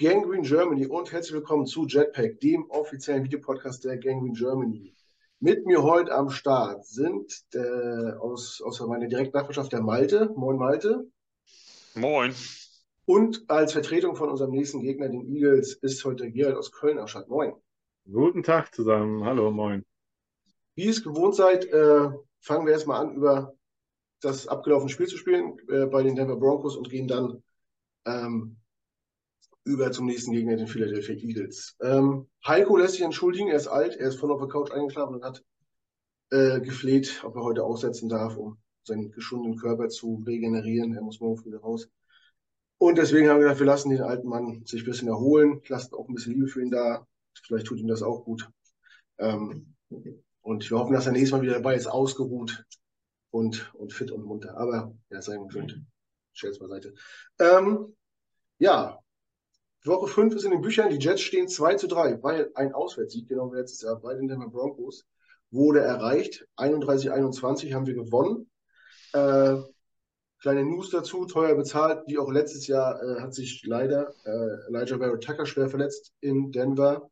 Gangrene Germany und herzlich willkommen zu Jetpack, dem offiziellen Videopodcast der Gangrene Germany. Mit mir heute am Start sind äh, aus, aus meiner direkten Nachbarschaft der Malte. Moin Malte. Moin. Und als Vertretung von unserem nächsten Gegner, den Eagles, ist heute Gerald aus Köln am Start. Moin. Guten Tag zusammen. Hallo, moin. Wie ihr es gewohnt seid, äh, fangen wir erstmal an, über das abgelaufene Spiel zu spielen äh, bei den Denver Broncos und gehen dann ähm, über zum nächsten Gegner, den Philadelphia Eagles. Ähm, Heiko lässt sich entschuldigen, er ist alt, er ist von auf der Couch eingeschlafen und hat äh, gefleht, ob er heute aussetzen darf, um seinen geschundenen Körper zu regenerieren. Er muss morgen früh raus. Und deswegen haben wir gedacht, wir lassen den alten Mann sich ein bisschen erholen, lassen auch ein bisschen Liebe für ihn da. Vielleicht tut ihm das auch gut. Ähm, und wir hoffen, dass er nächstes Mal wieder dabei ist, ausgeruht und, und fit und munter. Aber ja, sei ihm gewöhnt. Scherz beiseite. Ähm, ja, Woche 5 ist in den Büchern. Die Jets stehen 2 zu 3, weil ein Auswärtssieg, genau wie letztes Jahr bei den Denver Broncos, wurde erreicht. 31-21 haben wir gewonnen. Äh, kleine News dazu, teuer bezahlt, wie auch letztes Jahr äh, hat sich leider äh, Elijah Barrett Tucker schwer verletzt in Denver.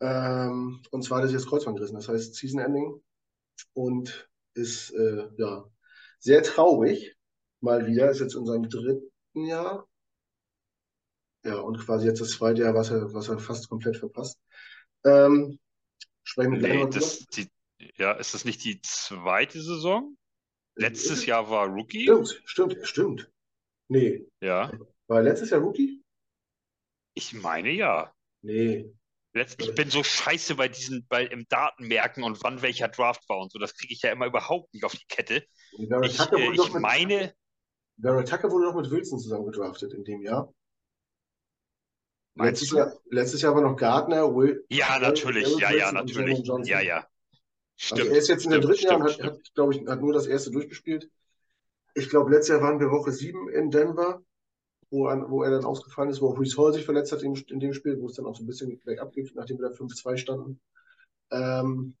Ähm, und zwar hat er sich das Kreuzband gerissen, das heißt Season Ending. Und ist äh, ja sehr traurig. Mal wieder, ist jetzt in seinem dritten Jahr. Ja, und quasi jetzt das zweite Jahr, was er, was er fast komplett verpasst. Ähm, sprechen mit nee, das, die, ja, ist das nicht die zweite Saison? Letztes Jahr war Rookie? Stimmt, stimmt, stimmt. Nee. Ja. War letztes Jahr Rookie? Ich meine ja. Nee. Ich bin so scheiße bei diesen, bei im Datenmerken und wann welcher Draft war und so. Das kriege ich ja immer überhaupt nicht auf die Kette. Ich, äh, ich meine. Vera Tucker wurde doch mit Wilson zusammen gedraftet in dem Jahr. Letztes Jahr, letztes Jahr war noch Gardner, Will. Ja, natürlich, Will ja, ja, natürlich. Ja, ja. Stimmt. Also er ist jetzt in der dritten Jahr und hat, hat glaube ich, hat nur das erste durchgespielt. Ich glaube, letztes Jahr waren wir Woche sieben in Denver, wo, an, wo er dann ausgefallen ist, wo auch Reese Hall sich verletzt hat in, in dem Spiel, wo es dann auch so ein bisschen bergab geht, nachdem wir da 5-2 standen. Ähm,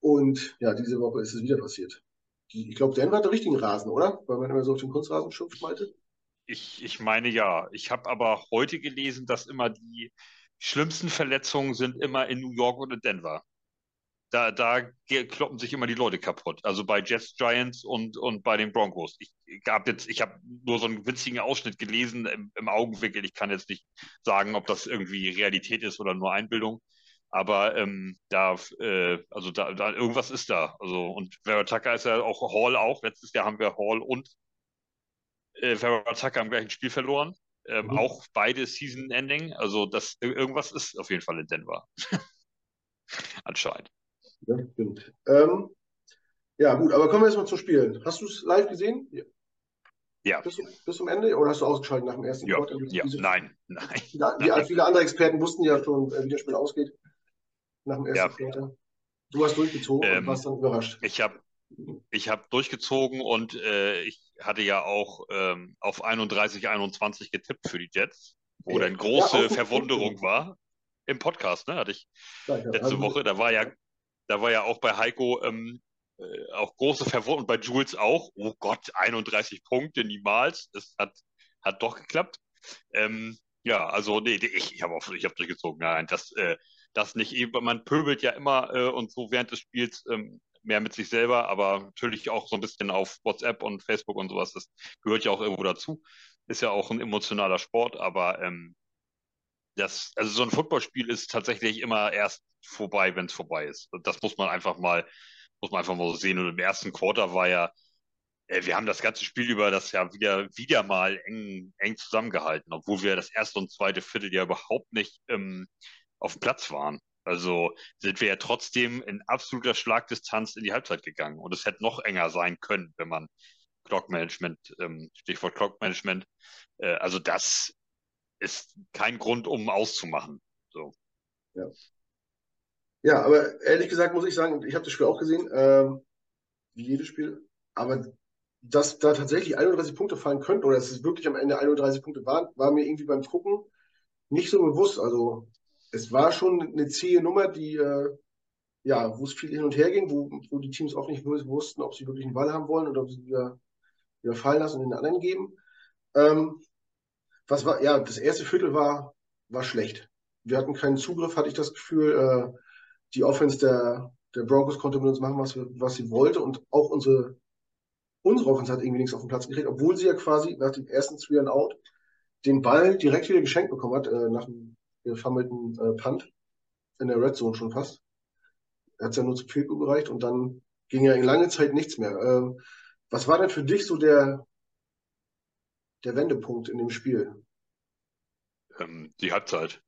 und ja, diese Woche ist es wieder passiert. Die, ich glaube, Denver hat den richtigen Rasen, oder? Weil man immer so auf den Kunstrasen schimpft, meinte. Ich, ich meine ja. Ich habe aber heute gelesen, dass immer die schlimmsten Verletzungen sind immer in New York und in Denver. Da, da kloppen sich immer die Leute kaputt. Also bei Jets Giants und, und bei den Broncos. Ich, ich habe nur so einen winzigen Ausschnitt gelesen im, im Augenwinkel. Ich kann jetzt nicht sagen, ob das irgendwie Realität ist oder nur Einbildung. Aber ähm, da, äh, also da, da, irgendwas ist da. Also, und Vera Tucker ist ja auch Hall auch. Letztes Jahr haben wir Hall und äh, Tucker am gleichen Spiel verloren. Ähm, mhm. Auch beide Season Ending. Also das irgendwas ist auf jeden Fall in Denver. Anscheinend. Ja, stimmt. Ähm, ja, gut, aber kommen wir erstmal zum Spielen. Hast du es live gesehen? Ja. ja. Bis, bis, zum Ende oder hast du ausgeschaltet nach dem ersten ja, Quartal? Ja, nein, nein. Viele, nein. viele andere Experten wussten ja schon, äh, wie das Spiel ausgeht nach dem ersten ja. Quartal. Du hast durchgezogen ähm, und warst dann überrascht. Ich habe ich habe durchgezogen und äh, ich hatte ja auch ähm, auf 31, 21 getippt für die Jets, wo ja. dann große ja, Verwunderung war. Im Podcast, ne, hatte ich letzte also, Woche. Da war ja, da war ja auch bei Heiko ähm, äh, auch große Verwunderung und bei Jules auch. Oh Gott, 31 Punkte, niemals. Es hat, hat doch geklappt. Ähm, ja, also nee, ich, ich habe ich hab durchgezogen. Nein, das, äh, das nicht. Man pöbelt ja immer äh, und so während des Spiels ähm, mehr mit sich selber, aber natürlich auch so ein bisschen auf WhatsApp und Facebook und sowas. Das gehört ja auch irgendwo dazu. Ist ja auch ein emotionaler Sport, aber ähm, das, also so ein Footballspiel ist tatsächlich immer erst vorbei, wenn es vorbei ist. Das muss man einfach mal, muss man einfach mal so sehen. Und im ersten Quarter war ja, äh, wir haben das ganze Spiel über das ja wieder, wieder mal eng, eng zusammengehalten, obwohl wir das erste und zweite Viertel ja überhaupt nicht ähm, auf dem Platz waren. Also sind wir ja trotzdem in absoluter Schlagdistanz in die Halbzeit gegangen. Und es hätte noch enger sein können, wenn man Clockmanagement, ähm, Stichwort Clockmanagement, äh, also das ist kein Grund, um auszumachen. So. Ja. ja, aber ehrlich gesagt muss ich sagen, ich habe das Spiel auch gesehen, ähm, wie jedes Spiel, aber dass da tatsächlich 31 Punkte fallen könnten oder dass es wirklich am Ende 31 Punkte waren, war mir irgendwie beim Gucken nicht so bewusst. Also es war schon eine zähe Nummer, die, äh, ja, wo es viel hin und her ging, wo, wo die Teams auch nicht wussten, ob sie wirklich einen Ball haben wollen oder ob sie wieder, wieder fallen lassen und den anderen geben. Ähm, was war, ja, das erste Viertel war, war schlecht. Wir hatten keinen Zugriff, hatte ich das Gefühl. Äh, die Offense der, der Broncos konnte mit uns machen, was, was sie wollte. Und auch unsere, unsere Offense hat irgendwie nichts auf den Platz gekriegt, obwohl sie ja quasi nach dem ersten Three and Out den Ball direkt wieder geschenkt bekommen hat, äh, nach dem gefammelten äh, Punt in der Red Zone schon fast. Er hat es ja nur zu viel gereicht und dann ging ja in lange Zeit nichts mehr. Ähm, was war denn für dich so der, der Wendepunkt in dem Spiel? Ähm, die Halbzeit.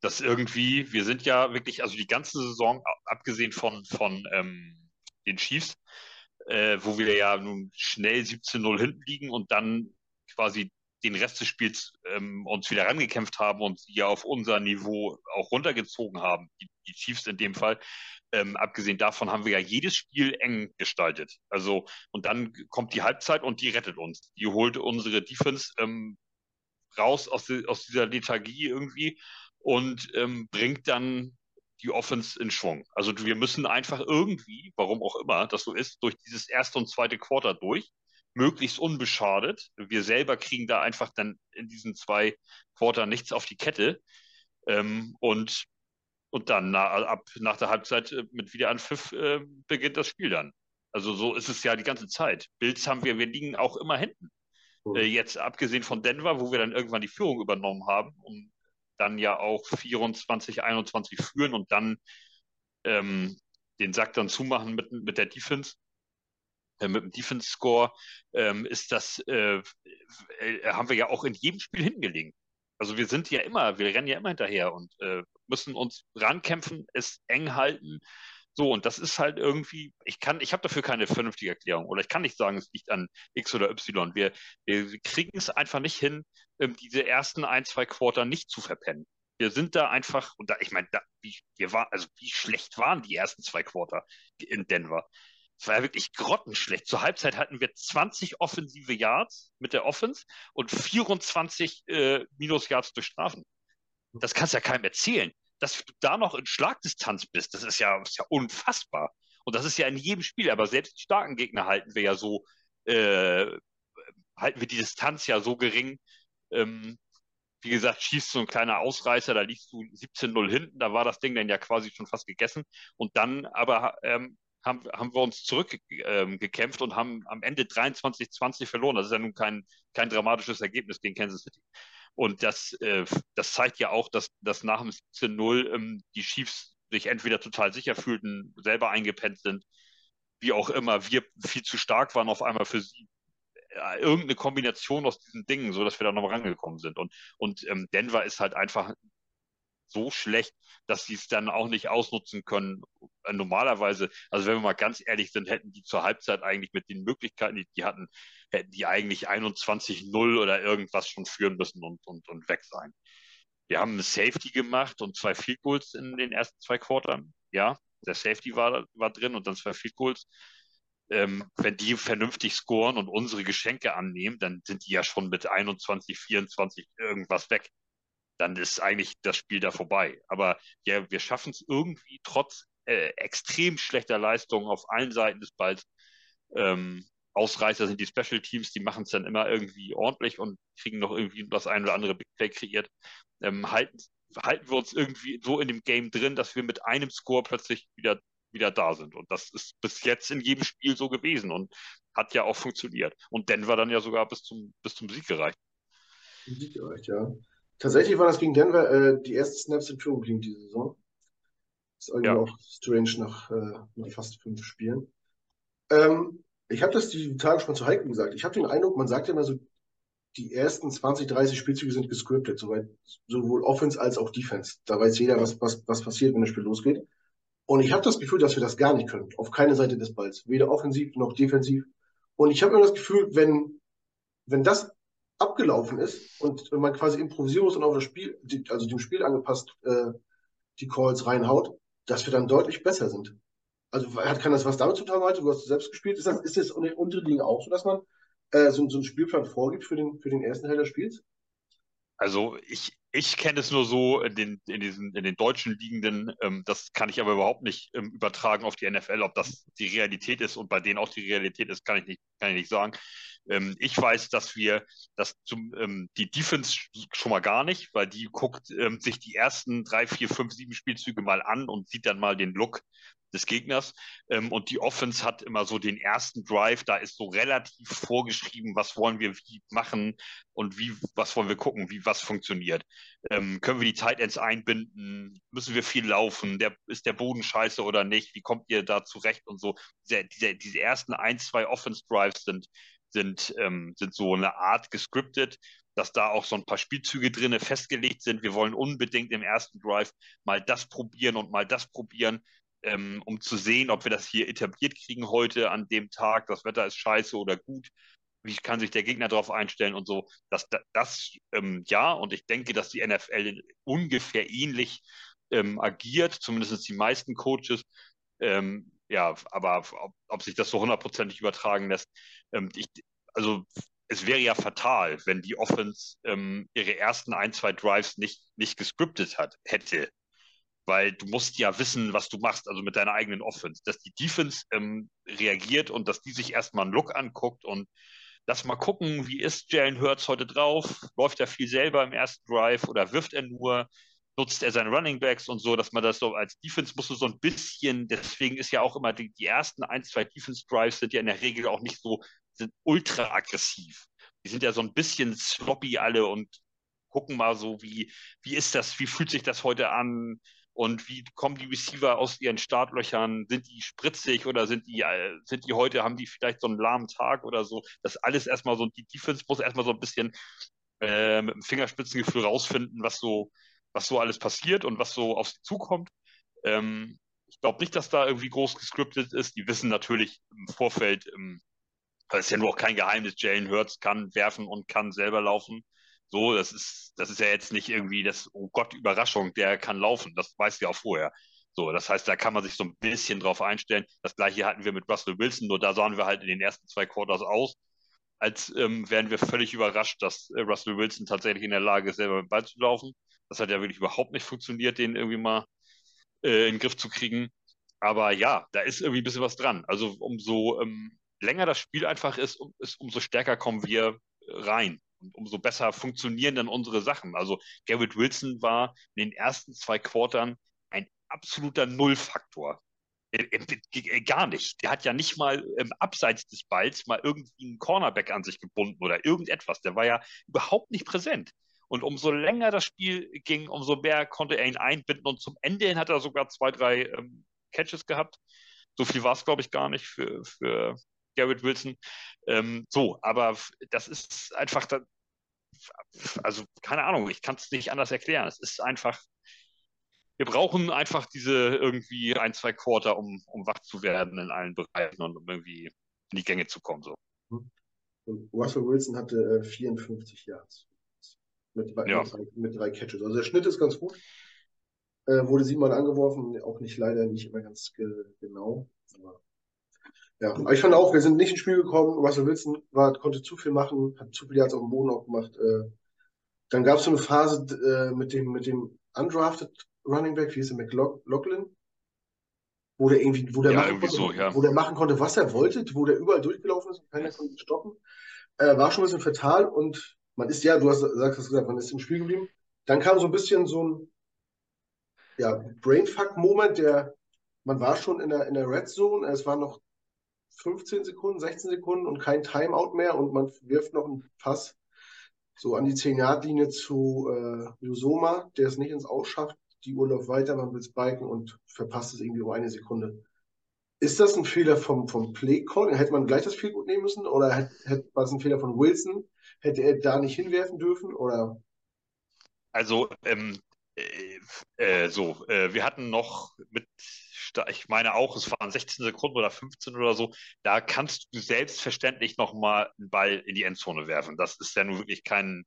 Das irgendwie, wir sind ja wirklich, also die ganze Saison, abgesehen von, von ähm, den Chiefs, äh, wo wir ja nun schnell 17-0 hinten liegen und dann quasi den Rest des Spiels ähm, uns wieder rangekämpft haben und ja auf unser Niveau auch runtergezogen haben, die, die Chiefs in dem Fall. Ähm, abgesehen davon haben wir ja jedes Spiel eng gestaltet. Also, und dann kommt die Halbzeit und die rettet uns. Die holt unsere Defense ähm, raus aus, die, aus dieser Lethargie irgendwie und ähm, bringt dann die Offense in Schwung. Also wir müssen einfach irgendwie, warum auch immer das so ist, durch dieses erste und zweite Quarter durch möglichst unbeschadet. Wir selber kriegen da einfach dann in diesen zwei Quarter nichts auf die Kette. Ähm, und, und dann na, ab nach der Halbzeit äh, mit Wiederanpfiff äh, beginnt das Spiel dann. Also so ist es ja die ganze Zeit. Bills haben wir, wir liegen auch immer hinten. Mhm. Äh, jetzt abgesehen von Denver, wo wir dann irgendwann die Führung übernommen haben und dann ja auch 24, 21 führen und dann ähm, den Sack dann zumachen mit, mit der Defense mit dem Defense Score ähm, ist das, äh, äh, haben wir ja auch in jedem Spiel hingelegt. Also wir sind ja immer, wir rennen ja immer hinterher und äh, müssen uns rankämpfen, es eng halten. So, und das ist halt irgendwie, ich kann, ich habe dafür keine vernünftige Erklärung oder ich kann nicht sagen, es liegt an X oder Y. Wir, wir kriegen es einfach nicht hin, ähm, diese ersten ein, zwei Quarter nicht zu verpennen. Wir sind da einfach, und da, ich meine, wir war, also wie schlecht waren die ersten zwei Quarter in Denver? Es war ja wirklich grottenschlecht. Zur Halbzeit hatten wir 20 offensive Yards mit der Offense und 24 äh, Minus-Yards durch Strafen. Das kannst du ja keinem erzählen. Dass du da noch in Schlagdistanz bist, das ist ja, ist ja unfassbar. Und das ist ja in jedem Spiel, aber selbst die starken Gegner halten wir ja so, äh, halten wir die Distanz ja so gering. Ähm, wie gesagt, schießt so ein kleiner Ausreißer, da liegst du 17-0 hinten, da war das Ding dann ja quasi schon fast gegessen. Und dann aber ähm, haben, haben wir uns zurückgekämpft ähm, und haben am Ende 23-20 verloren. Das ist ja nun kein, kein dramatisches Ergebnis gegen Kansas City. Und das, äh, das zeigt ja auch, dass, dass nach dem 17-0 ähm, die Chiefs sich entweder total sicher fühlten, selber eingepennt sind, wie auch immer, wir viel zu stark waren auf einmal für sie. Äh, irgendeine Kombination aus diesen Dingen, so dass wir da noch rangekommen sind. Und, und ähm, Denver ist halt einfach so schlecht, dass sie es dann auch nicht ausnutzen können. Äh, normalerweise, also wenn wir mal ganz ehrlich sind, hätten die zur Halbzeit eigentlich mit den Möglichkeiten, die die hatten, hätten die eigentlich 21-0 oder irgendwas schon führen müssen und, und, und weg sein. Wir haben eine Safety gemacht und zwei Field Goals in den ersten zwei Quartern. Ja, der Safety war, war drin und dann zwei Field Goals. Ähm, wenn die vernünftig scoren und unsere Geschenke annehmen, dann sind die ja schon mit 21, 24 irgendwas weg dann ist eigentlich das Spiel da vorbei. Aber ja, wir schaffen es irgendwie trotz äh, extrem schlechter Leistungen auf allen Seiten des Balls. Ähm, Ausreißer sind die Special Teams, die machen es dann immer irgendwie ordentlich und kriegen noch irgendwie das ein oder andere Big Play kreiert. Ähm, halten, halten wir uns irgendwie so in dem Game drin, dass wir mit einem Score plötzlich wieder, wieder da sind. Und das ist bis jetzt in jedem Spiel so gewesen und hat ja auch funktioniert. Und Denver dann ja sogar bis zum, bis zum Sieg gereicht. Sieg gereicht, ja. Tatsächlich war das gegen Denver äh, die ersten Snaps in Führung gegen diese Saison. Ist irgendwie ja. auch strange nach, äh, nach fast fünf Spielen. Ähm, ich habe das die Tage schon mal zu Heike gesagt. Ich habe den Eindruck, man sagt ja immer so, die ersten 20, 30 Spielzüge sind gescriptet, soweit, sowohl Offense als auch Defense. Da weiß jeder, was, was, was passiert, wenn das Spiel losgeht. Und ich habe das Gefühl, dass wir das gar nicht können. Auf keine Seite des Balls. Weder offensiv noch defensiv. Und ich habe immer das Gefühl, wenn, wenn das abgelaufen ist und man quasi improvisieren muss und auf das Spiel, also dem Spiel angepasst, äh, die Calls reinhaut, dass wir dann deutlich besser sind. Also kann das was damit zu tun heute? Du hast selbst gespielt. Ist das, ist das in den Ligen auch so, dass man äh, so, so einen Spielplan vorgibt für den, für den ersten Teil des Spiels? Also ich, ich kenne es nur so in den, in diesen, in den deutschen Liegenden. Ähm, das kann ich aber überhaupt nicht ähm, übertragen auf die NFL. Ob das die Realität ist und bei denen auch die Realität ist, kann ich nicht, kann ich nicht sagen. Ähm, ich weiß, dass wir das zum, ähm, die Defense schon mal gar nicht, weil die guckt ähm, sich die ersten drei, vier, fünf, sieben Spielzüge mal an und sieht dann mal den Look des Gegners. Ähm, und die Offense hat immer so den ersten Drive, da ist so relativ vorgeschrieben, was wollen wir wie machen und wie, was wollen wir gucken, wie was funktioniert. Ähm, können wir die Tight Ends einbinden? Müssen wir viel laufen? Der, ist der Boden scheiße oder nicht? Wie kommt ihr da zurecht und so? Diese, diese, diese ersten ein, zwei Offense Drives sind, sind, ähm, sind so eine Art gescriptet dass da auch so ein paar Spielzüge drinne festgelegt sind. Wir wollen unbedingt im ersten Drive mal das probieren und mal das probieren ähm, um zu sehen, ob wir das hier etabliert kriegen heute an dem Tag. Das Wetter ist scheiße oder gut. Wie kann sich der Gegner darauf einstellen und so. Das, das, das ähm, ja, und ich denke, dass die NFL ungefähr ähnlich ähm, agiert, zumindest die meisten Coaches. Ähm, ja, aber ob, ob, sich das so hundertprozentig übertragen lässt, ähm, ich, also es wäre ja fatal, wenn die Offense ähm, ihre ersten ein, zwei Drives nicht, nicht gescriptet hat, hätte weil du musst ja wissen, was du machst, also mit deiner eigenen Offense, dass die Defense ähm, reagiert und dass die sich erstmal einen Look anguckt und lass mal gucken, wie ist Jalen Hurts heute drauf? Läuft er viel selber im ersten Drive oder wirft er nur? Nutzt er seine Running Backs und so, dass man das so als Defense musst du so ein bisschen, deswegen ist ja auch immer die, die ersten ein, zwei Defense Drives sind ja in der Regel auch nicht so, sind ultra aggressiv. Die sind ja so ein bisschen sloppy alle und gucken mal so, wie, wie ist das, wie fühlt sich das heute an? Und wie kommen die Receiver aus ihren Startlöchern? Sind die spritzig oder sind die, äh, sind die heute, haben die vielleicht so einen lahmen Tag oder so? Das alles erstmal so, die Defense muss erstmal so ein bisschen äh, mit dem Fingerspitzengefühl rausfinden, was so, was so alles passiert und was so auf sie zukommt. Ähm, ich glaube nicht, dass da irgendwie groß gescriptet ist. Die wissen natürlich im Vorfeld, ähm, das ist ja nur auch kein Geheimnis, Jalen Hurts kann werfen und kann selber laufen. So, das ist, das ist ja jetzt nicht irgendwie das, oh Gott, Überraschung, der kann laufen. Das weißt du ja auch vorher. So, das heißt, da kann man sich so ein bisschen drauf einstellen. Das gleiche hatten wir mit Russell Wilson, nur da sahen wir halt in den ersten zwei Quarters aus, als ähm, wären wir völlig überrascht, dass äh, Russell Wilson tatsächlich in der Lage ist, selber mit dem Ball zu laufen. Das hat ja wirklich überhaupt nicht funktioniert, den irgendwie mal äh, in den Griff zu kriegen. Aber ja, da ist irgendwie ein bisschen was dran. Also umso ähm, länger das Spiel einfach ist, um, ist, umso stärker kommen wir rein und umso besser funktionieren dann unsere Sachen. Also Garrett Wilson war in den ersten zwei Quartern ein absoluter Nullfaktor. Äh, äh, äh, gar nicht. Der hat ja nicht mal ähm, abseits des Balls mal irgendwie einen Cornerback an sich gebunden oder irgendetwas. Der war ja überhaupt nicht präsent. Und umso länger das Spiel ging, umso mehr konnte er ihn einbinden. Und zum Ende hin hat er sogar zwei, drei ähm, Catches gehabt. So viel war es, glaube ich, gar nicht für, für Garrett Wilson. Ähm, so, aber das ist einfach, also keine Ahnung, ich kann es nicht anders erklären. Es ist einfach, wir brauchen einfach diese irgendwie ein, zwei Quarter, um, um wach zu werden in allen Bereichen und um irgendwie in die Gänge zu kommen. So. Und Russell Wilson hatte äh, 54 Yards mit, ja. mit, drei, mit, drei, Catches. Also der Schnitt ist ganz gut. Äh, wurde siebenmal angeworfen, auch nicht leider nicht immer ganz ge genau. Aber ja, aber ich fand auch, wir sind nicht ins Spiel gekommen. Russell Wilson war, konnte zu viel machen, hat zu viel Yards auf dem Boden auch gemacht. Äh, dann gab es so eine Phase äh, mit dem, mit dem undrafted Running Back, wie hieß der, McLaughlin, wo der irgendwie, wo der, ja, machen konnte, so, ja. wo der machen konnte, was er wollte, wo der überall durchgelaufen ist und keiner konnte stoppen. Äh, war schon ein bisschen fatal und man ist, ja, du hast sagst das gesagt, man ist im Spiel geblieben. Dann kam so ein bisschen so ein ja, Brainfuck-Moment, der man war schon in der, in der Red Zone, es waren noch 15 Sekunden, 16 Sekunden und kein Timeout mehr und man wirft noch einen Pass so an die 10-Yard-Linie zu äh, Yusoma, der es nicht ins Aus schafft. Die Uhr läuft weiter, man will spiken und verpasst es irgendwie um eine Sekunde. Ist das ein Fehler vom, vom Play-Call? Hätte man gleich das Field gut nehmen müssen? Oder hätte, hätte, war es ein Fehler von Wilson? Hätte er da nicht hinwerfen dürfen? Oder? Also, ähm, äh, äh, so, äh, wir hatten noch mit ich meine auch, es waren 16 Sekunden oder 15 oder so, da kannst du selbstverständlich nochmal einen Ball in die Endzone werfen. Das ist ja nun wirklich kein,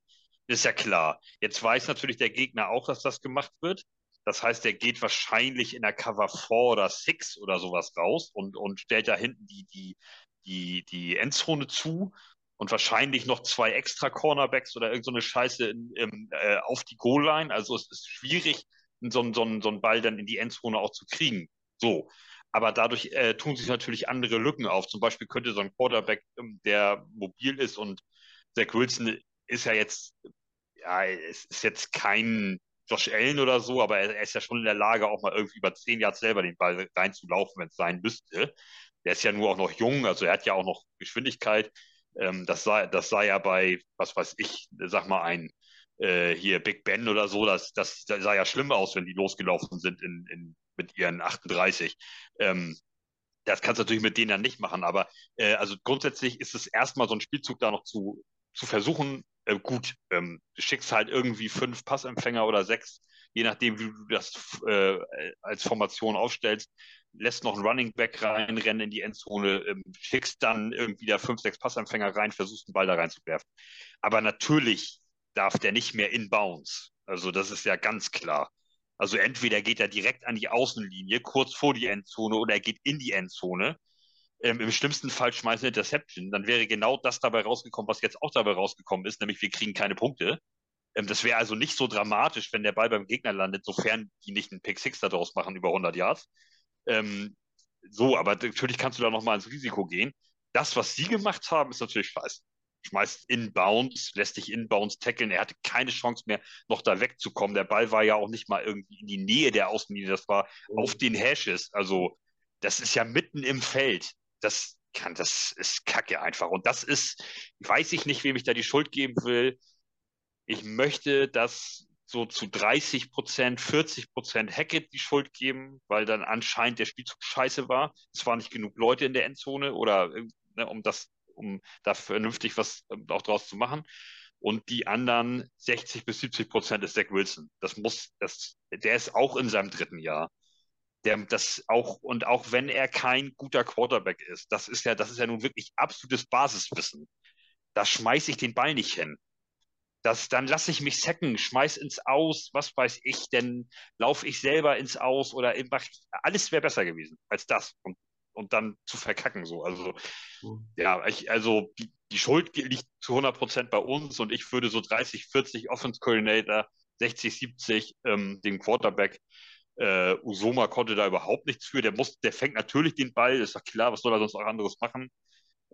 ist ja klar. Jetzt weiß natürlich der Gegner auch, dass das gemacht wird. Das heißt, der geht wahrscheinlich in der Cover 4 oder 6 oder sowas raus und, und stellt da hinten die, die, die, die Endzone zu und wahrscheinlich noch zwei extra Cornerbacks oder irgendeine so Scheiße in, in, äh, auf die Goal-Line. Also es ist schwierig, so, so, so einen Ball dann in die Endzone auch zu kriegen. So. aber dadurch äh, tun sich natürlich andere Lücken auf. Zum Beispiel könnte so ein Quarterback, ähm, der mobil ist und Zach Wilson ist ja jetzt, ja, es ist jetzt kein Josh Allen oder so, aber er, ist ja schon in der Lage, auch mal irgendwie über zehn Jahre selber den Ball reinzulaufen, wenn es sein müsste. Der ist ja nur auch noch jung, also er hat ja auch noch Geschwindigkeit. Ähm, das, sah, das sah ja bei, was weiß ich, sag mal, ein äh, hier Big Ben oder so, das, das, das, sah ja schlimm aus, wenn die losgelaufen sind in, in, mit ihren 38. Ähm, das kannst du natürlich mit denen dann nicht machen, aber äh, also grundsätzlich ist es erstmal so ein Spielzug da noch zu, zu versuchen. Äh, gut, ähm, du schickst halt irgendwie fünf Passempfänger oder sechs, je nachdem, wie du das äh, als Formation aufstellst lässt noch einen Running Back reinrennen in die Endzone, ähm, schickst dann irgendwie da fünf, sechs Passempfänger rein, versuchst den Ball da reinzuwerfen. Aber natürlich darf der nicht mehr inbounds. Also das ist ja ganz klar. Also entweder geht er direkt an die Außenlinie, kurz vor die Endzone, oder er geht in die Endzone. Ähm, Im schlimmsten Fall schmeißt eine Interception. Dann wäre genau das dabei rausgekommen, was jetzt auch dabei rausgekommen ist, nämlich wir kriegen keine Punkte. Ähm, das wäre also nicht so dramatisch, wenn der Ball beim Gegner landet, sofern die nicht einen Pick Six daraus machen über 100 Yards. Ähm, so, aber natürlich kannst du da nochmal ins Risiko gehen. Das, was sie gemacht haben, ist natürlich scheiße. Schmeißt inbounds, lässt dich inbounds tackeln. Er hatte keine Chance mehr, noch da wegzukommen. Der Ball war ja auch nicht mal irgendwie in die Nähe der Außenlinie. Das war mhm. auf den Hashes. Also, das ist ja mitten im Feld. Das kann, das ist kacke einfach. Und das ist, weiß ich nicht, wem ich da die Schuld geben will. Ich möchte, dass so zu 30 Prozent, 40 Prozent Hackett die Schuld geben, weil dann anscheinend der Spielzug scheiße war. Es waren nicht genug Leute in der Endzone oder ne, um das, um da vernünftig was ähm, auch draus zu machen. Und die anderen 60 bis 70 Prozent ist Zach Wilson. Das muss, das, der ist auch in seinem dritten Jahr. Der, das auch, und auch wenn er kein guter Quarterback ist, das ist ja, das ist ja nun wirklich absolutes Basiswissen. Da schmeiße ich den Ball nicht hin. Das, dann lasse ich mich sacken, schmeiß ins Aus, was weiß ich, denn laufe ich selber ins Aus oder mach ich, alles wäre besser gewesen als das und, und dann zu verkacken so. Also mhm. ja, ich, also die, die Schuld liegt zu 100 Prozent bei uns und ich würde so 30, 40 Offense Coordinator, 60, 70 ähm, den Quarterback. Äh, Usoma konnte da überhaupt nichts für. Der muss, der fängt natürlich den Ball, ist doch klar, was soll er sonst auch anderes machen?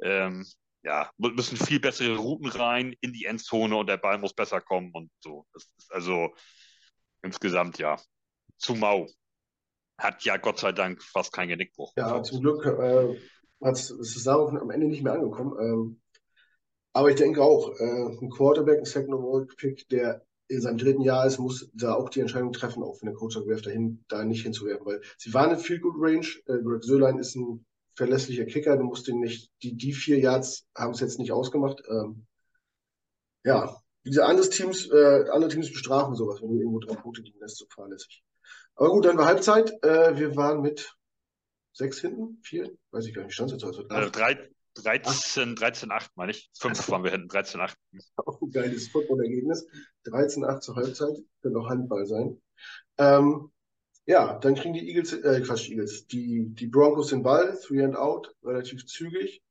Ähm, ja, müssen viel bessere Routen rein in die Endzone und der Ball muss besser kommen und so. Das ist also insgesamt ja zu mau. Hat ja Gott sei Dank fast kein Genickbruch. Ja, zum Glück äh, ist es darauf am Ende nicht mehr angekommen. Ähm, aber ich denke auch, äh, ein Quarterback, ein Second Overall Pick, der in seinem dritten Jahr ist, muss da auch die Entscheidung treffen, auch wenn der Coach sagt, werft dahin, da nicht hinzuwerfen, weil sie waren in viel Good Range. Äh, Greg Sölein ist ein verlässlicher Kicker. Du musst ihn nicht, die, die vier Yards haben es jetzt nicht ausgemacht. Ähm, ja, diese andere Teams, äh, andere Teams bestrafen sowas, wenn du irgendwo drei Punkte liegen lässt, so fahrlässig. Aber gut, dann war Halbzeit. Äh, wir waren mit sechs hinten, vier, weiß ich gar nicht, stand es jetzt also. Äh, drei, 13, 13, 8, meine ich. Fünf waren wir hinten, 13, 8. Auch ein geiles Football-Ergebnis. 13, 8 zur Halbzeit. Könnte auch Handball sein. Ähm, ja, dann kriegen die Eagles, äh, Quatsch, Eagles, die, die Broncos den Ball, three and out, relativ zügig.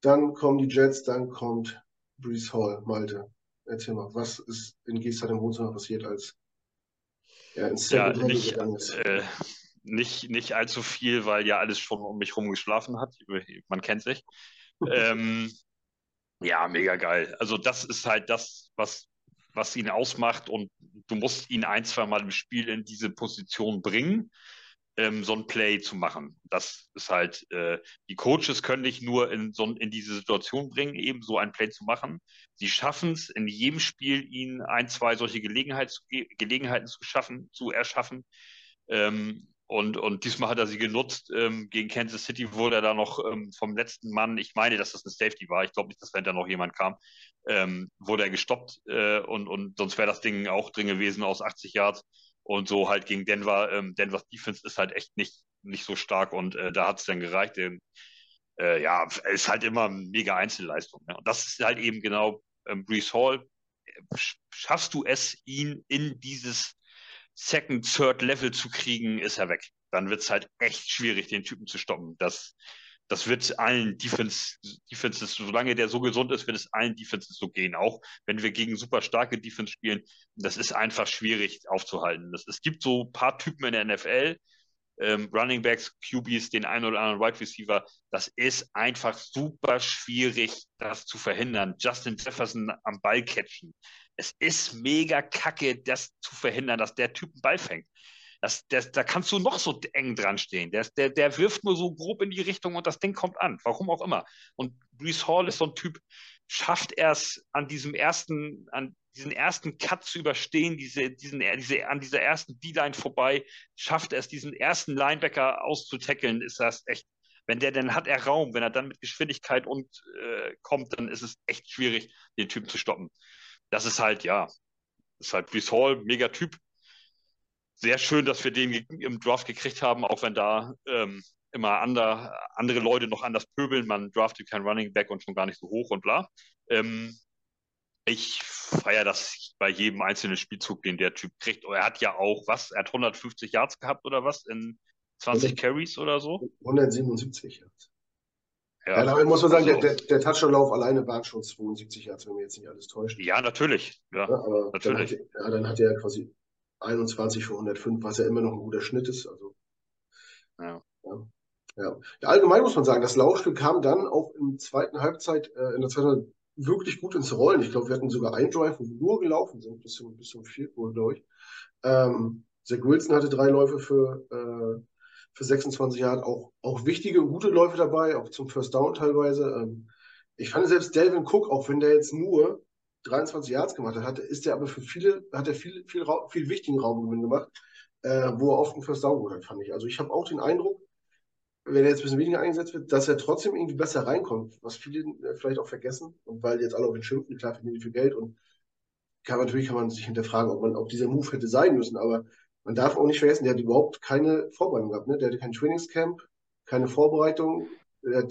Dann kommen die Jets, dann kommt Brees Hall, Malte. Erzähl mal, was ist in Gestern im Wohnzimmer passiert, als ins ja, nicht? Äh, nicht, nicht allzu viel, weil ja alles schon um mich rum geschlafen hat. Man kennt sich. ähm, ja, mega geil. Also das ist halt das, was was ihn ausmacht und du musst ihn ein, zwei Mal im Spiel in diese Position bringen, ähm, so ein Play zu machen. Das ist halt, äh, die Coaches können dich nur in, so, in diese Situation bringen, eben so ein Play zu machen. Sie schaffen es in jedem Spiel, ihnen ein, zwei solche Gelegenheit zu, Gelegenheiten zu schaffen, zu erschaffen. Ähm, und, und diesmal hat er sie genutzt. Ähm, gegen Kansas City wurde er da noch ähm, vom letzten Mann, ich meine, dass das eine Safety war, ich glaube nicht, dass dahinter noch jemand kam, ähm, wurde er gestoppt äh, und, und sonst wäre das Ding auch drin gewesen aus 80 Yards. Und so halt gegen Denver. Ähm, Denvers Defense ist halt echt nicht, nicht so stark und äh, da hat es dann gereicht. Den, äh, ja, ist halt immer mega Einzelleistung. Ne? Und das ist halt eben genau ähm, Brees Hall. Schaffst du es, ihn in dieses Second, Third Level zu kriegen, ist er weg. Dann wird es halt echt schwierig, den Typen zu stoppen. Das, das wird allen Defense, Defenses, solange der so gesund ist, wird es allen Defenses so gehen. Auch wenn wir gegen super starke Defense spielen, das ist einfach schwierig aufzuhalten. Das, es gibt so ein paar Typen in der NFL, ähm, Running Backs, QBs, den einen oder anderen Wide Receiver. Das ist einfach super schwierig, das zu verhindern. Justin Jefferson am Ball catchen. Es ist mega kacke, das zu verhindern, dass der Typ einen Ball fängt. Das, das, da kannst du noch so eng dran stehen. Der, der, der wirft nur so grob in die Richtung und das Ding kommt an. Warum auch immer. Und Brees Hall ist so ein Typ, schafft er es an diesem ersten, an diesen ersten Cut zu überstehen, diese, diesen, diese, an dieser ersten D-Line vorbei, schafft es, diesen ersten Linebacker auszutackeln, ist das echt, wenn der, dann hat er Raum, wenn er dann mit Geschwindigkeit und äh, kommt, dann ist es echt schwierig, den Typen zu stoppen. Das ist halt, ja, ist halt Brees Hall, mega Typ. Sehr schön, dass wir den im Draft gekriegt haben, auch wenn da ähm, immer andere, andere Leute noch anders pöbeln. Man draftet kein Running Back und schon gar nicht so hoch und bla. Ähm, ich feiere das bei jedem einzelnen Spielzug, den der Typ kriegt. Er hat ja auch, was? Er hat 150 Yards gehabt oder was? In 20 100, Carries oder so? 177 Yards. Ja, ja damit muss man sagen, also, der, der, der Touchdown-Lauf alleine waren schon 72 Yards, wenn mir jetzt nicht alles täuscht. Ja, natürlich. Ja, ja aber natürlich. Dann hat, ja, dann hat er quasi 21 für 105, was ja immer noch ein guter Schnitt ist. Also, ja. ja. Ja. allgemein muss man sagen, das Laufspiel kam dann auch in der zweiten Halbzeit, äh, in der zweiten wirklich gut ins Rollen. Ich glaube, wir hatten sogar einen Drive, wo wir nur gelaufen sind, bis zum, bis zum Field Goal, glaube ich. Ähm, Zach Wilson hatte drei Läufe für, äh, für 26 Jahre, auch, auch wichtige und gute Läufe dabei, auch zum First Down teilweise. Ähm, ich fand selbst Delvin Cook, auch wenn der jetzt nur 23 Yards gemacht hat, ist er aber für viele, hat er viel, viel, viel wichtigen Raumgewinn gemacht, äh, wo er oft einen First Down hat, fand ich. Also ich habe auch den Eindruck, wenn er jetzt ein bisschen weniger eingesetzt wird, dass er trotzdem irgendwie besser reinkommt, was viele äh, vielleicht auch vergessen. Und weil jetzt alle auf ihn schimpfen, klar verdienen die viel Geld und kann, natürlich kann man sich hinterfragen, ob man, ob dieser Move hätte sein müssen, aber man darf auch nicht vergessen, der hat überhaupt keine Vorbereitung gehabt, ne? Der hatte kein Trainingscamp, keine Vorbereitung, er hat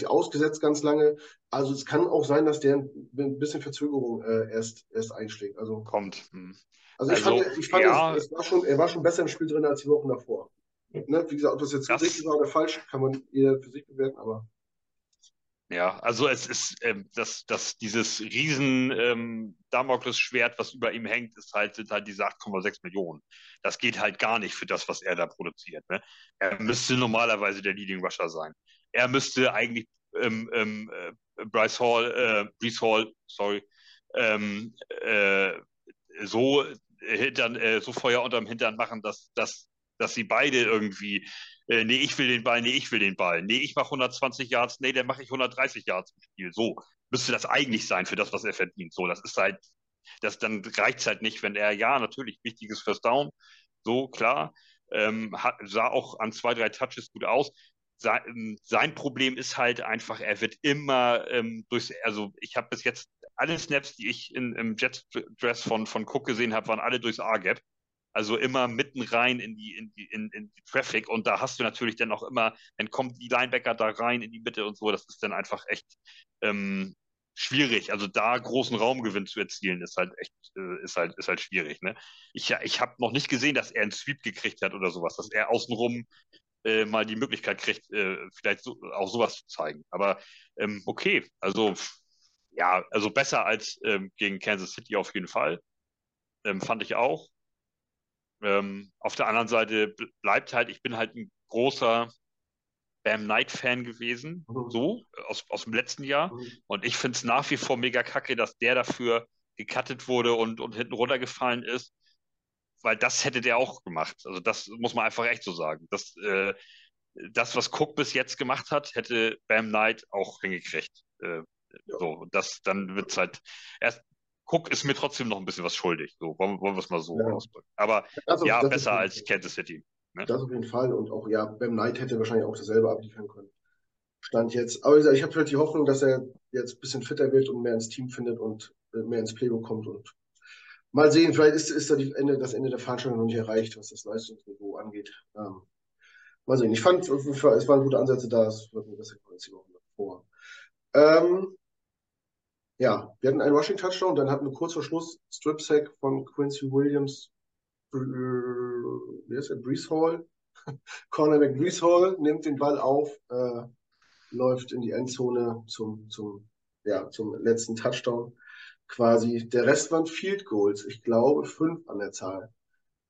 ausgesetzt ganz lange. Also es kann auch sein, dass der ein bisschen Verzögerung äh, erst, erst einschlägt. Also kommt. Hm. Also ich also, fand, ich fand ja. es, es war schon, er war schon besser im Spiel drin als die Wochen davor. Ne? Wie gesagt, ob das jetzt das, richtig war oder falsch, kann man eher für sich bewerten, aber. Ja, also es ist, ähm, dass, dass dieses riesen ähm, Damoklesschwert, was über ihm hängt, ist halt, sind halt diese 8,6 Millionen. Das geht halt gar nicht für das, was er da produziert. Ne? Er müsste normalerweise der Leading Rusher sein. Er müsste eigentlich ähm, ähm, äh, Bryce Hall, äh, Brees Hall, sorry, ähm, äh, so Hintern, äh, so Feuer unterm Hintern machen, dass, dass dass sie beide irgendwie, äh, nee, ich will den Ball, nee, ich will den Ball, nee, ich mache 120 Yards, nee, dann mache ich 130 Yards im Spiel. So müsste das eigentlich sein für das, was er verdient. So, das ist halt, das dann reicht es halt nicht, wenn er, ja, natürlich, wichtiges First Down, so klar, ähm, hat, sah auch an zwei, drei Touches gut aus. Sein, ähm, sein Problem ist halt einfach, er wird immer ähm, durch, also ich habe bis jetzt alle Snaps, die ich in, im Jet-Dress von, von Cook gesehen habe, waren alle durchs A-Gap. Also immer mitten rein in die, in die, in, in die Traffic. Und da hast du natürlich dann auch immer, dann kommen die Linebacker da rein in die Mitte und so. Das ist dann einfach echt ähm, schwierig. Also da großen Raumgewinn zu erzielen, ist halt echt, äh, ist halt, ist halt schwierig. Ne? Ich, ich habe noch nicht gesehen, dass er einen Sweep gekriegt hat oder sowas, dass er außenrum äh, mal die Möglichkeit kriegt, äh, vielleicht so, auch sowas zu zeigen. Aber ähm, okay, also ja, also besser als ähm, gegen Kansas City auf jeden Fall. Ähm, fand ich auch. Ähm, auf der anderen Seite bleibt halt, ich bin halt ein großer Bam Knight-Fan gewesen, mhm. so, aus, aus dem letzten Jahr. Mhm. Und ich finde es nach wie vor mega kacke, dass der dafür gecuttet wurde und, und hinten runtergefallen ist, weil das hätte der auch gemacht. Also das muss man einfach echt so sagen. Das, äh, das was Cook bis jetzt gemacht hat, hätte Bam Knight auch hingekriegt. Äh. So, das, dann wird es halt erst, Cook ist mir trotzdem noch ein bisschen was schuldig. So, wollen, wollen wir es mal so ja. ausdrücken. Aber also, ja, besser als Kansas City. Ne? Das auf jeden Fall. Und auch, ja, Bam Knight hätte wahrscheinlich auch dasselbe abliefern können. Stand jetzt. Aber ich habe halt die Hoffnung, dass er jetzt ein bisschen fitter wird und mehr ins Team findet und äh, mehr ins Playbook kommt. Und mal sehen, vielleicht ist, ist da Ende, das Ende der Veranstaltung noch nicht erreicht, was das Leistungsniveau angeht. Ähm, mal sehen. Ich fand, es waren gute Ansätze da. Es wird mir besser als die Wochen davor. Ähm, ja, wir hatten einen Rushing Touchdown, dann hatten wir kurz vor Schluss Strip Sack von Quincy Williams, äh, wie heißt der, Brees Hall, Cornerback Brees Hall nimmt den Ball auf, äh, läuft in die Endzone zum, zum, ja, zum letzten Touchdown quasi. Der Rest waren Field Goals, ich glaube fünf an der Zahl.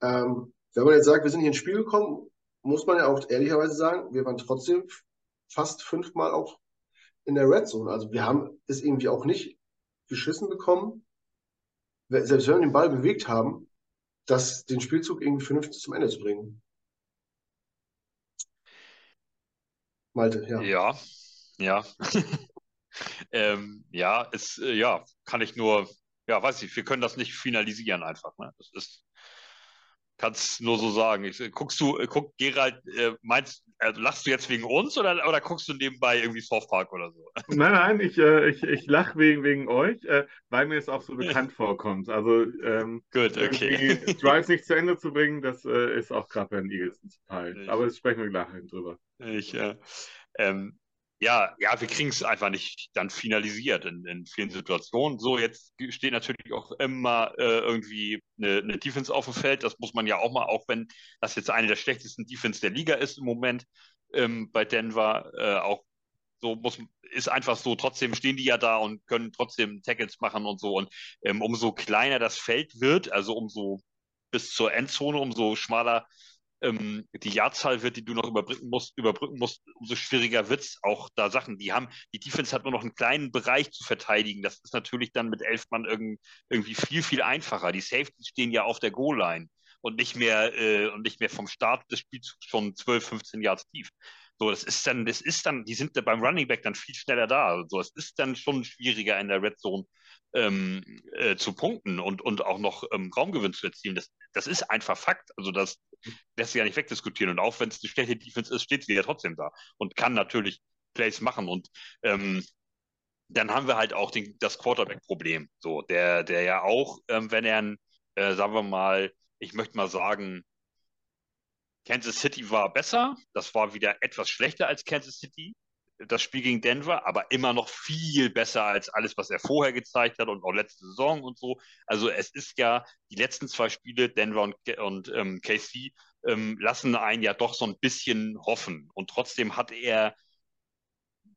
Ähm, wenn man jetzt sagt, wir sind hier ins Spiel gekommen muss man ja auch ehrlicherweise sagen, wir waren trotzdem fast fünfmal auch in der Red Zone. Also wir haben es irgendwie auch nicht geschissen bekommen, selbst wenn wir den Ball bewegt haben, das, den Spielzug irgendwie vernünftig zum Ende zu bringen. Malte, ja. Ja, ja. ähm, ja, es, äh, ja, kann ich nur, ja, weiß ich, wir können das nicht finalisieren einfach. Ne? Das ist, kannst nur so sagen. Ich, guckst du, äh, guck, Gerald, äh, meinst, also lachst du jetzt wegen uns oder, oder guckst du nebenbei irgendwie Soft Park oder so? Nein, nein, ich, äh, ich, ich lache wegen, wegen euch, äh, weil mir es auch so bekannt vorkommt. Also, ähm, Gut, okay. Drives nicht zu Ende zu bringen, das äh, ist auch gerade bei den Eagles ein Teil. Aber das sprechen wir gleich drüber. Ich, äh, ähm, ja, ja, wir kriegen es einfach nicht dann finalisiert in, in vielen Situationen. So, jetzt steht natürlich auch immer äh, irgendwie eine, eine Defense auf dem Feld. Das muss man ja auch mal, auch wenn das jetzt eine der schlechtesten Defense der Liga ist im Moment ähm, bei Denver, äh, auch so muss ist einfach so. Trotzdem stehen die ja da und können trotzdem Tackles machen und so. Und ähm, umso kleiner das Feld wird, also umso bis zur Endzone, umso schmaler ähm, die Jahrzahl wird, die du noch überbrücken musst, überbrücken musst, umso schwieriger wird es auch da Sachen. Die haben, die Defense hat nur noch einen kleinen Bereich zu verteidigen. Das ist natürlich dann mit elf Mann irgend, irgendwie viel, viel einfacher. Die Safeties stehen ja auf der Goal-Line und nicht mehr äh, und nicht mehr vom Start des Spiels schon 12, 15 Yards tief. So, das ist dann, das ist dann, die sind beim Running Back dann viel schneller da. So, es ist dann schon schwieriger in der Red Zone ähm, äh, zu punkten und, und auch noch ähm, Raumgewinn zu erzielen. Das, das ist einfach Fakt. Also das lässt sich ja nicht wegdiskutieren. Und auch wenn es eine schlechte Defense ist, steht sie ja trotzdem da und kann natürlich Plays machen. Und ähm, dann haben wir halt auch den, das Quarterback-Problem. So, der, der ja auch, ähm, wenn er ein, äh, sagen wir mal, ich möchte mal sagen, Kansas City war besser, das war wieder etwas schlechter als Kansas City, das Spiel gegen Denver, aber immer noch viel besser als alles, was er vorher gezeigt hat und auch letzte Saison und so. Also es ist ja, die letzten zwei Spiele, Denver und, und ähm, KC, ähm, lassen einen ja doch so ein bisschen hoffen. Und trotzdem hat er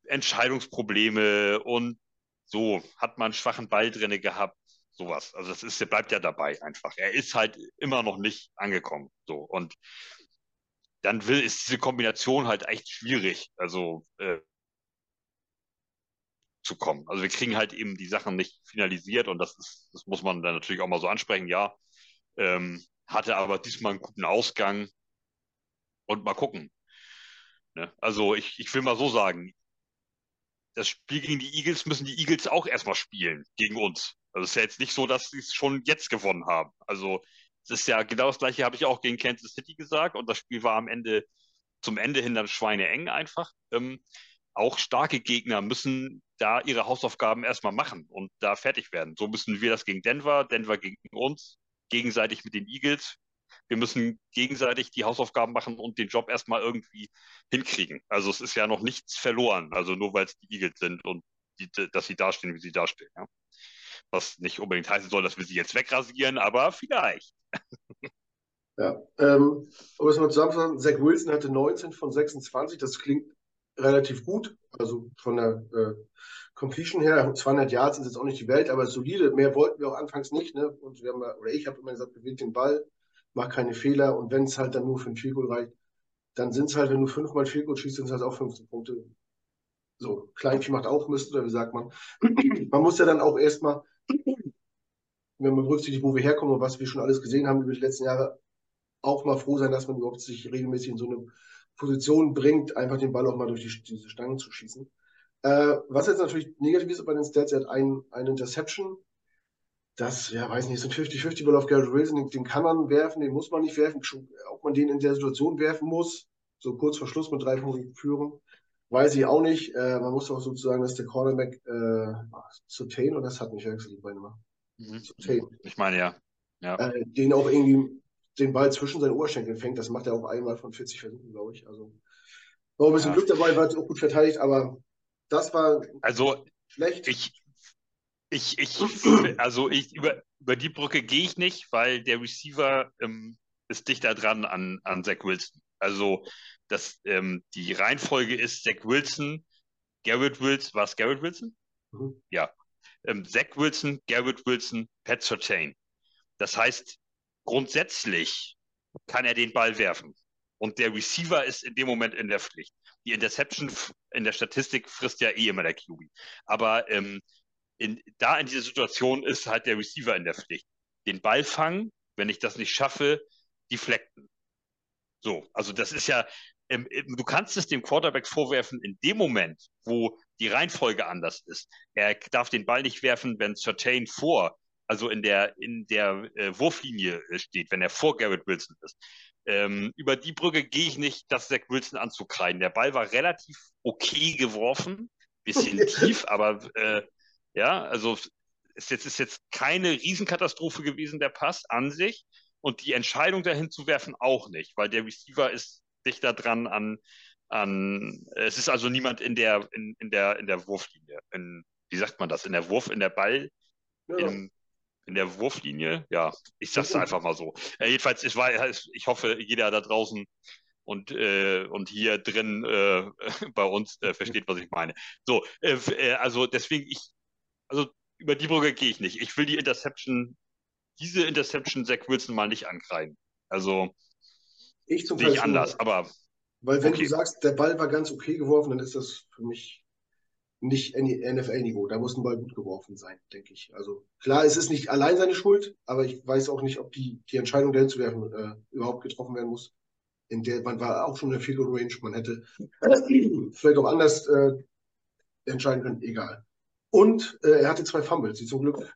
Entscheidungsprobleme und so, hat man einen schwachen Ball drinne gehabt, sowas. Also das ist, bleibt ja dabei einfach. Er ist halt immer noch nicht angekommen. So. Und dann will, ist diese Kombination halt echt schwierig, also äh, zu kommen. Also wir kriegen halt eben die Sachen nicht finalisiert und das ist, das muss man dann natürlich auch mal so ansprechen, ja. Ähm, hatte aber diesmal einen guten Ausgang und mal gucken. Ne? Also ich, ich will mal so sagen, das Spiel gegen die Eagles müssen die Eagles auch erstmal spielen gegen uns. Also es ist ja jetzt nicht so, dass sie es schon jetzt gewonnen haben. Also das ist ja genau das gleiche, habe ich auch gegen Kansas City gesagt. Und das Spiel war am Ende, zum Ende hin dann schweineeng einfach. Ähm, auch starke Gegner müssen da ihre Hausaufgaben erstmal machen und da fertig werden. So müssen wir das gegen Denver, Denver gegen uns, gegenseitig mit den Eagles. Wir müssen gegenseitig die Hausaufgaben machen und den Job erstmal irgendwie hinkriegen. Also es ist ja noch nichts verloren, also nur weil es die Eagles sind und die, dass sie dastehen, wie sie dastehen. Ja. Was nicht unbedingt heißen soll, dass wir sie jetzt wegrasieren, aber vielleicht. Ja, ähm, um es mal zusammenzufassen, Zach Wilson hatte 19 von 26, das klingt relativ gut, also von der äh, Completion her, 200 Yards sind jetzt auch nicht die Welt, aber solide, mehr wollten wir auch anfangs nicht, ne? und wir haben, oder ich habe immer gesagt, bewegt den Ball, mach keine Fehler und wenn es halt dann nur für ein Field reicht, dann sind es halt, wenn du fünfmal Field Goal schießt, sind es halt auch 15 Punkte. So, Kleinvieh macht auch Mist, oder wie sagt man. man muss ja dann auch erstmal wenn man berücksichtigt, wo wir herkommen und was wir schon alles gesehen haben über die letzten Jahre, auch mal froh sein, dass man überhaupt sich regelmäßig in so eine Position bringt, einfach den Ball auch mal durch die, diese Stangen zu schießen. Äh, was jetzt natürlich negativ ist bei den Stats, er hat ein, eine Interception. Das, ja, weiß nicht, ist ein 50-50 Ball auf Garrett Wilson, den, den, kann man werfen, den muss man nicht werfen. Ob man den in der Situation werfen muss, so kurz vor Schluss mit drei Punkten Führung, weiß ich auch nicht. Äh, man muss auch sozusagen, dass der Cornerback äh, zu Tain und das hat nicht wechselt die Beine machen. Mhm. Ich meine, ja. ja. Äh, den auch irgendwie den Ball zwischen seinen Oberschenkeln fängt. Das macht er auch einmal von 40 Versuchen, glaube ich. Also war ein bisschen ja. Glück dabei, war auch gut verteidigt, aber das war also schlecht. Ich, ich, ich, also ich, über, über die Brücke gehe ich nicht, weil der Receiver ähm, ist dichter dran an, an Zach Wilson. Also das, ähm, die Reihenfolge ist Zach Wilson, Garrett Wilson, war es Garrett Wilson? Mhm. Ja, ähm, Zach Wilson, Garrett Wilson, Pat Surtain. Das heißt, grundsätzlich kann er den Ball werfen. Und der Receiver ist in dem Moment in der Pflicht. Die Interception in der Statistik frisst ja eh immer der QB. Aber ähm, in, da in dieser Situation ist halt der Receiver in der Pflicht. Den Ball fangen, wenn ich das nicht schaffe, deflecten. So, also das ist ja, ähm, du kannst es dem Quarterback vorwerfen in dem Moment, wo die Reihenfolge anders ist. Er darf den Ball nicht werfen, wenn Certain vor, also in der, in der äh, Wurflinie äh, steht, wenn er vor Garrett Wilson ist. Ähm, über die Brücke gehe ich nicht, das Zach Wilson anzukreiden. Der Ball war relativ okay geworfen, bisschen tief, aber äh, ja, also ist jetzt, ist jetzt keine Riesenkatastrophe gewesen, der Pass an sich. Und die Entscheidung dahin zu werfen auch nicht, weil der Receiver ist dichter dran an, an es ist also niemand in der, in, in der, in der Wurflinie. In, wie sagt man das? In der Wurf, in der Ball, ja. in, in der Wurflinie, ja, ich sag's einfach mal so. Äh, jedenfalls, ich, war, ich hoffe, jeder da draußen und, äh, und hier drin äh, bei uns äh, versteht, was ich meine. So, äh, äh, also deswegen, ich, also über die Brücke gehe ich nicht. Ich will die Interception, diese Interception Zach Wilson mal nicht ankreiden. Also ich zum sehe ich anders, aber weil wenn okay. du sagst, der Ball war ganz okay geworfen, dann ist das für mich nicht NFL-Niveau. Da muss ein Ball gut geworfen sein, denke ich. Also klar, es ist nicht allein seine Schuld, aber ich weiß auch nicht, ob die, die Entscheidung dahin zu werfen äh, überhaupt getroffen werden muss. In der man war auch schon in der Field Range, man hätte vielleicht auch anders äh, entscheiden können, egal. Und äh, er hatte zwei Fumbles, die zum Glück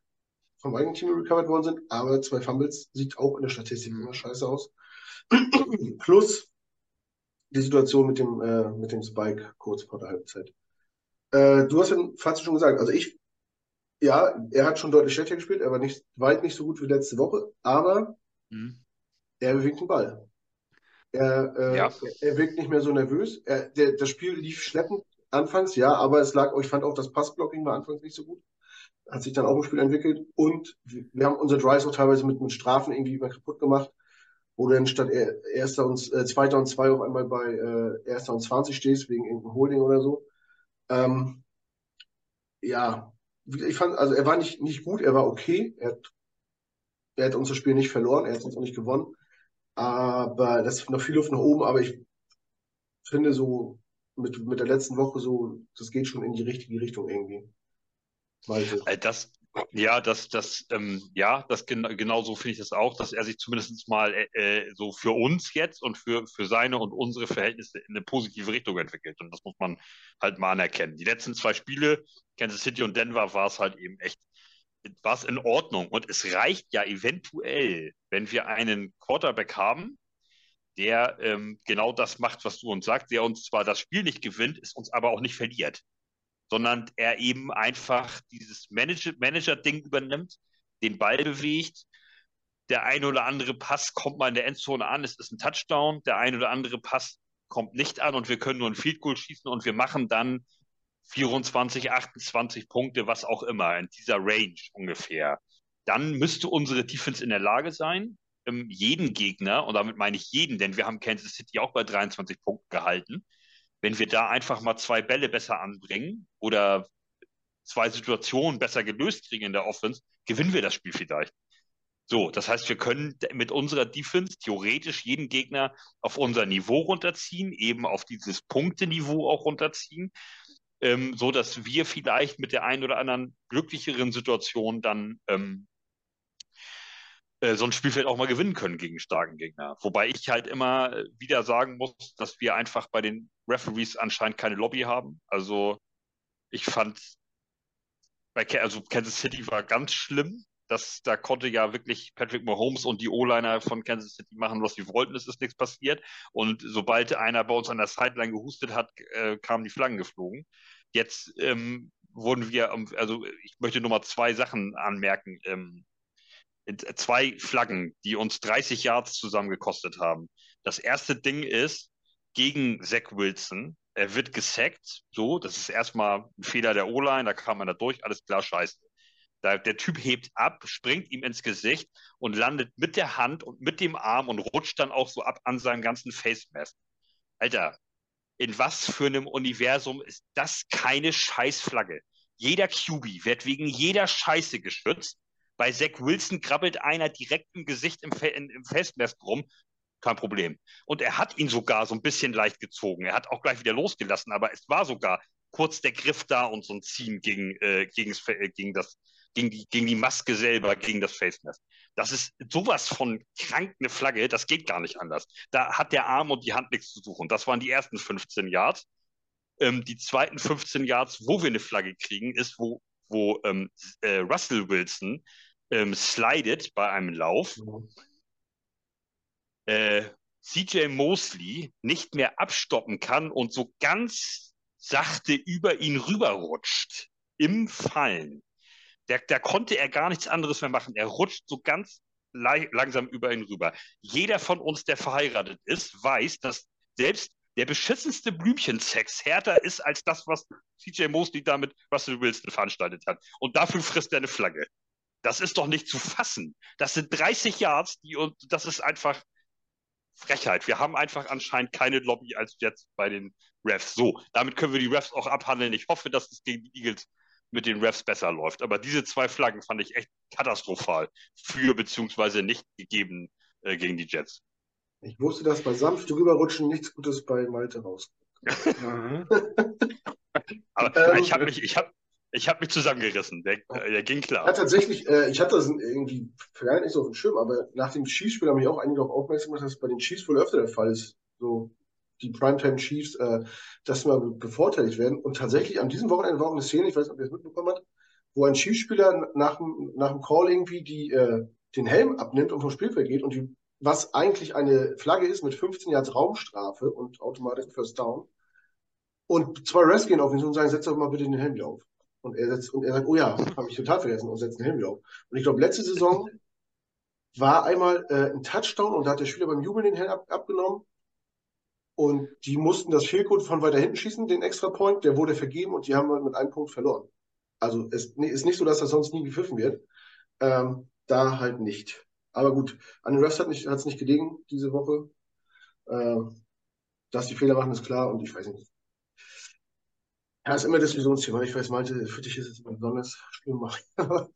vom eigenen Team recovered worden sind, aber zwei Fumbles sieht auch in der Statistik immer scheiße aus. Plus die Situation mit dem, äh, mit dem Spike kurz vor der Halbzeit. Äh, du hast ja fast schon gesagt, also ich, ja, er hat schon deutlich schlechter gespielt, er war nicht, weit nicht so gut wie letzte Woche, aber mhm. er bewegt den Ball. Er, äh, ja. er, wirkt nicht mehr so nervös. Er, der, das Spiel lief schleppend anfangs, ja, aber es lag, ich fand auch das Passblocking war anfangs nicht so gut. Hat sich dann auch im Spiel entwickelt und wir haben unsere Drives auch teilweise mit, mit Strafen irgendwie mal kaputt gemacht, wo du dann statt erster und äh, zweiter und zwei auf einmal bei äh, erster und 20 stehst, wegen irgendeinem Holding oder so. Ähm, ja, ich fand, also er war nicht, nicht gut, er war okay. Er hat, er hat unser Spiel nicht verloren, er hat uns auch nicht gewonnen. Aber das ist noch viel Luft nach oben, aber ich finde so mit, mit der letzten Woche so, das geht schon in die richtige Richtung irgendwie. Äh, das, ja, das, das, ähm, ja, das gen genau so finde ich das auch, dass er sich zumindest mal äh, äh, so für uns jetzt und für, für seine und unsere Verhältnisse in eine positive Richtung entwickelt. Und das muss man halt mal anerkennen. Die letzten zwei Spiele, Kansas City und Denver, war es halt eben echt, war es in Ordnung. Und es reicht ja eventuell, wenn wir einen Quarterback haben, der ähm, genau das macht, was du uns sagst, der uns zwar das Spiel nicht gewinnt, es uns aber auch nicht verliert sondern er eben einfach dieses Manager-Ding übernimmt, den Ball bewegt. Der ein oder andere Pass kommt mal in der Endzone an, es ist ein Touchdown. Der ein oder andere Pass kommt nicht an und wir können nur ein Field Goal schießen und wir machen dann 24, 28 Punkte, was auch immer, in dieser Range ungefähr. Dann müsste unsere Defense in der Lage sein, jeden Gegner, und damit meine ich jeden, denn wir haben Kansas City auch bei 23 Punkten gehalten, wenn wir da einfach mal zwei Bälle besser anbringen oder zwei Situationen besser gelöst kriegen in der Offense, gewinnen wir das Spiel vielleicht. So, das heißt, wir können mit unserer Defense theoretisch jeden Gegner auf unser Niveau runterziehen, eben auf dieses Punkteniveau auch runterziehen, ähm, so dass wir vielleicht mit der einen oder anderen glücklicheren Situation dann ähm, äh, so ein Spielfeld auch mal gewinnen können gegen starken Gegner. Wobei ich halt immer wieder sagen muss, dass wir einfach bei den Referees anscheinend keine Lobby haben. Also ich fand, bei also Kansas City war ganz schlimm. Das, da konnte ja wirklich Patrick Mahomes und die O-Liner von Kansas City machen, was sie wollten. Es ist nichts passiert. Und sobald einer bei uns an der Sideline gehustet hat, äh, kamen die Flaggen geflogen. Jetzt ähm, wurden wir, also ich möchte nur mal zwei Sachen anmerken. Ähm, zwei Flaggen, die uns 30 Yards zusammen gekostet haben. Das erste Ding ist gegen Zach Wilson. Er wird gesackt, so, das ist erstmal ein Fehler der O-Line, da kam man da durch, alles klar, scheiße. Da, der Typ hebt ab, springt ihm ins Gesicht und landet mit der Hand und mit dem Arm und rutscht dann auch so ab an seinem ganzen Face Mask. Alter, in was für einem Universum ist das keine Scheißflagge? Jeder QB wird wegen jeder Scheiße geschützt bei Zach Wilson krabbelt einer direkt im Gesicht im, im Festnest rum. Kein Problem. Und er hat ihn sogar so ein bisschen leicht gezogen. Er hat auch gleich wieder losgelassen, aber es war sogar kurz der Griff da und so ein Ziehen gegen, äh, gegen, äh, gegen, das, gegen, die, gegen die Maske selber, gegen das Face Mask. Das ist sowas von krank eine Flagge, das geht gar nicht anders. Da hat der Arm und die Hand nichts zu suchen. Das waren die ersten 15 Yards. Ähm, die zweiten 15 Yards, wo wir eine Flagge kriegen, ist, wo, wo ähm, äh, Russell Wilson ähm, slidet bei einem Lauf. Mhm. Äh, CJ Mosley nicht mehr abstoppen kann und so ganz sachte über ihn rüberrutscht im Fallen. Da, da konnte er gar nichts anderes mehr machen. Er rutscht so ganz langsam über ihn rüber. Jeder von uns, der verheiratet ist, weiß, dass selbst der beschissenste Blümchensex härter ist als das, was CJ Mosley da mit Russell Wilson veranstaltet hat. Und dafür frisst er eine Flagge. Das ist doch nicht zu fassen. Das sind 30 Yards, die und das ist einfach Frechheit. Wir haben einfach anscheinend keine Lobby als jetzt bei den Refs. So, damit können wir die Refs auch abhandeln. Ich hoffe, dass es gegen die Eagles mit den Refs besser läuft. Aber diese zwei Flaggen fand ich echt katastrophal für beziehungsweise nicht gegeben äh, gegen die Jets. Ich wusste, dass bei sanft rüberrutschen nichts Gutes bei Malte rauskommt. Aber ähm, ich habe mich, ich habe ich habe mich zusammengerissen. Der, der, ging klar. Ja, tatsächlich, äh, ich hatte das irgendwie vielleicht nicht so auf dem Schirm, aber nach dem Chiefs-Spiel haben mich auch einige darauf aufmerksam gemacht, dass es bei den Chiefs wohl öfter der Fall ist. So die Primetime Chiefs, äh, dass mal bevorteiligt werden. Und tatsächlich an diesem Wochenende war auch eine Szene, ich weiß nicht, ob ihr das mitbekommen habt, wo ein Chiefs-Spieler nach, nach dem Call irgendwie die, äh, den Helm abnimmt und vom Spielfeld geht und die, was eigentlich eine Flagge ist mit 15 Yards Raumstrafe und automatisch First Down. Und zwei Refs gehen auf ihn und sagen, setz doch mal bitte den Helm wieder auf. Und er, setzt, und er sagt, oh ja, habe ich total vergessen und setzt einen Helm auf. Und ich glaube, letzte Saison war einmal äh, ein Touchdown und da hat der Spieler beim Jubeln den Helm ab, abgenommen. Und die mussten das Fehlcode von weiter hinten schießen, den Extra Point, der wurde vergeben und die haben mit einem Punkt verloren. Also es ist nicht so, dass das sonst nie gepfiffen wird. Ähm, da halt nicht. Aber gut, an den Refs hat es nicht, nicht gelegen diese Woche. Äh, dass die Fehler machen, ist klar und ich weiß nicht. Ja, ist immer Diskussionsthema. Ich weiß, manche, für dich ist es immer besonders schlimm.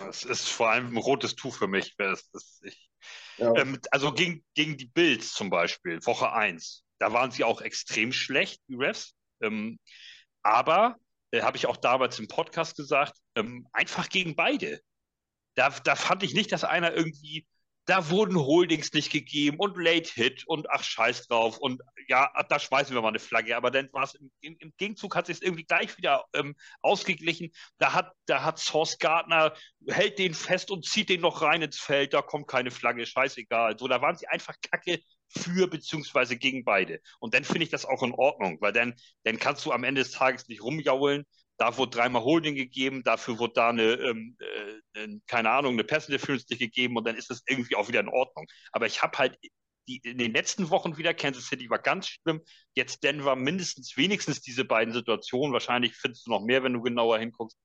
Es ist vor allem ein rotes Tuch für mich. Das, das ich, ja. ähm, also gegen, gegen die Bills zum Beispiel, Woche 1, da waren sie auch extrem schlecht, die Refs. Ähm, aber, äh, habe ich auch damals im Podcast gesagt, ähm, einfach gegen beide. Da, da fand ich nicht, dass einer irgendwie da wurden Holdings nicht gegeben und Late Hit und ach scheiß drauf und ja, da schmeißen wir mal eine Flagge. Aber dann war es im, im, Gegenzug hat sich irgendwie gleich wieder ähm, ausgeglichen. Da hat, da hat Source Gardner, hält den fest und zieht den noch rein ins Feld, da kommt keine Flagge, scheißegal. So, da waren sie einfach kacke für beziehungsweise gegen beide. Und dann finde ich das auch in Ordnung, weil dann, dann kannst du am Ende des Tages nicht rumjaulen, da wurde dreimal Holding gegeben, dafür wurde da eine, ähm, äh, keine Ahnung, eine Pass Interference gegeben und dann ist das irgendwie auch wieder in Ordnung. Aber ich habe halt die, in den letzten Wochen wieder, Kansas City war ganz schlimm, jetzt Denver mindestens wenigstens diese beiden Situationen, wahrscheinlich findest du noch mehr, wenn du genauer hinguckst,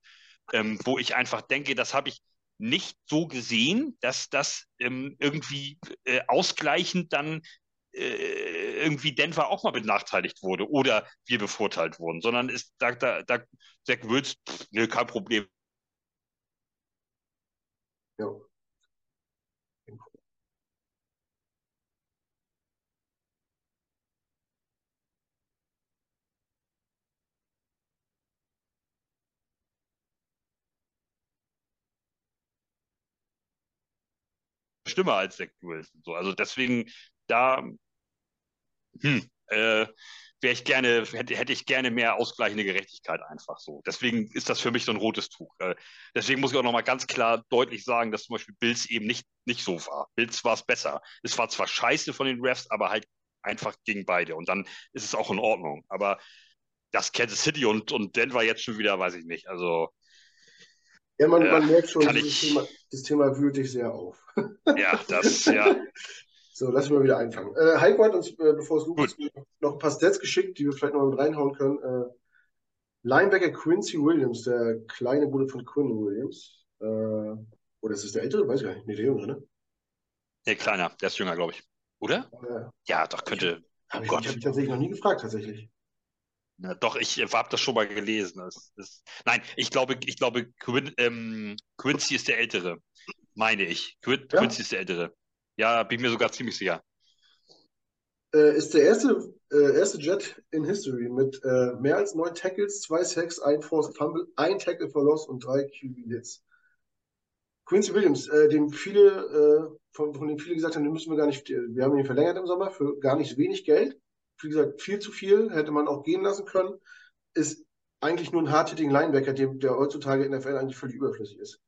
ähm, wo ich einfach denke, das habe ich nicht so gesehen, dass das ähm, irgendwie äh, ausgleichend dann irgendwie Denver auch mal benachteiligt wurde oder wir bevorteilt wurden, sondern ist da, da, da Zach Wills, nö, kein Problem. Ja. Stimme als Zach Wilson. So, also deswegen da hm, äh, wäre ich gerne, hätte, hätte ich gerne mehr ausgleichende Gerechtigkeit einfach so. Deswegen ist das für mich so ein rotes Tuch. Äh, deswegen muss ich auch nochmal ganz klar deutlich sagen, dass zum Beispiel Bills eben nicht, nicht so war. Bills war es besser. Es war zwar scheiße von den Refs, aber halt einfach gegen beide. Und dann ist es auch in Ordnung. Aber das Kansas City und, und Denver jetzt schon wieder, weiß ich nicht. Also. Ja, man, äh, man merkt schon, das, ich... Thema, das Thema wühlt dich sehr auf. ja, das, ja. So, lass mich mal wieder einfangen. Äh, Heiko hat uns, äh, bevor es Lukas geht, noch ein paar Stats geschickt, die wir vielleicht noch mit reinhauen können. Äh, Linebacker Quincy Williams, der kleine Bruder von Quinn Williams. Äh, oder ist es der ältere? Weiß ich gar nicht. Nee, der jüngere, ne? Nee, kleiner. Der ist jünger, glaube ich. Oder? Äh, ja, doch, könnte. Ich, oh Gott. Ich habe tatsächlich noch nie gefragt, tatsächlich. Ja, doch, ich habe das schon mal gelesen. Das, das, nein, ich glaube, ich glaube Quin, ähm, Quincy ist der Ältere, meine ich. Quin, ja? Quincy ist der Ältere. Ja, bin mir sogar ziemlich sicher. äh, ist der erste, äh, erste Jet in History mit äh, mehr als neun Tackles, zwei Sacks, ein Forced Fumble, ein Tackle for Loss und drei QB-Hits. Quincy Williams, äh, dem viele, äh, von, von dem viele gesagt haben, den müssen wir gar nicht, wir haben ihn verlängert im Sommer für gar nicht wenig Geld. Wie gesagt, viel zu viel, hätte man auch gehen lassen können. Ist eigentlich nur ein hard-hitting Linebacker, der, der heutzutage in der NFL eigentlich völlig überflüssig ist.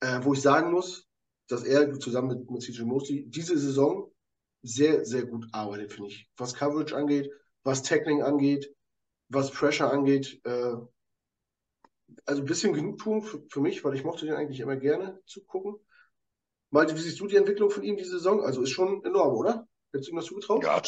Äh, wo ich sagen muss, dass er zusammen mit, mit CJ Mosley diese Saison sehr, sehr gut arbeitet, finde ich. Was Coverage angeht, was Tackling angeht, was Pressure angeht. Äh, also ein bisschen Genugtuung für, für mich, weil ich mochte den eigentlich immer gerne zu gucken. Malte, wie siehst du die Entwicklung von ihm diese Saison? Also ist schon enorm, oder? Hättest du ihm das zugetraut? Ja,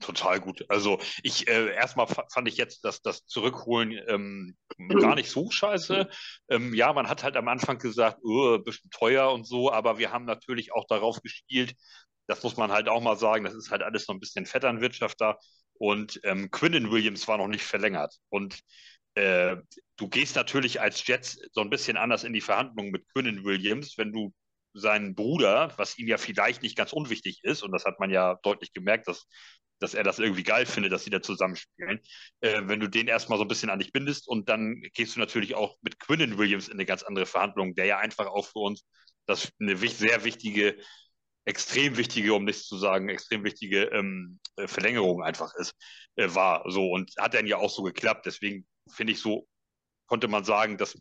total gut. Also ich äh, erstmal fand ich jetzt dass das Zurückholen ähm, gar nicht so scheiße. Ähm, ja, man hat halt am Anfang gesagt, oh, bisschen teuer und so, aber wir haben natürlich auch darauf gespielt, das muss man halt auch mal sagen, das ist halt alles noch ein bisschen Vetternwirtschaft da. Und ähm, Quinnen Williams war noch nicht verlängert. Und äh, du gehst natürlich als Jets so ein bisschen anders in die Verhandlungen mit Quinnen Williams, wenn du seinen Bruder, was ihm ja vielleicht nicht ganz unwichtig ist, und das hat man ja deutlich gemerkt, dass, dass er das irgendwie geil findet, dass sie da zusammenspielen, äh, wenn du den erstmal so ein bisschen an dich bindest und dann gehst du natürlich auch mit Quinnen Williams in eine ganz andere Verhandlung, der ja einfach auch für uns das eine sehr wichtige extrem wichtige, um nichts zu sagen, extrem wichtige ähm, äh, Verlängerung einfach ist, äh, war. So und hat dann ja auch so geklappt. Deswegen finde ich so, konnte man sagen, dass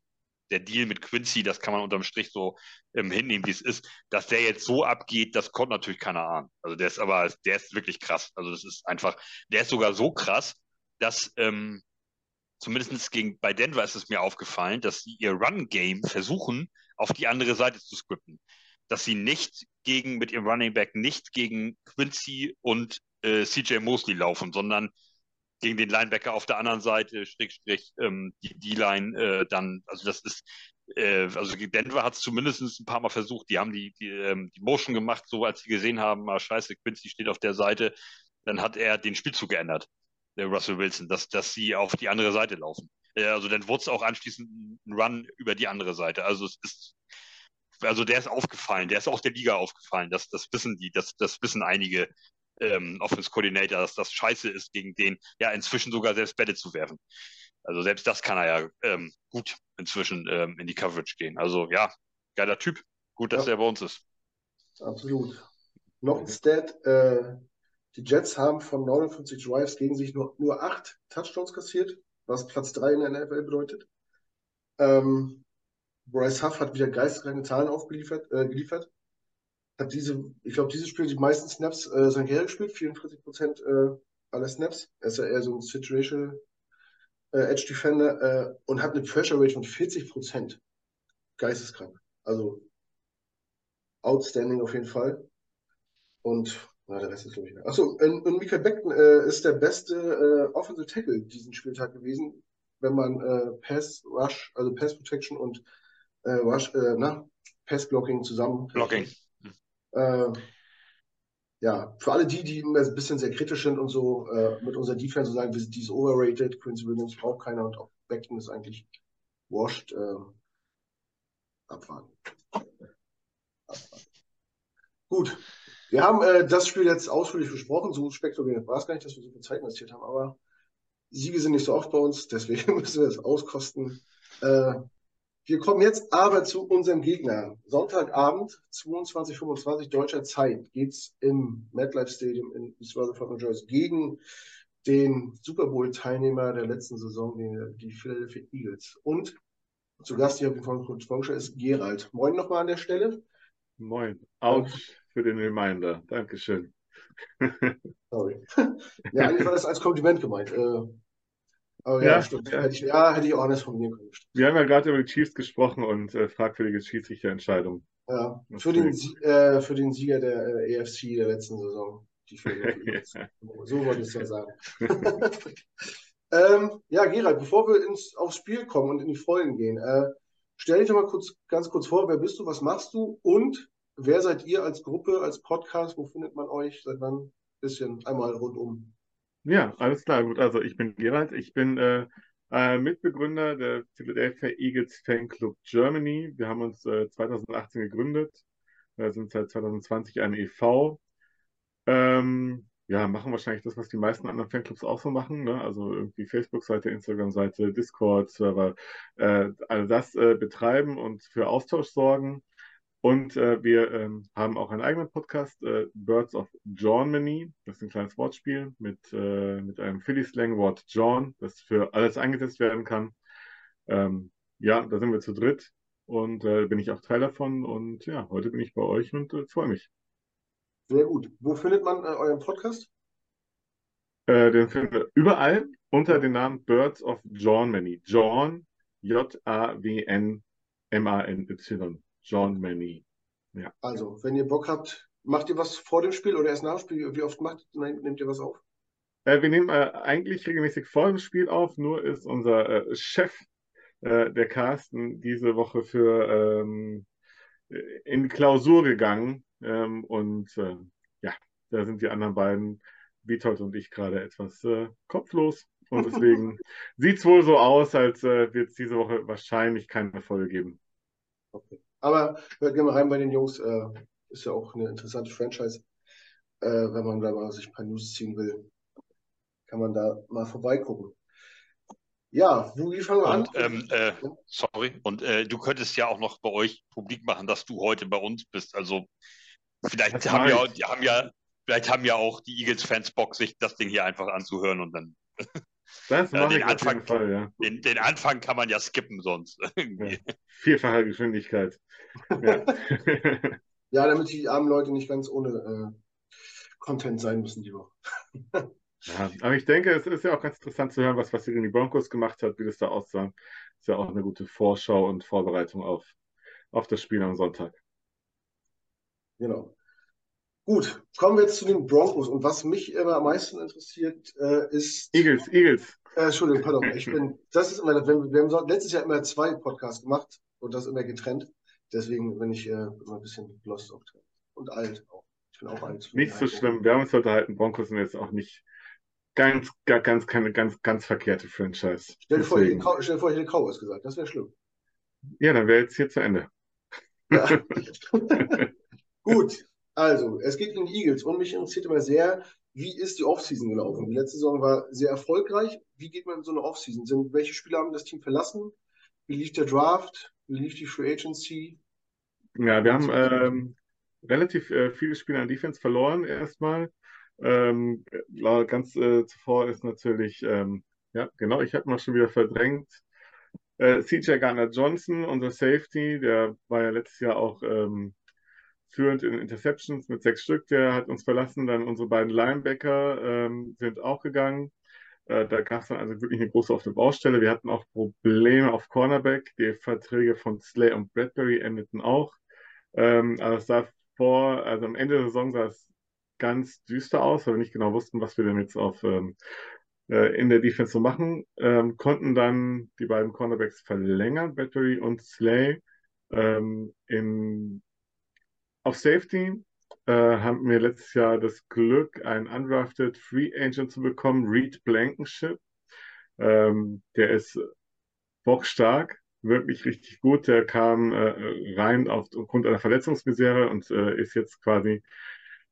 der Deal mit Quincy, das kann man unterm Strich so ähm, hinnehmen, wie es ist, dass der jetzt so abgeht, das konnte natürlich keiner ahnen. Also der ist aber, der ist wirklich krass. Also das ist einfach, der ist sogar so krass, dass ähm, zumindest gegen, bei Denver ist es mir aufgefallen, dass sie ihr Run-Game versuchen, auf die andere Seite zu scripten dass sie nicht gegen, mit ihrem Running Back nicht gegen Quincy und äh, CJ Mosley laufen, sondern gegen den Linebacker auf der anderen Seite, Schrägstrich, ähm, die D-Line äh, dann, also das ist, äh, also Denver hat es zumindest ein paar Mal versucht, die haben die, die, ähm, die Motion gemacht, so als sie gesehen haben, ah, scheiße, Quincy steht auf der Seite, dann hat er den Spielzug geändert, der Russell Wilson, dass, dass sie auf die andere Seite laufen. Äh, also dann wurde es auch anschließend ein Run über die andere Seite. Also es ist also der ist aufgefallen, der ist auch der Liga aufgefallen. Das, das wissen die, das, das wissen einige ähm, Offense Coordinator, dass das scheiße ist, gegen den ja inzwischen sogar selbst Bälle zu werfen. Also selbst das kann er ja ähm, gut inzwischen ähm, in die Coverage gehen. Also ja, geiler Typ. Gut, dass ja. er bei uns ist. Absolut. Noch ein Stat, äh, die Jets haben von 59 Drives gegen sich nur, nur acht Touchdowns kassiert, was Platz 3 in der NFL bedeutet. Ähm, Bryce Huff hat wieder geisteskranke Zahlen aufgeliefert, äh, geliefert. Hat diese, ich glaube, dieses Spiel die meisten Snaps äh, sein Karriere gespielt, 44 Prozent äh, aller Snaps. Er ist ja eher so ein Situational äh, Edge Defender äh, und hat eine Pressure Rate von 40 Prozent. Geisteskrank. Also outstanding auf jeden Fall. Und na, der Rest ist, glaube ich. Achso, und, und Michael Beckton äh, ist der beste äh, Offensive Tackle diesen Spieltag gewesen, wenn man äh, Pass Rush, also Pass Protection und äh, Rush, äh, na, Pass-Blocking zusammen. Blocking. Äh, ja, für alle die, die ein bisschen sehr kritisch sind und so äh, mit unserer Defense so sagen, die ist overrated, Quincy Williams braucht keiner und auch Beckton ist eigentlich washed. Äh, abwarten. abwarten. Gut, wir haben äh, das Spiel jetzt ausführlich besprochen. So spektakulär war es gar nicht, dass wir so viel Zeit investiert haben, aber Siege sind nicht so oft bei uns, deswegen müssen wir es auskosten. Äh, wir kommen jetzt aber zu unserem Gegner. Sonntagabend, 22.25 deutscher Zeit, geht es im MetLife Stadium in East Rutherford, New Jersey gegen den Super Bowl-Teilnehmer der letzten Saison, die, die Philadelphia Eagles. Und zu Gast, ich habe ihn vorhin kurz vorgestellt, ist Gerald. Moin nochmal an der Stelle. Moin. Auch für den Reminder. Dankeschön. Sorry. ja, eigentlich war das als Kompliment gemeint. Äh, aber ja, ja stimmt. Ja. Hätte, ich, ja, hätte ich auch anders formulieren können. Wir haben ja gerade über die Chiefs gesprochen und äh, fragwürdige Schiedsrichterentscheidung. Ja, für den, äh, für den Sieger der äh, EFC der letzten Saison. So wollte ich es ja sagen. ähm, ja, Gerald, bevor wir ins, aufs Spiel kommen und in die Folgen gehen, äh, stell dich doch mal kurz, ganz kurz vor, wer bist du, was machst du und wer seid ihr als Gruppe, als Podcast, wo findet man euch, seit wann? Bisschen einmal rundum. Ja, alles klar. Gut, also ich bin Gerald. Ich bin äh, äh, Mitbegründer der Philadelphia Eagles Fanclub Germany. Wir haben uns äh, 2018 gegründet. Wir sind seit 2020 eine e.V. Ähm, ja, machen wahrscheinlich das, was die meisten anderen Fanclubs auch so machen. Ne? Also irgendwie Facebook-Seite, Instagram-Seite, Discord-Server, äh, all das äh, betreiben und für Austausch sorgen. Und äh, wir ähm, haben auch einen eigenen Podcast, äh, Birds of Germany. Das ist ein kleines Wortspiel mit, äh, mit einem Philly-Slang-Wort John, das für alles eingesetzt werden kann. Ähm, ja, da sind wir zu dritt und äh, bin ich auch Teil davon. Und ja, heute bin ich bei euch und äh, freue mich. Sehr gut. Wo findet man äh, euren Podcast? Den finden wir überall unter dem Namen Birds of Germany. John, J-A-W-N-M-A-N-Y. John Manny. Ja. Also, wenn ihr Bock habt, macht ihr was vor dem Spiel oder erst nach dem Spiel? Wie oft macht, nehmt ihr was auf? Äh, wir nehmen äh, eigentlich regelmäßig vor dem Spiel auf, nur ist unser äh, Chef, äh, der Carsten, diese Woche für ähm, in Klausur gegangen. Ähm, und äh, ja, da sind die anderen beiden, Witold und ich, gerade etwas äh, kopflos. Und deswegen sieht es wohl so aus, als wird es diese Woche wahrscheinlich keine Folge geben. Okay. Aber hört gerne mal rein bei den Jungs. Äh, ist ja auch eine interessante Franchise. Äh, wenn man da mal sich ein paar News ziehen will, kann man da mal vorbeigucken. Ja, wie fangen wir und, an? Ähm, äh, sorry, und äh, du könntest ja auch noch bei euch publik machen, dass du heute bei uns bist. Also vielleicht haben ja, haben ja, vielleicht haben ja auch die Eagles-Fans Bock, sich das Ding hier einfach anzuhören und dann. Das ja, den, Anfang, Fall, ja. den, den, Anfang kann man ja skippen sonst. Ja. Vierfache Geschwindigkeit. Ja. ja, damit die armen Leute nicht ganz ohne äh, Content sein müssen die Woche. ja, aber ich denke, es ist ja auch ganz interessant zu hören, was, was die Broncos gemacht hat, wie das da aussah. Ist ja auch eine gute Vorschau und Vorbereitung auf, auf das Spiel am Sonntag. Genau. Gut, kommen wir jetzt zu den Broncos. Und was mich immer am meisten interessiert, äh, ist. Eagles, Eagles. Äh, Entschuldigung, pardon. Ich bin, das ist immer, wir, wir haben letztes Jahr immer zwei Podcasts gemacht und das immer getrennt. Deswegen bin ich äh, immer ein bisschen lost auf Und alt auch. Ich bin auch alt. Nicht so schlimm. Wir haben uns unterhalten. Broncos sind jetzt auch nicht ganz, gar, ganz, keine ganz, ganz verkehrte Franchise. Stell dir vor, ich hätte, stell dir vor, ich hätte Cowboys gesagt. Das wäre schlimm. Ja, dann wäre jetzt hier zu Ende. Ja. Gut. Also, es geht gegen die Eagles und mich interessiert immer sehr, wie ist die Offseason gelaufen? Die letzte Saison war sehr erfolgreich. Wie geht man in so eine Offseason? Sind, welche Spieler haben das Team verlassen? Wie lief der Draft? Wie lief die Free Agency? Ja, wir haben ähm, relativ äh, viele Spieler an Defense verloren erstmal. Ähm, ganz äh, zuvor ist natürlich, ähm, ja, genau, ich hatte mal schon wieder verdrängt. Äh, CJ Garner Johnson, unser Safety, der war ja letztes Jahr auch ähm, führend in Interceptions mit sechs Stück. Der hat uns verlassen. Dann unsere beiden Linebacker ähm, sind auch gegangen. Äh, da gab es dann also wirklich eine große der Baustelle. Wir hatten auch Probleme auf Cornerback. Die Verträge von Slay und Bradbury endeten auch. Ähm, also es sah vor, also am Ende der Saison sah es ganz düster aus, weil wir nicht genau wussten, was wir denn jetzt auf ähm, äh, in der Defense so machen. Ähm, konnten dann die beiden Cornerbacks verlängern, Bradbury und Slay. Ähm, in auf Safety äh, haben wir letztes Jahr das Glück, einen undrafted Free Agent zu bekommen, Reed Blankenship. Ähm, der ist bockstark, wirklich richtig gut. Der kam äh, rein aufgrund einer Verletzungsmisere und äh, ist jetzt quasi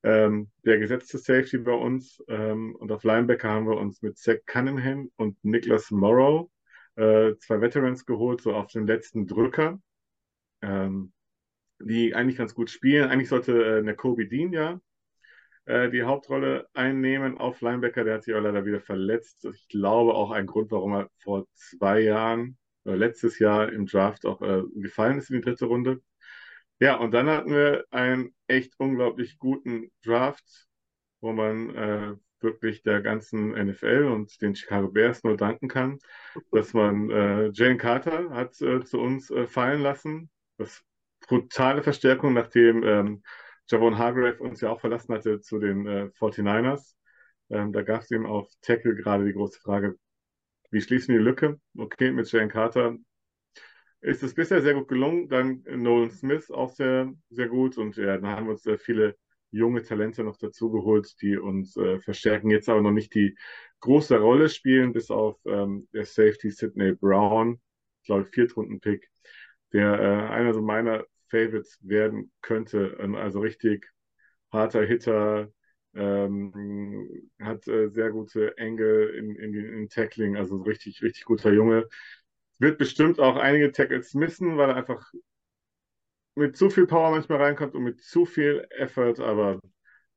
ähm, der gesetzte Safety bei uns. Ähm, und auf Linebacker haben wir uns mit Zach Cunningham und Nicholas Morrow äh, zwei Veterans geholt, so auf den letzten Drücker. Ähm, die eigentlich ganz gut spielen. Eigentlich sollte äh, Kobe Dean ja äh, die Hauptrolle einnehmen auf Linebacker. Der hat sich aber leider wieder verletzt. Ich glaube auch ein Grund, warum er vor zwei Jahren, äh, letztes Jahr im Draft auch äh, gefallen ist in die dritte Runde. Ja, und dann hatten wir einen echt unglaublich guten Draft, wo man äh, wirklich der ganzen NFL und den Chicago Bears nur danken kann, dass man äh, Jane Carter hat äh, zu uns fallen lassen. Das brutale Verstärkung, nachdem ähm, Javon Hargrave uns ja auch verlassen hatte zu den äh, 49ers. Ähm, da gab es eben auf Tackle gerade die große Frage, wie schließen wir die Lücke? Okay, mit Jane Carter ist es bisher sehr gut gelungen. Dann Nolan Smith auch sehr, sehr gut. Und ja, dann haben wir uns sehr viele junge Talente noch dazugeholt, die uns äh, verstärken, jetzt aber noch nicht die große Rolle spielen, bis auf ähm, der Safety Sidney Brown, ich glaube, Viertrunden-Pick, der äh, einer so meiner Favorites werden könnte. Also richtig harter Hitter, ähm, hat äh, sehr gute Engel in, in, in Tackling, also richtig, richtig guter Junge. Wird bestimmt auch einige Tackles missen, weil er einfach mit zu viel Power manchmal reinkommt und mit zu viel Effort, aber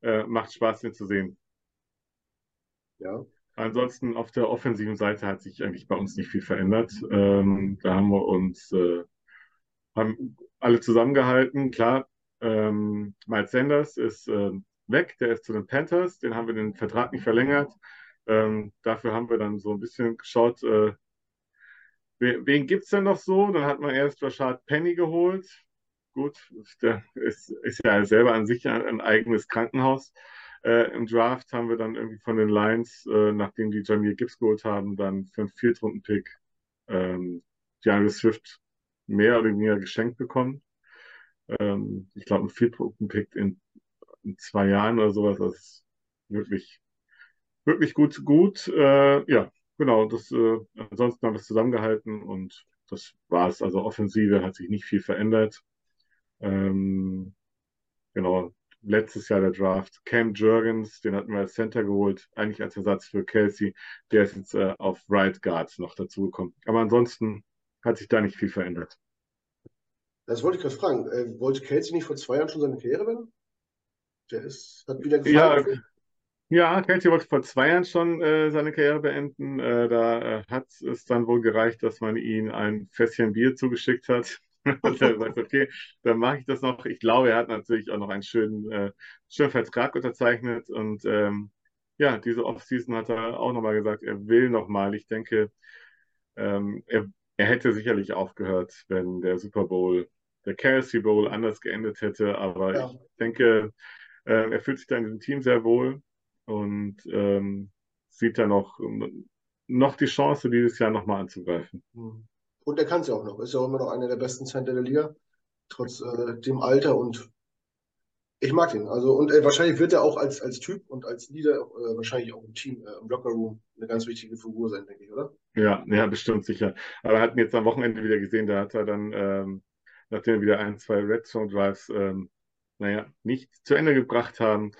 äh, macht Spaß, den zu sehen. Ja. Ansonsten auf der offensiven Seite hat sich eigentlich bei uns nicht viel verändert. Ähm, da haben wir uns äh, haben alle zusammengehalten. Klar, ähm, Miles Sanders ist äh, weg, der ist zu den Panthers, den haben wir den Vertrag nicht verlängert. Ähm, dafür haben wir dann so ein bisschen geschaut, äh, wen gibt es denn noch so? Dann hat man erst Rashad Penny geholt. Gut, der ist, ist ja selber an sich ein, ein eigenes Krankenhaus. Äh, Im Draft haben wir dann irgendwie von den Lions, äh, nachdem die Jamir Gibbs geholt haben, dann für einen Viertrunden-Pick ähm, Daniel Swift mehr oder weniger geschenkt bekommen. Ähm, ich glaube, ein Viertrunden-Pick in, in, zwei Jahren oder sowas, das ist wirklich, wirklich gut, gut. Äh, ja, genau, das, äh, ansonsten haben wir es zusammengehalten und das war's. Also Offensive hat sich nicht viel verändert. Ähm, genau, letztes Jahr der Draft. Cam Jurgens, den hatten wir als Center geholt, eigentlich als Ersatz für Kelsey. Der ist jetzt äh, auf Right Guard noch dazugekommen. Aber ansonsten hat sich da nicht viel verändert. Das wollte ich gerade fragen. Äh, wollte Kelsey nicht vor zwei Jahren schon seine Karriere beenden? Der ist, hat wieder gefallen. Ja, ja, Kelsey wollte vor zwei Jahren schon äh, seine Karriere beenden. Äh, da äh, hat es dann wohl gereicht, dass man ihm ein Fässchen Bier zugeschickt hat. Und er sagt, okay, dann mache ich das noch. Ich glaube, er hat natürlich auch noch einen schönen, äh, schönen Vertrag unterzeichnet. Und ähm, ja, diese Offseason hat er auch nochmal gesagt, er will nochmal. Ich denke, ähm, er, er hätte sicherlich aufgehört, wenn der Super Bowl, der Kelsey Bowl anders geendet hätte. Aber ja. ich denke, äh, er fühlt sich da in diesem Team sehr wohl und ähm, sieht da noch, noch die Chance, dieses Jahr nochmal anzugreifen. Mhm. Und er kann es ja auch noch. Ist ja auch immer noch einer der besten Center der Liga, trotz äh, dem Alter. Und ich mag ihn. Also, und äh, wahrscheinlich wird er auch als, als Typ und als Leader äh, wahrscheinlich auch im Team, äh, im Locker Room eine ganz wichtige Figur sein, denke ich, oder? Ja, ja, bestimmt sicher. Aber wir hatten jetzt am Wochenende wieder gesehen, da hat er dann, ähm, nachdem wir wieder ein, zwei Red Zone Drives, ähm, naja, nicht zu Ende gebracht haben,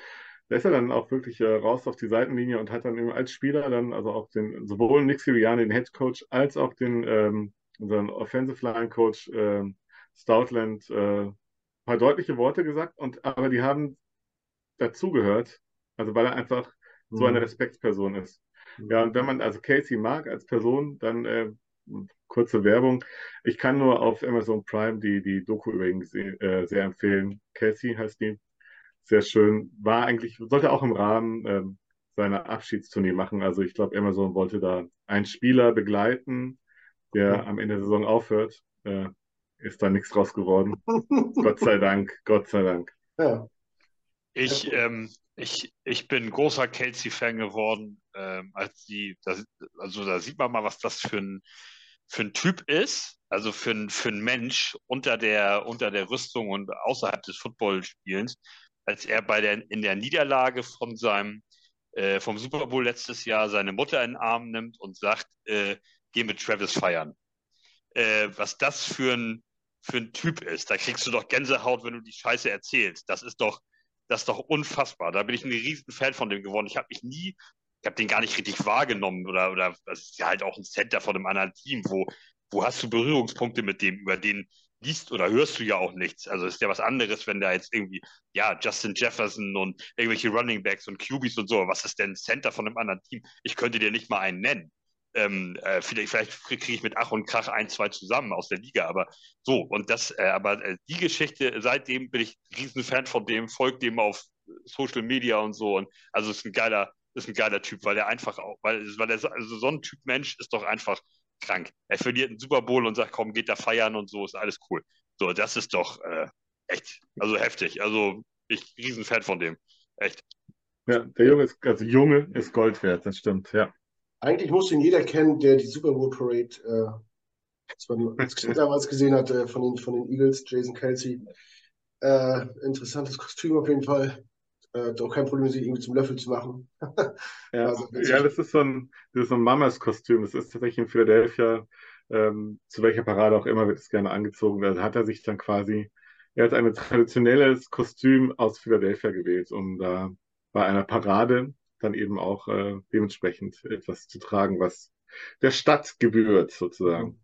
da ist er dann auch wirklich äh, raus auf die Seitenlinie und hat dann eben als Spieler dann, also auch den, sowohl Nick Sirianni, den Head Coach, als auch den ähm, unseren Offensive Line Coach äh, Stoutland äh, paar deutliche Worte gesagt, und aber die haben dazugehört, also weil er einfach mhm. so eine mhm. Respektsperson ist. Mhm. Ja, und wenn man also Casey mag als Person, dann äh, kurze Werbung. Ich kann nur auf Amazon Prime die, die Doku übrigens äh, sehr empfehlen. Casey heißt die. Sehr schön. War eigentlich, sollte auch im Rahmen äh, seiner Abschiedstournee machen. Also ich glaube, Amazon wollte da einen Spieler begleiten, der am Ende der Saison aufhört, äh, ist da nichts draus geworden. Gott sei Dank, Gott sei Dank. Ja. Ich, ähm, ich, ich bin großer Kelsey-Fan geworden, ähm, als die, das, also da sieht man mal, was das für ein, für ein Typ ist, also für ein, für ein Mensch unter der, unter der Rüstung und außerhalb des Footballspielens, als er bei der, in der Niederlage von seinem, äh, vom Super Bowl letztes Jahr seine Mutter in den Arm nimmt und sagt, äh, geh mit Travis feiern. Äh, was das für ein, für ein Typ ist, da kriegst du doch Gänsehaut, wenn du die Scheiße erzählst. Das ist doch, das ist doch unfassbar. Da bin ich ein riesen Fan von dem geworden. Ich habe mich nie, ich habe den gar nicht richtig wahrgenommen oder, oder das ist ja halt auch ein Center von einem anderen Team. Wo, wo hast du Berührungspunkte mit dem? Über den liest oder hörst du ja auch nichts. Also ist ja was anderes, wenn da jetzt irgendwie, ja, Justin Jefferson und irgendwelche Running Backs und QBs und so, was ist denn Center von einem anderen Team? Ich könnte dir nicht mal einen nennen ähm, äh, vielleicht, vielleicht kriege ich mit Ach und Krach ein, zwei zusammen aus der Liga, aber so, und das, äh, aber äh, die Geschichte, seitdem bin ich riesen Fan von dem, folgt dem auf Social Media und so, und also ist ein geiler, ist ein geiler Typ, weil er einfach auch, weil, weil er also so ein Typ Mensch ist doch einfach krank. Er verliert einen Super Bowl und sagt, komm, geht da feiern und so, ist alles cool. So, das ist doch äh, echt, also heftig. Also ich riesen Fan von dem. Echt. Ja, der Junge ist, also Junge ist Gold wert, das stimmt, ja. Eigentlich muss ihn jeder kennen, der die Super Bowl Parade äh, damals gesehen hat äh, von, den, von den Eagles, Jason Kelsey. Äh, interessantes Kostüm auf jeden Fall. Äh, doch kein Problem, sich irgendwie zum Löffel zu machen. ja, also, ja, das ist so ein, das ist so ein Mamas-Kostüm. Das ist tatsächlich in Philadelphia, ähm, zu welcher Parade auch immer wird es gerne angezogen. Da hat er sich dann quasi, er hat ein traditionelles Kostüm aus Philadelphia gewählt, um da bei einer Parade dann eben auch äh, dementsprechend etwas zu tragen, was der Stadt gebührt, sozusagen.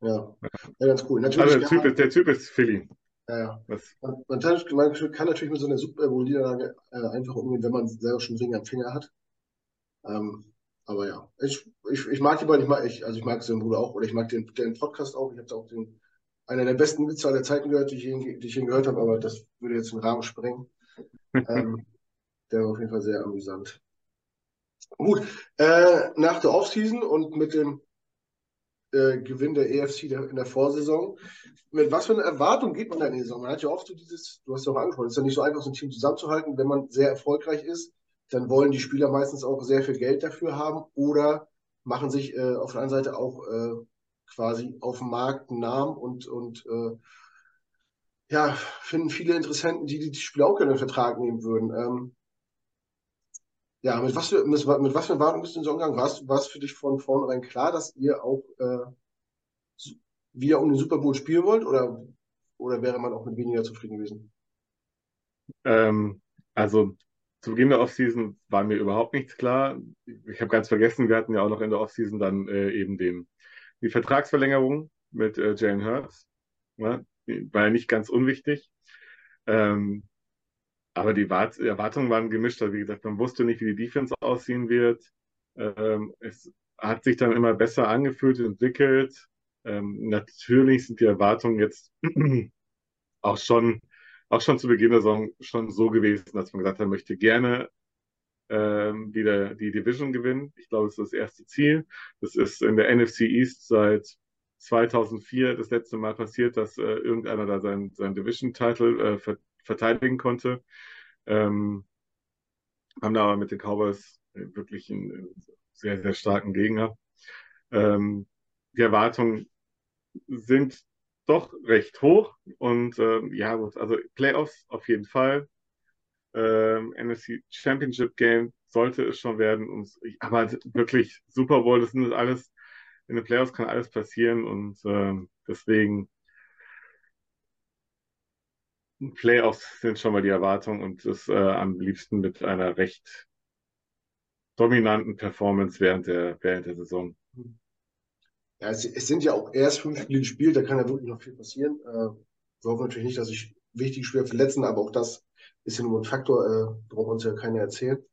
Ja, ja ganz cool. Natürlich also der, typ ist, der Typ ist Philly. Ja, ja. Man, man, man, kann natürlich mit so einer Super Bowl-Niederlage äh, einfach umgehen, wenn man selber schon Ring am Finger hat. Ähm, aber ja, ich, ich, ich mag die beiden, ich mag, ich, also ich mag seinen Bruder auch, oder ich mag den, den Podcast auch. Ich habe auch den, einer der besten Witze aller Zeiten gehört, die ich, ihn, die ich ihn gehört habe, aber das würde jetzt den Rahmen sprengen. ähm, der war auf jeden Fall sehr amüsant. Gut, äh, nach der Offseason und mit dem äh, Gewinn der EFC in der Vorsaison, mit was für einer Erwartung geht man da in die Saison? Man hat ja oft so dieses, du hast ja auch angesprochen, es ist ja nicht so einfach, so ein Team zusammenzuhalten, wenn man sehr erfolgreich ist, dann wollen die Spieler meistens auch sehr viel Geld dafür haben oder machen sich äh, auf der anderen Seite auch äh, quasi auf dem Markt einen Namen und, und äh, ja, finden viele Interessenten, die die Spieler auch gerne in Vertrag nehmen würden. Ähm, ja, mit was für, mit, mit was für Erwartungen bist du in so umgegangen? War es für dich von vornherein klar, dass ihr auch äh, wieder um den Super Bowl spielen wollt oder, oder wäre man auch mit weniger zufrieden gewesen? Ähm, also zu Beginn der Offseason war mir überhaupt nichts klar. Ich habe ganz vergessen, wir hatten ja auch noch in der Offseason dann äh, eben den, die Vertragsverlängerung mit äh, Jalen Hurts. Ja, war ja nicht ganz unwichtig. Ähm, aber die Wart Erwartungen waren gemischt. Wie gesagt, man wusste nicht, wie die Defense aussehen wird. Ähm, es hat sich dann immer besser angefühlt, entwickelt. Ähm, natürlich sind die Erwartungen jetzt auch schon auch schon zu Beginn der Saison schon so gewesen, dass man gesagt hat, man möchte gerne ähm, wieder die Division gewinnen. Ich glaube, das ist das erste Ziel. Das ist in der NFC East seit 2004 das letzte Mal passiert, dass äh, irgendeiner da seinen, seinen Division-Title äh, ver verteidigen konnte. Ähm, haben da aber mit den Cowboys wirklich einen sehr, sehr starken Gegner. Ähm, die Erwartungen sind doch recht hoch. Und ähm, ja, also Playoffs auf jeden Fall. Ähm, NFC Championship Game sollte es schon werden. Und, aber wirklich Super Bowl, das sind alles, in den Playoffs kann alles passieren. Und ähm, deswegen Playoffs sind schon mal die Erwartung und das äh, am liebsten mit einer recht dominanten Performance während der, während der Saison. Mhm. Ja, es, es, sind ja auch erst fünf Spiele gespielt, da kann ja wirklich noch viel passieren. Äh, wir hoffen natürlich nicht, dass sich wichtige Spieler verletzen, aber auch das ist ja nur ein Faktor, äh, braucht uns ja keiner erzählen.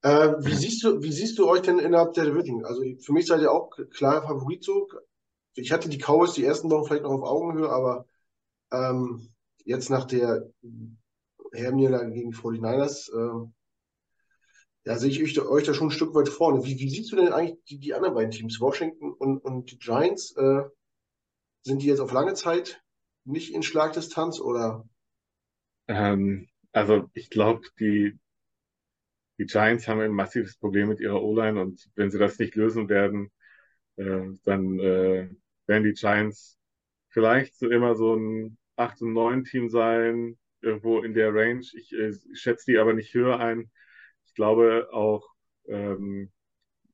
Äh, wie, siehst du, wie siehst du euch denn innerhalb der Division? Also für mich seid ihr auch klar Favorit so. Ich hatte die Cowboys die ersten Wochen vielleicht noch auf Augenhöhe, aber ähm, jetzt nach der Herniederlage gegen die 49ers äh, ja, sehe ich euch da schon ein Stück weit vorne. Wie, wie siehst du denn eigentlich die, die anderen beiden Teams, Washington und, und die Giants? Äh, sind die jetzt auf lange Zeit nicht in Schlagdistanz oder? Ähm, also ich glaube, die, die Giants haben ein massives Problem mit ihrer O-Line und wenn sie das nicht lösen werden, äh, dann äh, werden die Giants vielleicht so immer so ein 8 und 9 Team sein, irgendwo in der Range. Ich, äh, ich schätze die aber nicht höher ein glaube auch ähm,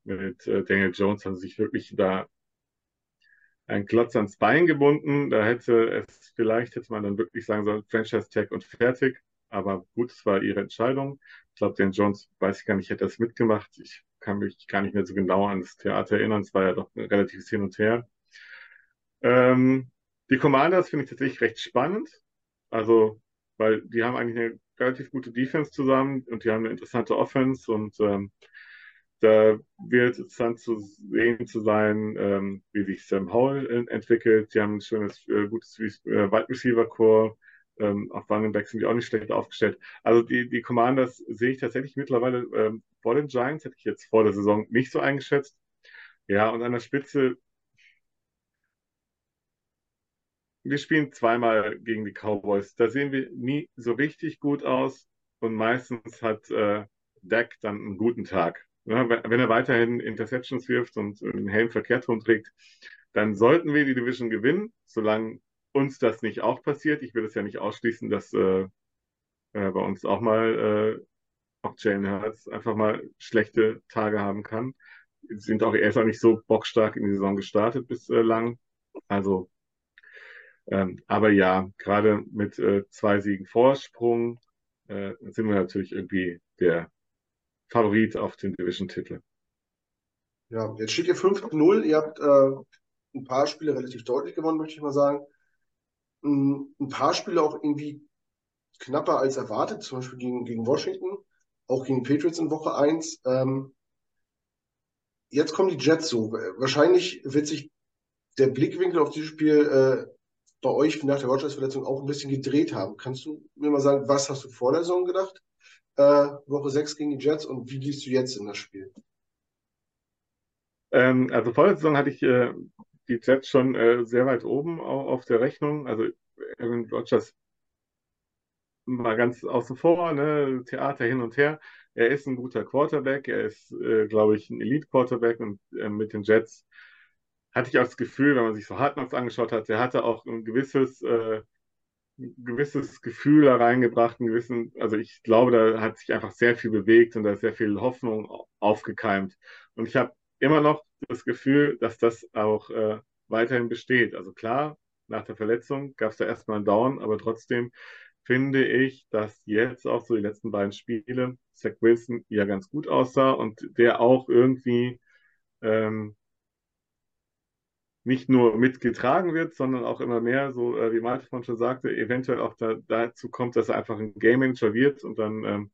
mit äh, Daniel Jones haben sie sich wirklich da ein Klotz ans Bein gebunden. Da hätte es, vielleicht hätte man dann wirklich sagen sollen, Franchise Tag und fertig. Aber gut, es war ihre Entscheidung. Ich glaube, Dan Jones, weiß ich gar nicht, hätte das mitgemacht. Ich kann mich gar nicht mehr so genau an das Theater erinnern. Es war ja doch relativ hin und her. Ähm, die Commanders finde ich tatsächlich recht spannend. Also, weil die haben eigentlich eine relativ gute Defense zusammen und die haben eine interessante Offense und ähm, da wird interessant zu sehen zu sein, ähm, wie sich Sam Howell entwickelt. Die haben ein schönes, äh, gutes äh, Wide Receiver Core. Ähm, auf Running sind die auch nicht schlecht aufgestellt. Also die, die Commanders sehe ich tatsächlich mittlerweile ähm, vor den Giants, hätte ich jetzt vor der Saison nicht so eingeschätzt. Ja, und an der Spitze wir spielen zweimal gegen die Cowboys. Da sehen wir nie so richtig gut aus und meistens hat äh, Dak dann einen guten Tag. Ja, wenn er weiterhin Interceptions wirft und den Helm verkehrt rumträgt, dann sollten wir die Division gewinnen, solange uns das nicht auch passiert. Ich will es ja nicht ausschließen, dass äh, äh, bei uns auch mal äh, auch Jalen Hurts einfach mal schlechte Tage haben kann. Sind auch, er ist auch nicht so bockstark in die Saison gestartet bislang. Also ähm, aber ja, gerade mit äh, zwei Siegen Vorsprung äh, sind wir natürlich irgendwie der Favorit auf den Division-Titel. Ja, jetzt steht ihr 5-0. Ihr habt äh, ein paar Spiele relativ deutlich gewonnen, möchte ich mal sagen. Ein paar Spiele auch irgendwie knapper als erwartet, zum Beispiel gegen, gegen Washington, auch gegen Patriots in Woche 1. Ähm, jetzt kommen die Jets so. Wahrscheinlich wird sich der Blickwinkel auf dieses Spiel äh, bei euch nach der Rogers-Verletzung auch ein bisschen gedreht haben. Kannst du mir mal sagen, was hast du vor der Saison gedacht? Äh, Woche 6 gegen die Jets und wie liest du jetzt in das Spiel? Ähm, also vor der Saison hatte ich äh, die Jets schon äh, sehr weit oben auf, der Rechnung. Also Aaron Rodgers mal ganz außen vor, ne? Theater hin und her. Er ist ein guter Quarterback, er ist, äh, glaube ich, ein Elite-Quarterback und äh, mit den Jets hatte ich auch das Gefühl, wenn man sich so Hardknocks angeschaut hat, der hatte auch ein gewisses, äh, ein gewisses Gefühl da reingebracht, einen gewissen, also ich glaube, da hat sich einfach sehr viel bewegt und da ist sehr viel Hoffnung aufgekeimt. Und ich habe immer noch das Gefühl, dass das auch äh, weiterhin besteht. Also klar, nach der Verletzung gab es da erstmal einen Down, aber trotzdem finde ich, dass jetzt auch so die letzten beiden Spiele Zach Wilson ja ganz gut aussah und der auch irgendwie ähm, nicht nur mitgetragen wird, sondern auch immer mehr, so äh, wie Malte von schon sagte, eventuell auch da, dazu kommt, dass er einfach ein Game Manager wird und dann ähm,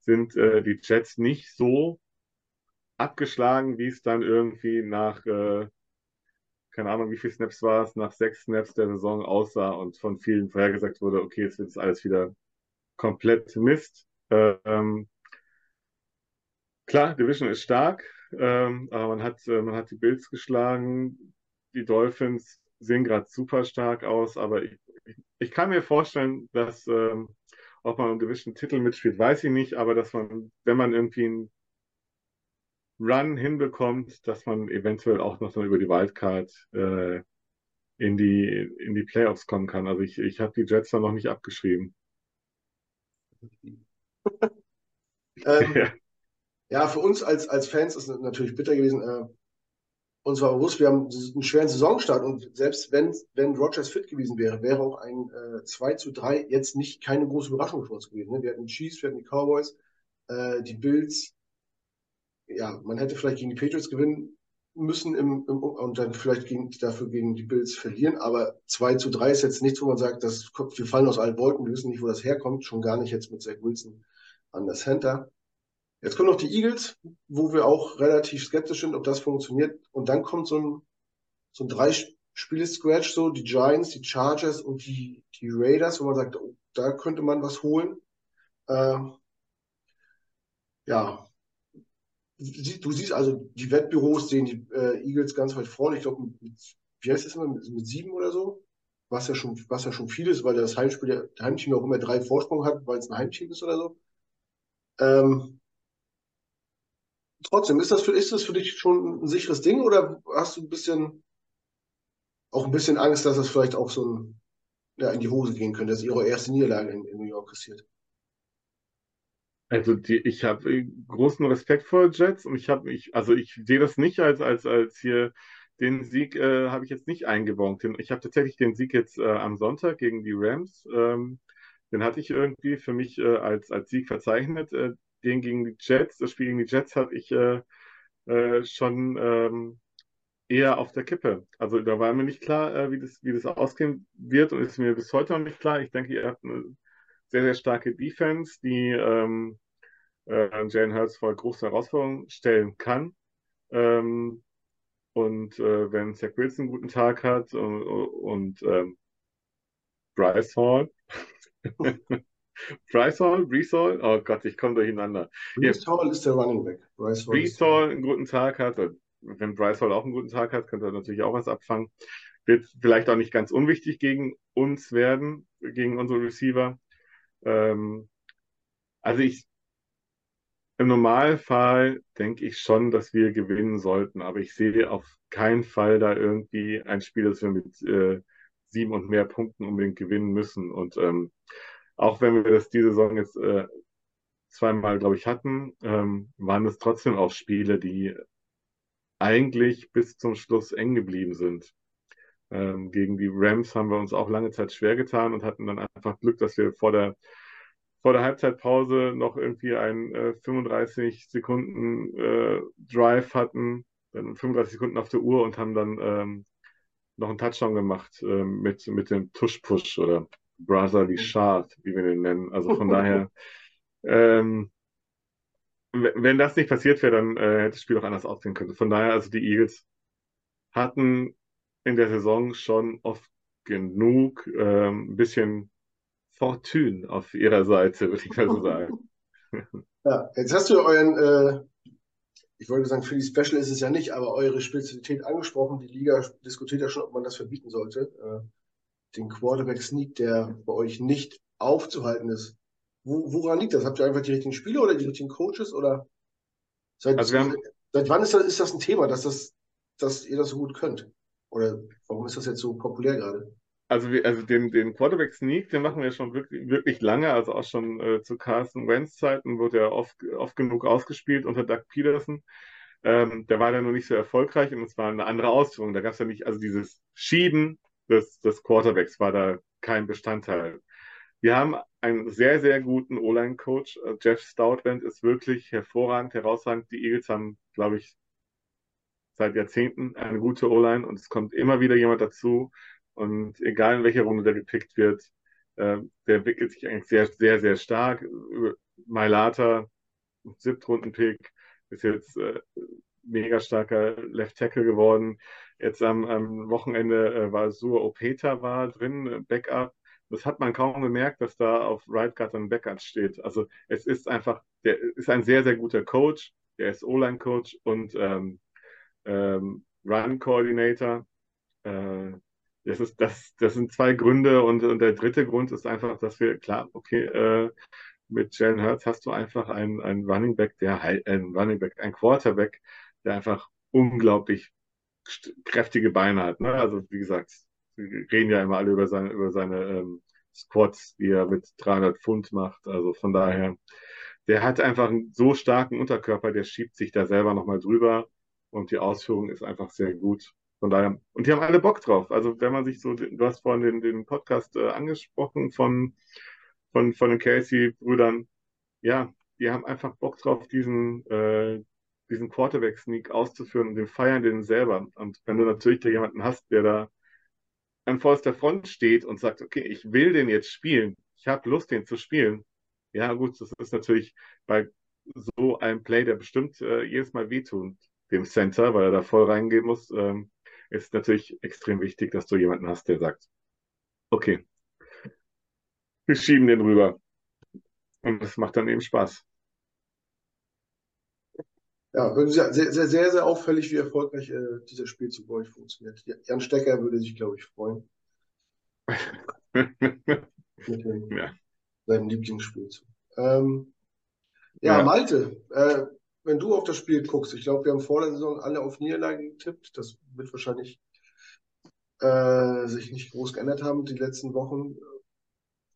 sind äh, die Jets nicht so abgeschlagen, wie es dann irgendwie nach, äh, keine Ahnung, wie viele Snaps war es, nach sechs Snaps der Saison aussah und von vielen vorhergesagt wurde, okay, jetzt wird es alles wieder komplett Mist. Ähm, klar, Division ist stark, ähm, aber man hat, äh, man hat die Bills geschlagen. Die Dolphins sehen gerade super stark aus, aber ich, ich, kann mir vorstellen, dass ähm, ob man einen gewissen Titel mitspielt, weiß ich nicht, aber dass man, wenn man irgendwie einen Run hinbekommt, dass man eventuell auch noch dann über die Wildcard äh, in die in die Playoffs kommen kann. Also ich, ich habe die Jets da noch nicht abgeschrieben. ähm, ja. ja. für uns als, als Fans ist es natürlich bitter gewesen. Äh, uns war bewusst, wir haben einen schweren Saisonstart und selbst wenn, wenn Rogers fit gewesen wäre, wäre auch ein äh, 2 zu 3 jetzt nicht keine große Überraschung für uns gewesen. Ne? Wir hatten die Chiefs, wir hatten die Cowboys, äh, die Bills. Ja, man hätte vielleicht gegen die Patriots gewinnen müssen im, im, und dann vielleicht gegen, dafür gegen die Bills verlieren. Aber 2 zu 3 ist jetzt nichts, wo man sagt, das, wir fallen aus allen Wolken, wir wissen nicht, wo das herkommt. Schon gar nicht jetzt mit Zach Wilson an der Center. Jetzt kommen noch die Eagles, wo wir auch relativ skeptisch sind, ob das funktioniert. Und dann kommt so ein, so ein Drei-Spiele-Scratch, so die Giants, die Chargers und die, die Raiders, wo man sagt, oh, da könnte man was holen. Ähm, ja, du siehst also, die Wettbüros sehen die äh, Eagles ganz weit vorne. Ich glaube, wie heißt das immer, mit, mit, sieben oder so? Was ja schon, was ja schon viel ist, weil das Heimspiel, der Heimteam auch immer drei Vorsprung hat, weil es ein Heimteam ist oder so. Ähm, trotzdem, ist das, für, ist das für dich schon ein sicheres Ding oder hast du ein bisschen, auch ein bisschen Angst, dass das vielleicht auch so ein, ja, in die Hose gehen könnte, dass ihre erste Niederlage in, in New York kassiert? Also die, ich habe großen Respekt vor Jets und ich habe ich also ich sehe das nicht als als als hier den Sieg äh, habe ich jetzt nicht eingebongt. Ich habe tatsächlich den Sieg jetzt äh, am Sonntag gegen die Rams. Ähm, den hatte ich irgendwie für mich äh, als als Sieg verzeichnet. Äh, den gegen die Jets, das Spiel gegen die Jets hatte ich äh, äh, schon ähm, eher auf der Kippe. Also da war mir nicht klar, äh, wie, das, wie das ausgehen wird und ist mir bis heute noch nicht klar. Ich denke, ihr habt eine sehr, sehr starke Defense, die ähm, äh, Jalen Hurts vor große Herausforderungen stellen kann. Ähm, und äh, wenn Zach Wilson einen guten Tag hat und, und ähm, Bryce Hall, Bryce Hall, Brees Hall, oh Gott, ich komme durcheinander. Brees Hall ist der Running Back. Bryce Hall, Brees Hall einen guten Tag hat, wenn Bryce Hall auch einen guten Tag hat, könnte er natürlich auch was abfangen. Wird vielleicht auch nicht ganz unwichtig gegen uns werden, gegen unsere Receiver. Ähm, also ich, im Normalfall denke ich schon, dass wir gewinnen sollten, aber ich sehe auf keinen Fall da irgendwie ein Spiel, das wir mit äh, sieben und mehr Punkten unbedingt gewinnen müssen. Und ähm, auch wenn wir das diese Saison jetzt äh, zweimal, glaube ich, hatten, ähm, waren es trotzdem auch Spiele, die eigentlich bis zum Schluss eng geblieben sind. Ähm, gegen die Rams haben wir uns auch lange Zeit schwer getan und hatten dann einfach Glück, dass wir vor der vor der Halbzeitpause noch irgendwie einen äh, 35 Sekunden äh, Drive hatten, dann 35 Sekunden auf der Uhr und haben dann ähm, noch einen Touchdown gemacht äh, mit, mit dem Tush-Push oder Brotherly Shard, wie wir den nennen. Also von daher, ähm, wenn das nicht passiert wäre, dann äh, hätte das Spiel auch anders aussehen können. Von daher, also die Eagles hatten in der Saison schon oft genug ähm, ein bisschen Fortune auf ihrer Seite, würde ich mal so sagen. Ja, jetzt hast du euren, äh, ich wollte sagen, für die Special ist es ja nicht, aber eure Spezialität angesprochen. Die Liga diskutiert ja schon, ob man das verbieten sollte. Äh, den Quarterback Sneak, der bei euch nicht aufzuhalten ist. Wo, woran liegt das? Habt ihr einfach die richtigen Spieler oder die richtigen Coaches oder seit, also haben, seit wann ist das, ist das ein Thema, dass, das, dass ihr das so gut könnt? Oder warum ist das jetzt so populär gerade? Also, wir, also den, den Quarterback Sneak, den machen wir schon wirklich, wirklich lange, also auch schon äh, zu Carson Wentz Zeiten wurde er oft, oft genug ausgespielt unter Doug Peterson. Ähm, der war dann nur nicht so erfolgreich und es war eine andere Ausführung. Da gab es ja nicht, also dieses Schieben des, des Quarterbacks war da kein Bestandteil. Wir haben einen sehr, sehr guten O-Line-Coach. Äh, Jeff Stoutland ist wirklich hervorragend, herausragend. Die Eagles haben, glaube ich, seit Jahrzehnten eine gute O-Line und es kommt immer wieder jemand dazu. Und egal in welcher Runde der gepickt wird, äh, der entwickelt sich eigentlich sehr, sehr, sehr stark. Mailata, Siebtrunden-Pick, ist jetzt äh, mega starker Left Tackle geworden. Jetzt am, am Wochenende äh, war Sur Opeta war drin, äh, Backup. Das hat man kaum gemerkt, dass da auf Right Guard ein Backup steht. Also es ist einfach, der ist ein sehr, sehr guter Coach. Der ist O-Line-Coach und ähm, ähm, Run-Coordinator. Äh, das, das, das sind zwei Gründe und, und der dritte Grund ist einfach, dass wir, klar, okay, äh, mit Jalen Hurts hast du einfach einen, einen Running Back, der ein Running Back, ein Quarterback, der einfach unglaublich kräftige Beine hat. Ne? Also wie gesagt, wir reden ja immer alle über seine, über seine ähm, Squats, die er mit 300 Pfund macht. Also von daher, der hat einfach einen so starken Unterkörper, der schiebt sich da selber nochmal drüber und die Ausführung ist einfach sehr gut. Von daher, und die haben alle Bock drauf. Also wenn man sich so, du hast vorhin den, den Podcast äh, angesprochen von, von, von den Casey-Brüdern, ja, die haben einfach Bock drauf, diesen, äh, diesen Quarterback-Sneak auszuführen und den feiern den selber. Und wenn du natürlich da jemanden hast, der da an vorderster Front steht und sagt, okay, ich will den jetzt spielen, ich habe Lust, den zu spielen. Ja, gut, das ist natürlich bei so einem Play, der bestimmt äh, jedes Mal wehtut, dem Center, weil er da voll reingehen muss, ähm, ist natürlich extrem wichtig, dass du jemanden hast, der sagt, okay, wir schieben den rüber. Und das macht dann eben Spaß. Ja, sehr, sehr, sehr, sehr auffällig, wie erfolgreich äh, dieser Spielzug bei euch funktioniert. Jan Stecker würde sich, glaube ich, freuen. Mit dem, ja. seinem Lieblingsspielzug. Ähm, ja, ja, Malte, äh, wenn du auf das Spiel guckst, ich glaube, wir haben vor der Saison alle auf Niederlage getippt. Das wird wahrscheinlich äh, sich nicht groß geändert haben die letzten Wochen.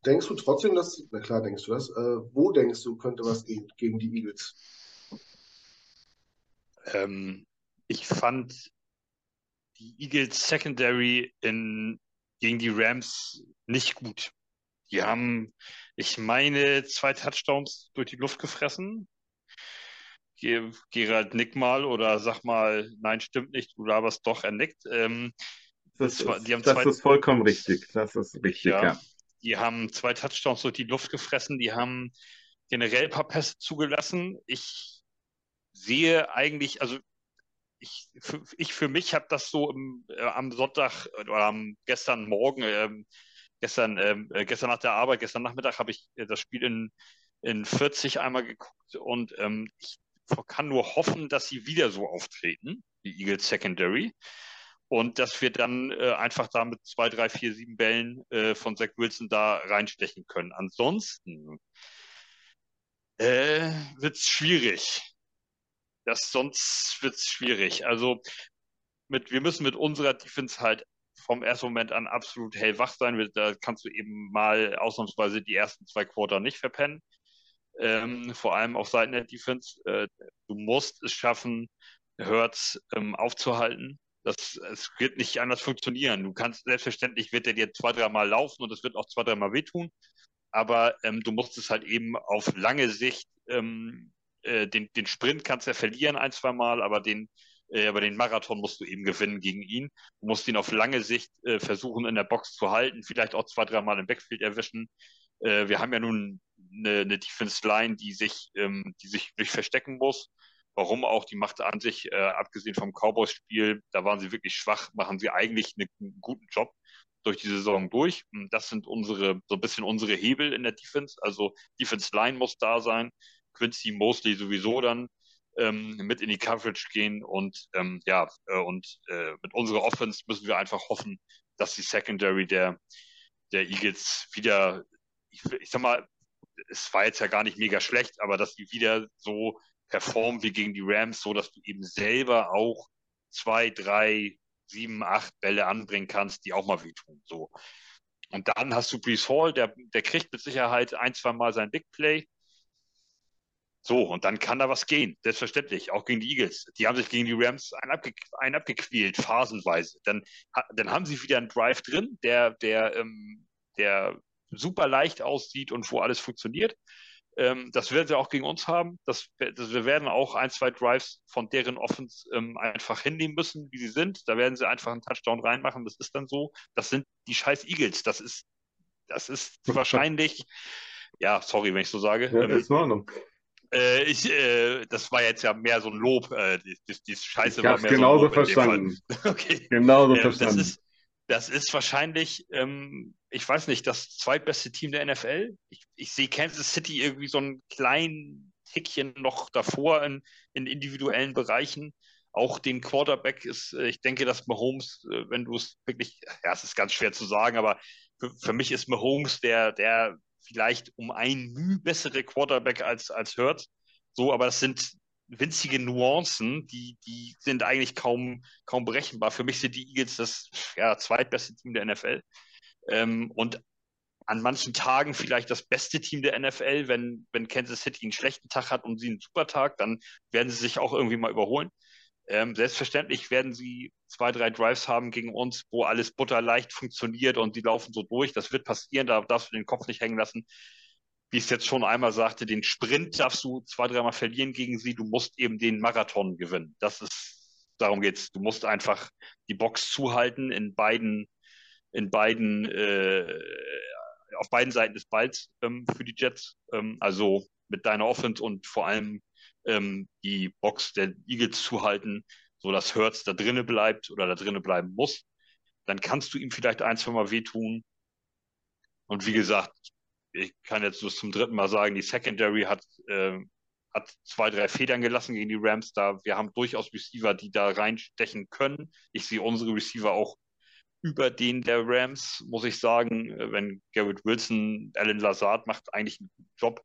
Denkst du trotzdem, dass, na klar denkst du das, äh, wo denkst du, könnte was gehen gegen die Eagles? Ähm, ich fand die Eagles Secondary in, gegen die Rams nicht gut. Die haben, ich meine, zwei Touchdowns durch die Luft gefressen. Gerald, nick mal oder sag mal, nein, stimmt nicht, du laberst doch, er nickt. Ähm, das, ist, das zwei, ist, vollkommen richtig. Das ist richtig, ja, ja. Die haben zwei Touchdowns durch die Luft gefressen. Die haben generell ein paar Pässe zugelassen. Ich sehe eigentlich, also ich für, ich für mich habe das so im, äh, am Sonntag oder am gestern Morgen, ähm, gestern, ähm, äh, gestern nach der Arbeit, gestern Nachmittag habe ich äh, das Spiel in, in 40 einmal geguckt und ähm, ich kann nur hoffen, dass sie wieder so auftreten, die Eagles Secondary. Und dass wir dann äh, einfach da mit zwei, drei, vier, sieben Bällen äh, von Zach Wilson da reinstechen können. Ansonsten äh, wird es schwierig das sonst wird es schwierig. Also mit, wir müssen mit unserer Defense halt vom ersten Moment an absolut hellwach sein. Da kannst du eben mal ausnahmsweise die ersten zwei Quarter nicht verpennen. Ähm, vor allem auf Seiten der Defense. Äh, du musst es schaffen, Hurts ähm, aufzuhalten. Das, es wird nicht anders funktionieren. Du kannst, selbstverständlich wird er dir zwei, dreimal laufen und es wird auch zwei, dreimal wehtun. aber ähm, du musst es halt eben auf lange Sicht, ähm, äh, den, den Sprint kannst du ja verlieren ein, zwei Mal, aber den, äh, aber den Marathon musst du eben gewinnen gegen ihn. Du musst ihn auf lange Sicht äh, versuchen, in der Box zu halten, vielleicht auch zwei, dreimal im Backfield erwischen. Äh, wir haben ja nun eine, eine Defense Line, die sich, ähm, die sich nicht verstecken muss. Warum auch? Die macht an sich, äh, abgesehen vom Cowboys-Spiel, da waren sie wirklich schwach, machen sie eigentlich eine, einen guten Job durch die Saison durch. Das sind unsere, so ein bisschen unsere Hebel in der Defense. Also Defense Line muss da sein. Quincy Mosley sowieso dann ähm, mit in die Coverage gehen und ähm, ja, äh, und äh, mit unserer Offense müssen wir einfach hoffen, dass die Secondary der, der Eagles wieder, ich, ich sag mal, es war jetzt ja gar nicht mega schlecht, aber dass die wieder so performen wie gegen die Rams, so dass du eben selber auch zwei, drei, sieben, acht Bälle anbringen kannst, die auch mal wehtun. So. Und dann hast du Brees Hall, der, der kriegt mit Sicherheit ein, zwei Mal sein Big Play. So, und dann kann da was gehen, selbstverständlich, auch gegen die Eagles. Die haben sich gegen die Rams einen, abge einen abgequält, phasenweise. Dann, dann haben sie wieder einen Drive drin, der, der, ähm, der super leicht aussieht und wo alles funktioniert. Ähm, das werden sie auch gegen uns haben. Das, das, wir werden auch ein, zwei Drives von deren Offense ähm, einfach hinnehmen müssen, wie sie sind. Da werden sie einfach einen Touchdown reinmachen. Das ist dann so. Das sind die scheiß Eagles. Das ist, das ist wahrscheinlich, ja, sorry, wenn ich so sage. Ja, ist in Ordnung. Äh, ich, äh, das war jetzt ja mehr so ein Lob. Äh, die, die, die Scheiße ich war mehr genauso so ein Lob verstanden. okay. Genauso ähm, verstanden. Das ist, das ist wahrscheinlich, ähm, ich weiß nicht, das zweitbeste Team der NFL. Ich, ich sehe Kansas City irgendwie so ein klein Tickchen noch davor in, in individuellen Bereichen. Auch den Quarterback ist, äh, ich denke, dass Mahomes, äh, wenn du es wirklich, ja, es ist ganz schwer zu sagen, aber für, für mich ist Mahomes der, der vielleicht um ein Mühe bessere Quarterback als, als Hurt. So, aber das sind winzige Nuancen, die, die sind eigentlich kaum, kaum berechenbar. Für mich sind die Eagles das ja, zweitbeste Team der NFL. Ähm, und an manchen Tagen vielleicht das beste Team der NFL. Wenn, wenn Kansas City einen schlechten Tag hat und sie einen super Tag, dann werden sie sich auch irgendwie mal überholen. Ähm, selbstverständlich werden sie zwei, drei Drives haben gegen uns, wo alles butterleicht funktioniert und sie laufen so durch. Das wird passieren, da darfst du den Kopf nicht hängen lassen wie ich es jetzt schon einmal sagte, den Sprint darfst du zwei, dreimal verlieren gegen sie. Du musst eben den Marathon gewinnen. Das ist, darum geht's. Du musst einfach die Box zuhalten in beiden, in beiden, äh, auf beiden Seiten des Balls ähm, für die Jets. Ähm, also mit deiner Offense und vor allem ähm, die Box der Eagles zuhalten, so dass Hertz da drinnen bleibt oder da drinnen bleiben muss. Dann kannst du ihm vielleicht ein, zwei Mal wehtun. Und wie gesagt, ich kann jetzt nur zum dritten Mal sagen, die Secondary hat, äh, hat zwei, drei Federn gelassen gegen die Rams. Da wir haben durchaus Receiver, die da reinstechen können. Ich sehe unsere Receiver auch über den der Rams, muss ich sagen. Wenn Garrett Wilson, Alan Lazard macht eigentlich einen guten Job.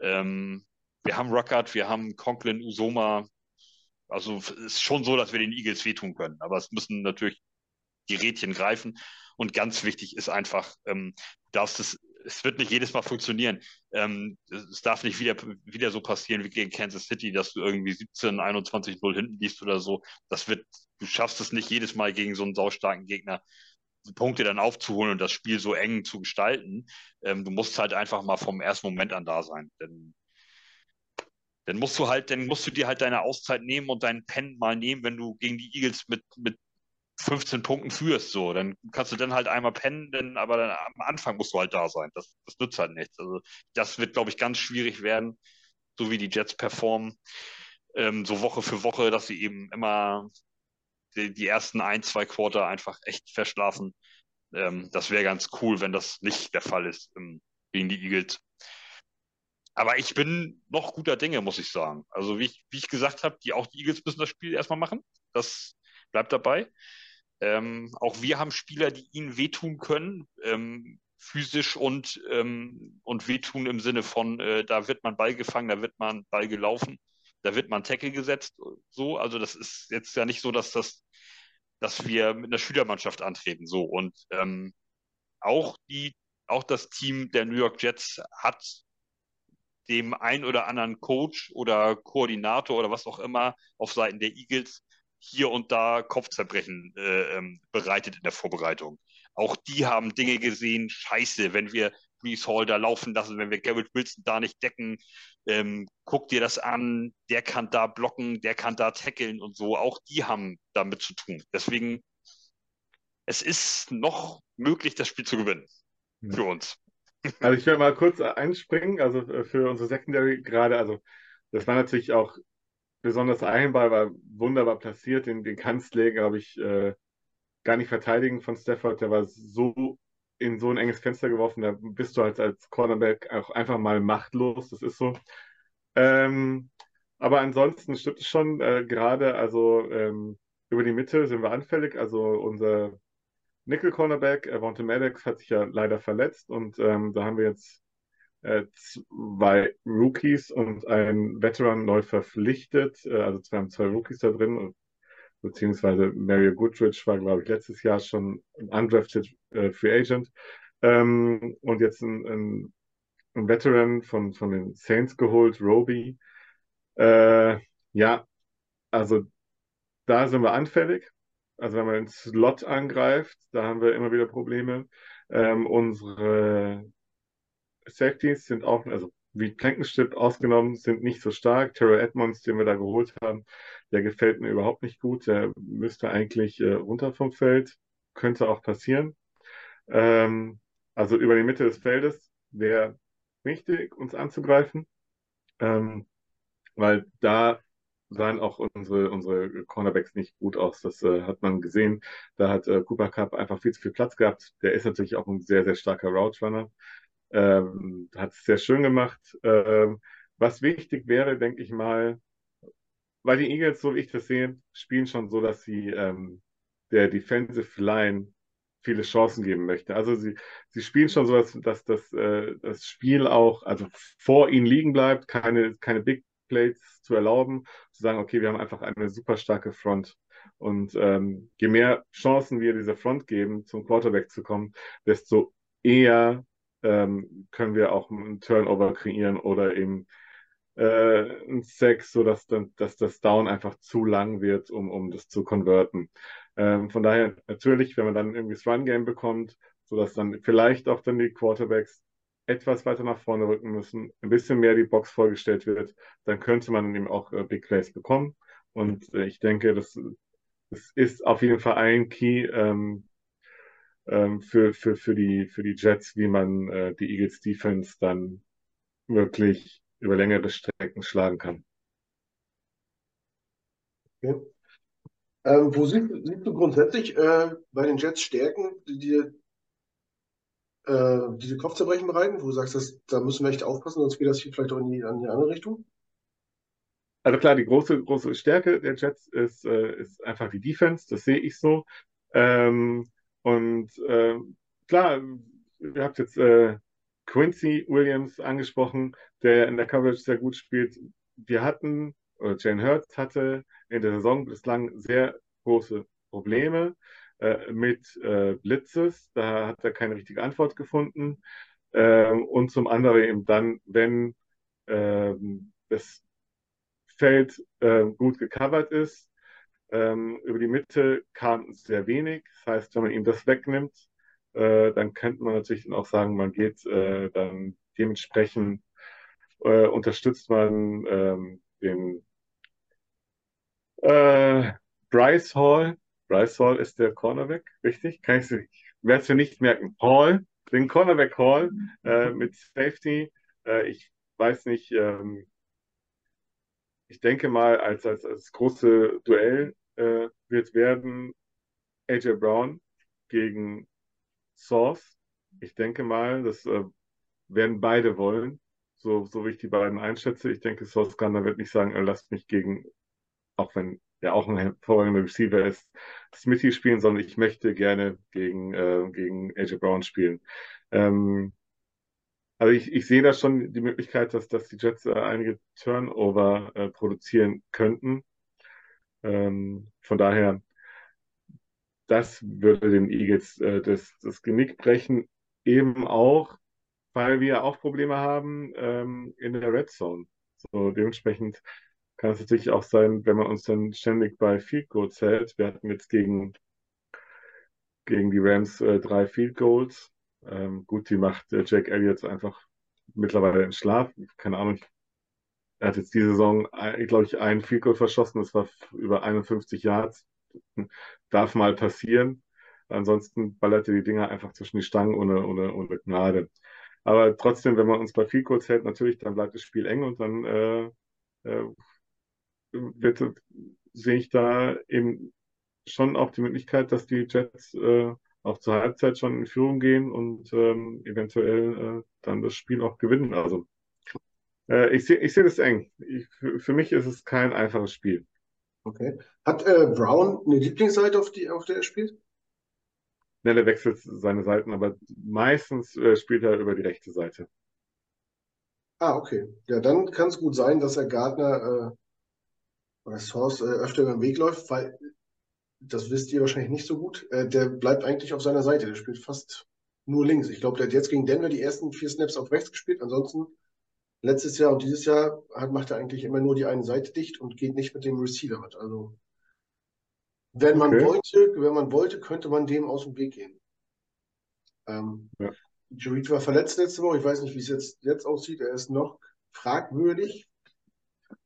Ähm, wir haben Ruckert, wir haben Conklin, Usoma. Also es ist schon so, dass wir den Eagles wehtun können. Aber es müssen natürlich die Rädchen greifen. Und ganz wichtig ist einfach, ähm, darfst es es wird nicht jedes Mal funktionieren. Ähm, es darf nicht wieder, wieder so passieren wie gegen Kansas City, dass du irgendwie 17, 21, 0 hinten liest oder so. Das wird, du schaffst es nicht jedes Mal gegen so einen saustarken Gegner, Punkte dann aufzuholen und das Spiel so eng zu gestalten. Ähm, du musst halt einfach mal vom ersten Moment an da sein. Denn dann musst du halt, dann musst du dir halt deine Auszeit nehmen und deinen Pen mal nehmen, wenn du gegen die Eagles mit, mit 15 Punkten führst, so, dann kannst du dann halt einmal pennen, denn, aber dann am Anfang musst du halt da sein. Das, das nützt halt nichts. Also das wird, glaube ich, ganz schwierig werden, so wie die Jets performen, ähm, so Woche für Woche, dass sie eben immer die, die ersten ein, zwei Quarter einfach echt verschlafen. Ähm, das wäre ganz cool, wenn das nicht der Fall ist ähm, gegen die Eagles. Aber ich bin noch guter Dinge, muss ich sagen. Also wie ich, wie ich gesagt habe, die, auch die Eagles müssen das Spiel erstmal machen. Das bleibt dabei. Ähm, auch wir haben Spieler, die ihnen wehtun können, ähm, physisch und, ähm, und wehtun im Sinne von, äh, da wird man Ball gefangen, da wird man Ball gelaufen, da wird man Tackle gesetzt. So, also das ist jetzt ja nicht so, dass das, dass wir mit einer Schülermannschaft antreten. So und ähm, auch die, auch das Team der New York Jets hat dem ein oder anderen Coach oder Koordinator oder was auch immer auf Seiten der Eagles hier und da Kopfzerbrechen äh, ähm, bereitet in der Vorbereitung. Auch die haben Dinge gesehen, scheiße, wenn wir Brees Hall da laufen lassen, wenn wir Garrett Wilson da nicht decken. Ähm, guck dir das an, der kann da blocken, der kann da tackeln und so. Auch die haben damit zu tun. Deswegen, es ist noch möglich, das Spiel zu gewinnen. Ja. Für uns. Also ich werde mal kurz einspringen, also äh, für unsere Secondary gerade, also das war natürlich auch besonders ein Ball, war wunderbar platziert, den, den du, glaube ich, äh, gar nicht verteidigen von Stafford, der war so in so ein enges Fenster geworfen, da bist du halt als Cornerback auch einfach mal machtlos, das ist so. Ähm, aber ansonsten stimmt es schon, äh, gerade also ähm, über die Mitte sind wir anfällig, also unser Nickel-Cornerback, Avante Maddox, hat sich ja leider verletzt und ähm, da haben wir jetzt äh, zwei Rookies und ein Veteran neu verpflichtet. Äh, also wir haben zwei Rookies da drin, beziehungsweise Mario Goodrich war, glaube ich, letztes Jahr schon undrafted äh, Free Agent. Ähm, und jetzt ein, ein, ein, Veteran von, von den Saints geholt, Roby. Äh, ja, also da sind wir anfällig. Also wenn man den Slot angreift, da haben wir immer wieder Probleme. Ähm, unsere Safeties sind auch, also wie Blankenship ausgenommen, sind nicht so stark. Terrell Edmonds, den wir da geholt haben, der gefällt mir überhaupt nicht gut. Der müsste eigentlich äh, runter vom Feld. Könnte auch passieren. Ähm, also über die Mitte des Feldes wäre wichtig, uns anzugreifen, ähm, weil da sahen auch unsere, unsere Cornerbacks nicht gut aus. Das äh, hat man gesehen. Da hat äh, Cooper Cup einfach viel zu viel Platz gehabt. Der ist natürlich auch ein sehr, sehr starker Route Runner. Ähm, hat es sehr schön gemacht. Ähm, was wichtig wäre, denke ich mal, weil die Eagles, so wie ich das sehe, spielen schon so, dass sie ähm, der Defensive Line viele Chancen geben möchte. Also sie, sie spielen schon so, dass, dass, dass äh, das Spiel auch also vor ihnen liegen bleibt, keine, keine Big Plays zu erlauben, zu sagen, okay, wir haben einfach eine super starke Front. Und ähm, je mehr Chancen wir dieser Front geben, zum Quarterback zu kommen, desto eher ähm, können wir auch einen Turnover kreieren oder eben äh, ein Sex, sodass dann, dass das Down einfach zu lang wird, um, um das zu konverten. Ähm, von daher natürlich, wenn man dann irgendwie das Run-Game bekommt, sodass dann vielleicht auch dann die Quarterbacks etwas weiter nach vorne rücken müssen, ein bisschen mehr die Box vorgestellt wird, dann könnte man eben auch äh, Big Plays bekommen. Und äh, ich denke, das, das ist auf jeden Fall ein Key ähm, ähm, für, für, für, die, für die Jets, wie man äh, die Eagles Defense dann wirklich über längere Strecken schlagen kann. Okay. Ähm, wo siehst, siehst, du grundsätzlich äh, bei den Jets Stärken, die äh, diese Kopfzerbrechen bereiten, wo du sagst, dass, da müssen wir echt aufpassen, sonst geht das hier vielleicht auch in die, in die andere Richtung? Also klar, die große, große Stärke der Jets ist, äh, ist einfach die Defense, das sehe ich so. Ähm, und äh, klar, ihr habt jetzt äh, Quincy Williams angesprochen, der in der Coverage sehr gut spielt. Wir hatten, oder Jane Hurts hatte in der Saison bislang sehr große Probleme äh, mit äh, Blitzes. Da hat er keine richtige Antwort gefunden. Ähm, und zum anderen eben dann, wenn ähm, das Feld äh, gut gecovert ist, ähm, über die Mitte kam sehr wenig. Das heißt, wenn man ihm das wegnimmt, äh, dann könnte man natürlich auch sagen, man geht äh, dann dementsprechend, unterstützt man ähm, den Bryce Hall. Bryce Hall ist der Cornerback, richtig? Kann ich, es mir nicht merken. Hall, den Cornerback Hall äh, mit Safety. Äh, ich weiß nicht, ähm, ich denke mal, als, als, als große Duell äh, wird werden AJ Brown gegen Source. Ich denke mal, das äh, werden beide wollen, so, so wie ich die beiden einschätze. Ich denke, Source Gunner wird nicht sagen, er lasst mich gegen, auch wenn er auch ein hervorragender Receiver ist, Smithy spielen, sondern ich möchte gerne gegen, äh, gegen AJ Brown spielen. Ähm, also ich, ich sehe da schon die Möglichkeit, dass, dass die Jets äh, einige Turnover äh, produzieren könnten. Ähm, von daher, das würde den Eagles äh, das, das Genick brechen, eben auch, weil wir auch Probleme haben ähm, in der Red Zone. So dementsprechend kann es natürlich auch sein, wenn man uns dann ständig bei Field Goals hält. Wir hatten jetzt gegen, gegen die Rams äh, drei Field Goals. Ähm, gut, die macht äh, Jake Elliott einfach mittlerweile in Schlaf. Keine Ahnung. Er hat jetzt diese Saison, glaube ich, ein Field Goal verschossen. Das war über 51 Yards. Darf mal passieren. Ansonsten ballert er die Dinger einfach zwischen die Stangen ohne, ohne, ohne Gnade. Aber trotzdem, wenn man uns bei Field Goals hält, natürlich, dann bleibt das Spiel eng und dann äh, wird, sehe ich da eben schon auch die Möglichkeit, dass die Jets äh, auch zur Halbzeit schon in Führung gehen und ähm, eventuell äh, dann das Spiel auch gewinnen. Also äh, ich sehe ich seh das eng. Ich, für, für, mich ist es kein einfaches Spiel. Okay. Hat äh, Brown eine Lieblingsseite, auf, die, auf der er spielt? Ne, der wechselt seine Seiten, aber meistens äh, spielt er über die rechte Seite. Ah, okay. Ja, dann kann es gut sein, dass er Gardner äh, oder Source äh, öfter über den Weg läuft, weil das wisst ihr wahrscheinlich nicht so gut. Äh, der bleibt eigentlich auf seiner Seite. Der spielt fast nur links. Ich glaube, der hat jetzt gegen Denver die ersten vier Snaps auf rechts gespielt. Ansonsten letztes Jahr und dieses Jahr hat, macht er eigentlich immer nur die eine Seite dicht und geht nicht mit dem Receiver mit. Also wenn man okay. wollte, wenn man wollte, könnte man dem aus dem Weg gehen. Ähm, ja. Jareed war verletzt letzte Woche. Ich weiß nicht, wie es jetzt, jetzt aussieht. Er ist noch fragwürdig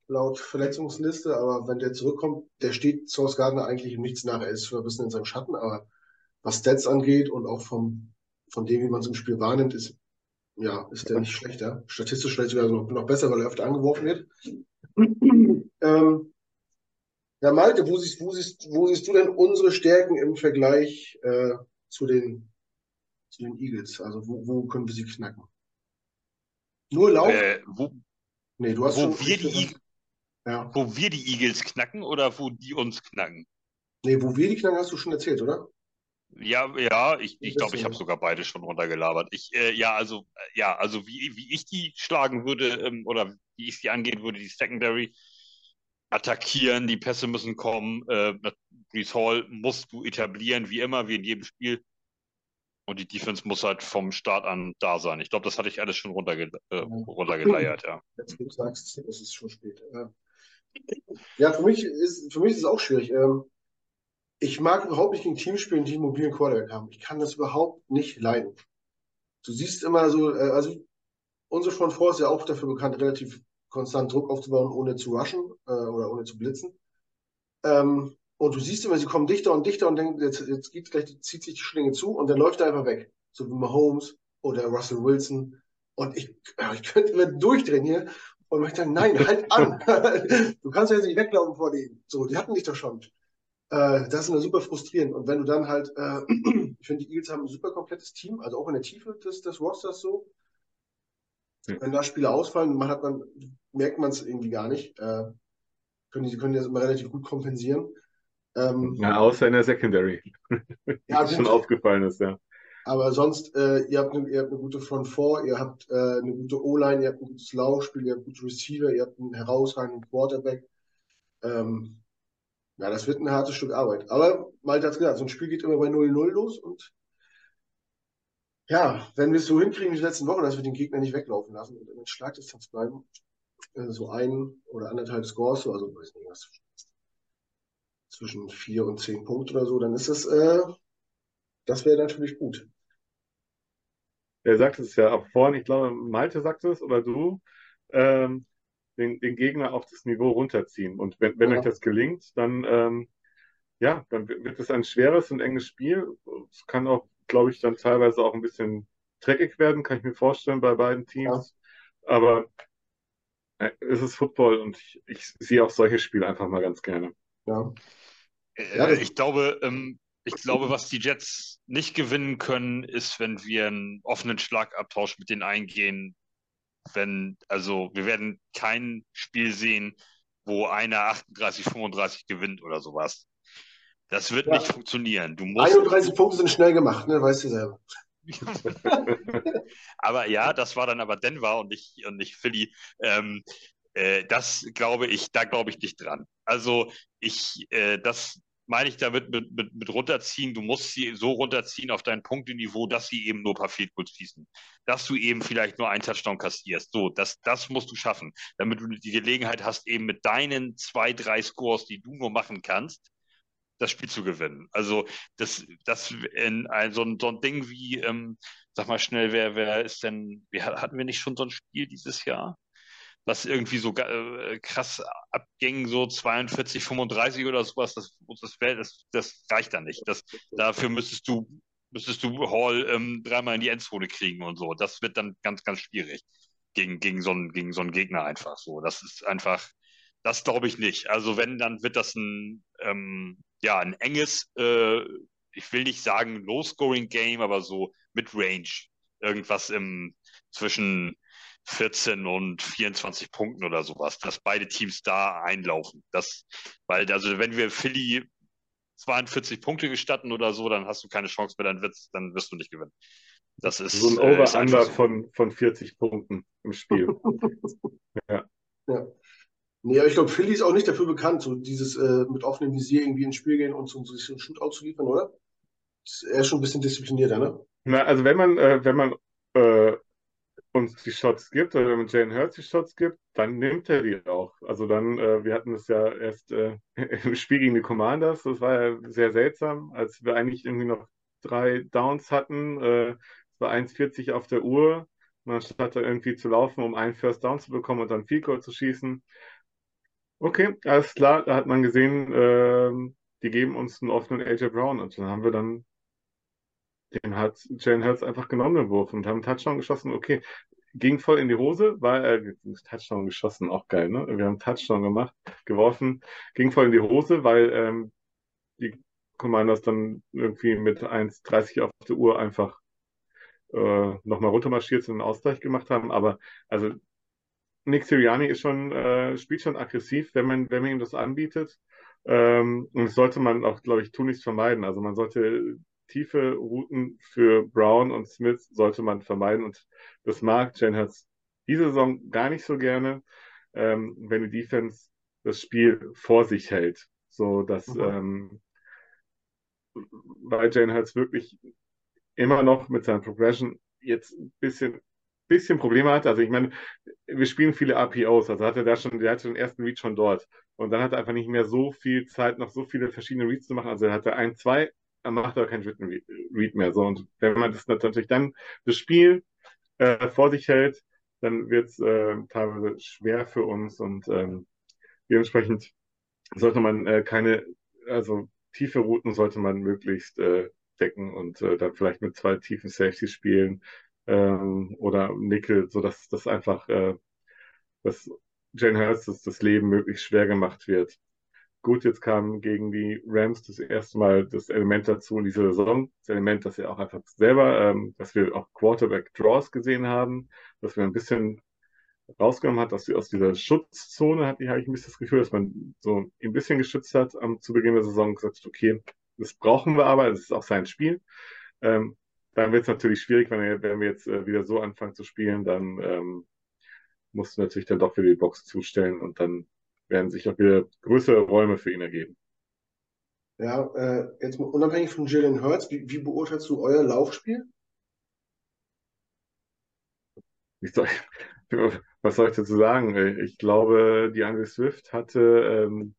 laut Verletzungsliste, aber wenn der zurückkommt, der steht Source Gardner eigentlich im Nichts nach. Er ist zwar ein bisschen in seinem Schatten, aber was Stats angeht und auch vom, von dem, wie man es im Spiel wahrnimmt, ist, ja, ist der nicht schlechter. Statistisch vielleicht sogar noch, noch besser, weil er öfter angeworfen wird. ähm, ja, Malte, wo siehst, wo, siehst, wo siehst du denn unsere Stärken im Vergleich äh, zu, den, zu den Eagles? Also wo, wo können wir sie knacken? Nur Lauf? Äh, wo, nee, du hast wo schon wir die ja. Wo wir die Eagles knacken oder wo die uns knacken? Nee, wo wir die knacken, hast du schon erzählt, oder? Ja, ja, ich, ich glaube, ich habe sogar beide schon runtergelabert. Ich, äh, ja, also, ja, also wie, wie ich die schlagen würde ähm, oder wie ich sie angehen würde, die Secondary attackieren, die Pässe müssen kommen, äh, Brees Hall musst du etablieren, wie immer, wie in jedem Spiel. Und die Defense muss halt vom Start an da sein. Ich glaube, das hatte ich alles schon runterge äh, runtergeleiert, ja. Jetzt, du sagst, es ist schon spät. Ja. Ja, für mich ist, für mich ist es auch schwierig. Ähm, ich mag überhaupt nicht gegen Teams spielen, die einen mobilen Quarterback haben. Ich kann das überhaupt nicht leiden. Du siehst immer so, äh, also unsere Front Four ist ja auch dafür bekannt, relativ konstant Druck aufzubauen, ohne zu rushen äh, oder ohne zu blitzen. Ähm, und du siehst immer, sie kommen dichter und dichter und denken, jetzt, jetzt geht's gleich, zieht sich die Schlinge zu und dann läuft er einfach weg. So wie Mahomes oder Russell Wilson. Und ich, ich könnte immer durchdrehen hier und möchte sagen, nein, halt an. du kannst ja jetzt nicht weglaufen vor denen. So, die hatten dich doch schon. Äh, das ist immer super frustrierend. Und wenn du dann halt, äh, ich finde, die Eagles haben ein super komplettes Team, also auch in der Tiefe des, des Rosters so. Wenn da Spieler ausfallen, man hat man, merkt man es irgendwie gar nicht. Äh, können die, können das immer relativ gut kompensieren. Ähm, ja, außer in der Secondary. ja, schon aufgefallen ist, ja. Aber sonst, äh, ihr, habt eine, ihr habt eine gute Front 4, ihr habt äh, eine gute O-Line, ihr habt ein gutes Laufspiel, ihr habt gute Receiver, ihr habt einen herausragenden Quarterback. Ähm, ja, das wird ein hartes Stück Arbeit. Aber Malte hat es gesagt, so ein Spiel geht immer bei 0-0 los und ja, wenn wir es so hinkriegen wie die letzten Wochen, dass wir den Gegner nicht weglaufen lassen und in der Schlagdistanz bleiben, äh, so ein oder anderthalb Scores, so, also weiß nicht was, zwischen vier und zehn Punkte oder so, dann ist das, äh, das wäre natürlich gut der sagt es ja auch vorhin, ich glaube, Malte sagt es oder du, ähm, den, den Gegner auf das Niveau runterziehen. Und wenn, wenn ja. euch das gelingt, dann, ähm, ja, dann wird es ein schweres und enges Spiel. Es kann auch, glaube ich, dann teilweise auch ein bisschen dreckig werden, kann ich mir vorstellen, bei beiden Teams. Ja. Aber äh, es ist Football und ich, ich sehe auch solche Spiele einfach mal ganz gerne. Ja. Äh, ich glaube, ähm, ich glaube, was die Jets nicht gewinnen können, ist, wenn wir einen offenen Schlagabtausch mit denen eingehen. Wenn, also wir werden kein Spiel sehen, wo einer 38, 35 gewinnt oder sowas. Das wird ja. nicht funktionieren. Du musst 31 Punkte sind schnell gemacht, ne? Weißt du selber. aber ja, das war dann aber Denver und nicht, und nicht Philly. Ähm, äh, das glaube ich, da glaube ich nicht dran. Also ich, äh, das, meine ich damit mit, mit, mit runterziehen, du musst sie so runterziehen auf dein Punkteniveau, dass sie eben nur ein paar Field Goals schießen. Dass du eben vielleicht nur einen Touchdown kassierst. So, das, das musst du schaffen, damit du die Gelegenheit hast, eben mit deinen zwei, drei Scores, die du nur machen kannst, das Spiel zu gewinnen. Also das, das in ein, so, ein, so ein Ding wie, ähm, sag mal schnell, wer, wer ist denn, wir, hatten wir nicht schon so ein Spiel dieses Jahr? Was irgendwie so äh, krass abging, so 42, 35 oder sowas, das, das, das, das reicht dann nicht. Das, dafür müsstest du, müsstest du Hall ähm, dreimal in die Endzone kriegen und so. Das wird dann ganz, ganz schwierig gegen, gegen, so einen, gegen so einen Gegner einfach so. Das ist einfach, das glaube ich nicht. Also wenn, dann wird das ein, ähm, ja, ein enges, äh, ich will nicht sagen Low-Scoring-Game, aber so Mid-Range. Irgendwas im zwischen 14 und 24 Punkten oder sowas, dass beide Teams da einlaufen. Das, weil, also wenn wir Philly 42 Punkte gestatten oder so, dann hast du keine Chance mehr, dann, wird's, dann wirst du nicht gewinnen. Das ist so ein äh, Over-Under so. von, von 40 Punkten im Spiel. ja. ja. Nee, aber ich glaube, Philly ist auch nicht dafür bekannt, so dieses äh, mit offenem Visier irgendwie ins Spiel gehen und so, so ein Shootout zu liefern, oder? Er ist schon ein bisschen disziplinierter, ne? Na, also wenn man, äh, wenn man äh, uns die Shots gibt, oder wenn man Jane Hurts die Shots gibt, dann nimmt er die auch. Also dann, äh, wir hatten es ja erst äh, im Spiel gegen die Commanders, das war ja sehr seltsam, als wir eigentlich irgendwie noch drei Downs hatten, äh, es war 1,40 auf der Uhr, und anstatt da irgendwie zu laufen, um einen First Down zu bekommen und dann Goal zu schießen. Okay, alles klar, da hat man gesehen, äh, die geben uns einen offenen AJ Brown und dann haben wir dann den hat Jalen Hurts einfach genommen, den Wurf, und haben Touchdown geschossen. Okay, ging voll in die Hose, war äh, Touchdown geschossen, auch geil, ne? Wir haben Touchdown gemacht, geworfen, ging voll in die Hose, weil ähm, die Commanders dann irgendwie mit 1,30 auf der Uhr einfach äh, nochmal runtermarschiert und einen Ausgleich gemacht haben. Aber also Nick Sirianni ist schon, äh, spielt schon aggressiv, wenn man, wenn man ihm das anbietet. Ähm, und das sollte man auch, glaube ich, tunlichst vermeiden. Also man sollte tiefe Routen für Brown und Smith sollte man vermeiden. Und das mag Jen Hurts diese Saison gar nicht so gerne, ähm, wenn die Defense das Spiel vor sich hält. So dass, mhm. ähm, weil Jane Hurts wirklich immer noch mit seiner Progression jetzt ein bisschen, bisschen Probleme hat. Also ich meine, wir spielen viele RPOs, also hat er da schon, der hatte den ersten Read schon dort. Und dann hat er einfach nicht mehr so viel Zeit, noch so viele verschiedene Reads zu machen. Also er hatte ein, zwei dann macht er kein Written Read mehr. So, und wenn man das natürlich dann das Spiel äh, vor sich hält, dann wird es äh, teilweise schwer für uns und ähm, dementsprechend sollte man äh, keine, also tiefe Routen sollte man möglichst äh, decken und äh, dann vielleicht mit zwei tiefen Safety spielen ähm, oder Nickel, sodass das einfach, äh, dass Jane Hurst das Leben möglichst schwer gemacht wird. Gut, jetzt kam gegen die Rams das erste Mal das Element dazu in dieser Saison. Das Element, dass wir auch einfach selber, ähm, dass wir auch Quarterback-Draws gesehen haben, dass wir ein bisschen rausgenommen hat, dass wir aus dieser Schutzzone, hatte habe ich ein bisschen das Gefühl, dass man so ein bisschen geschützt hat am, zu Beginn der Saison gesagt, okay, das brauchen wir aber, das ist auch sein Spiel. Ähm, dann wird es natürlich schwierig, wenn, wir, wenn wir jetzt äh, wieder so anfangen zu spielen, dann ähm, musst du natürlich dann doch wieder die Box zustellen und dann werden sich auch wieder größere Räume für ihn ergeben. Ja, äh, jetzt mal unabhängig von Jalen Hurts, wie, wie beurteilst du euer Laufspiel? Soll, was soll ich dazu sagen? Ich glaube, die Andre Swift hatte, ähm,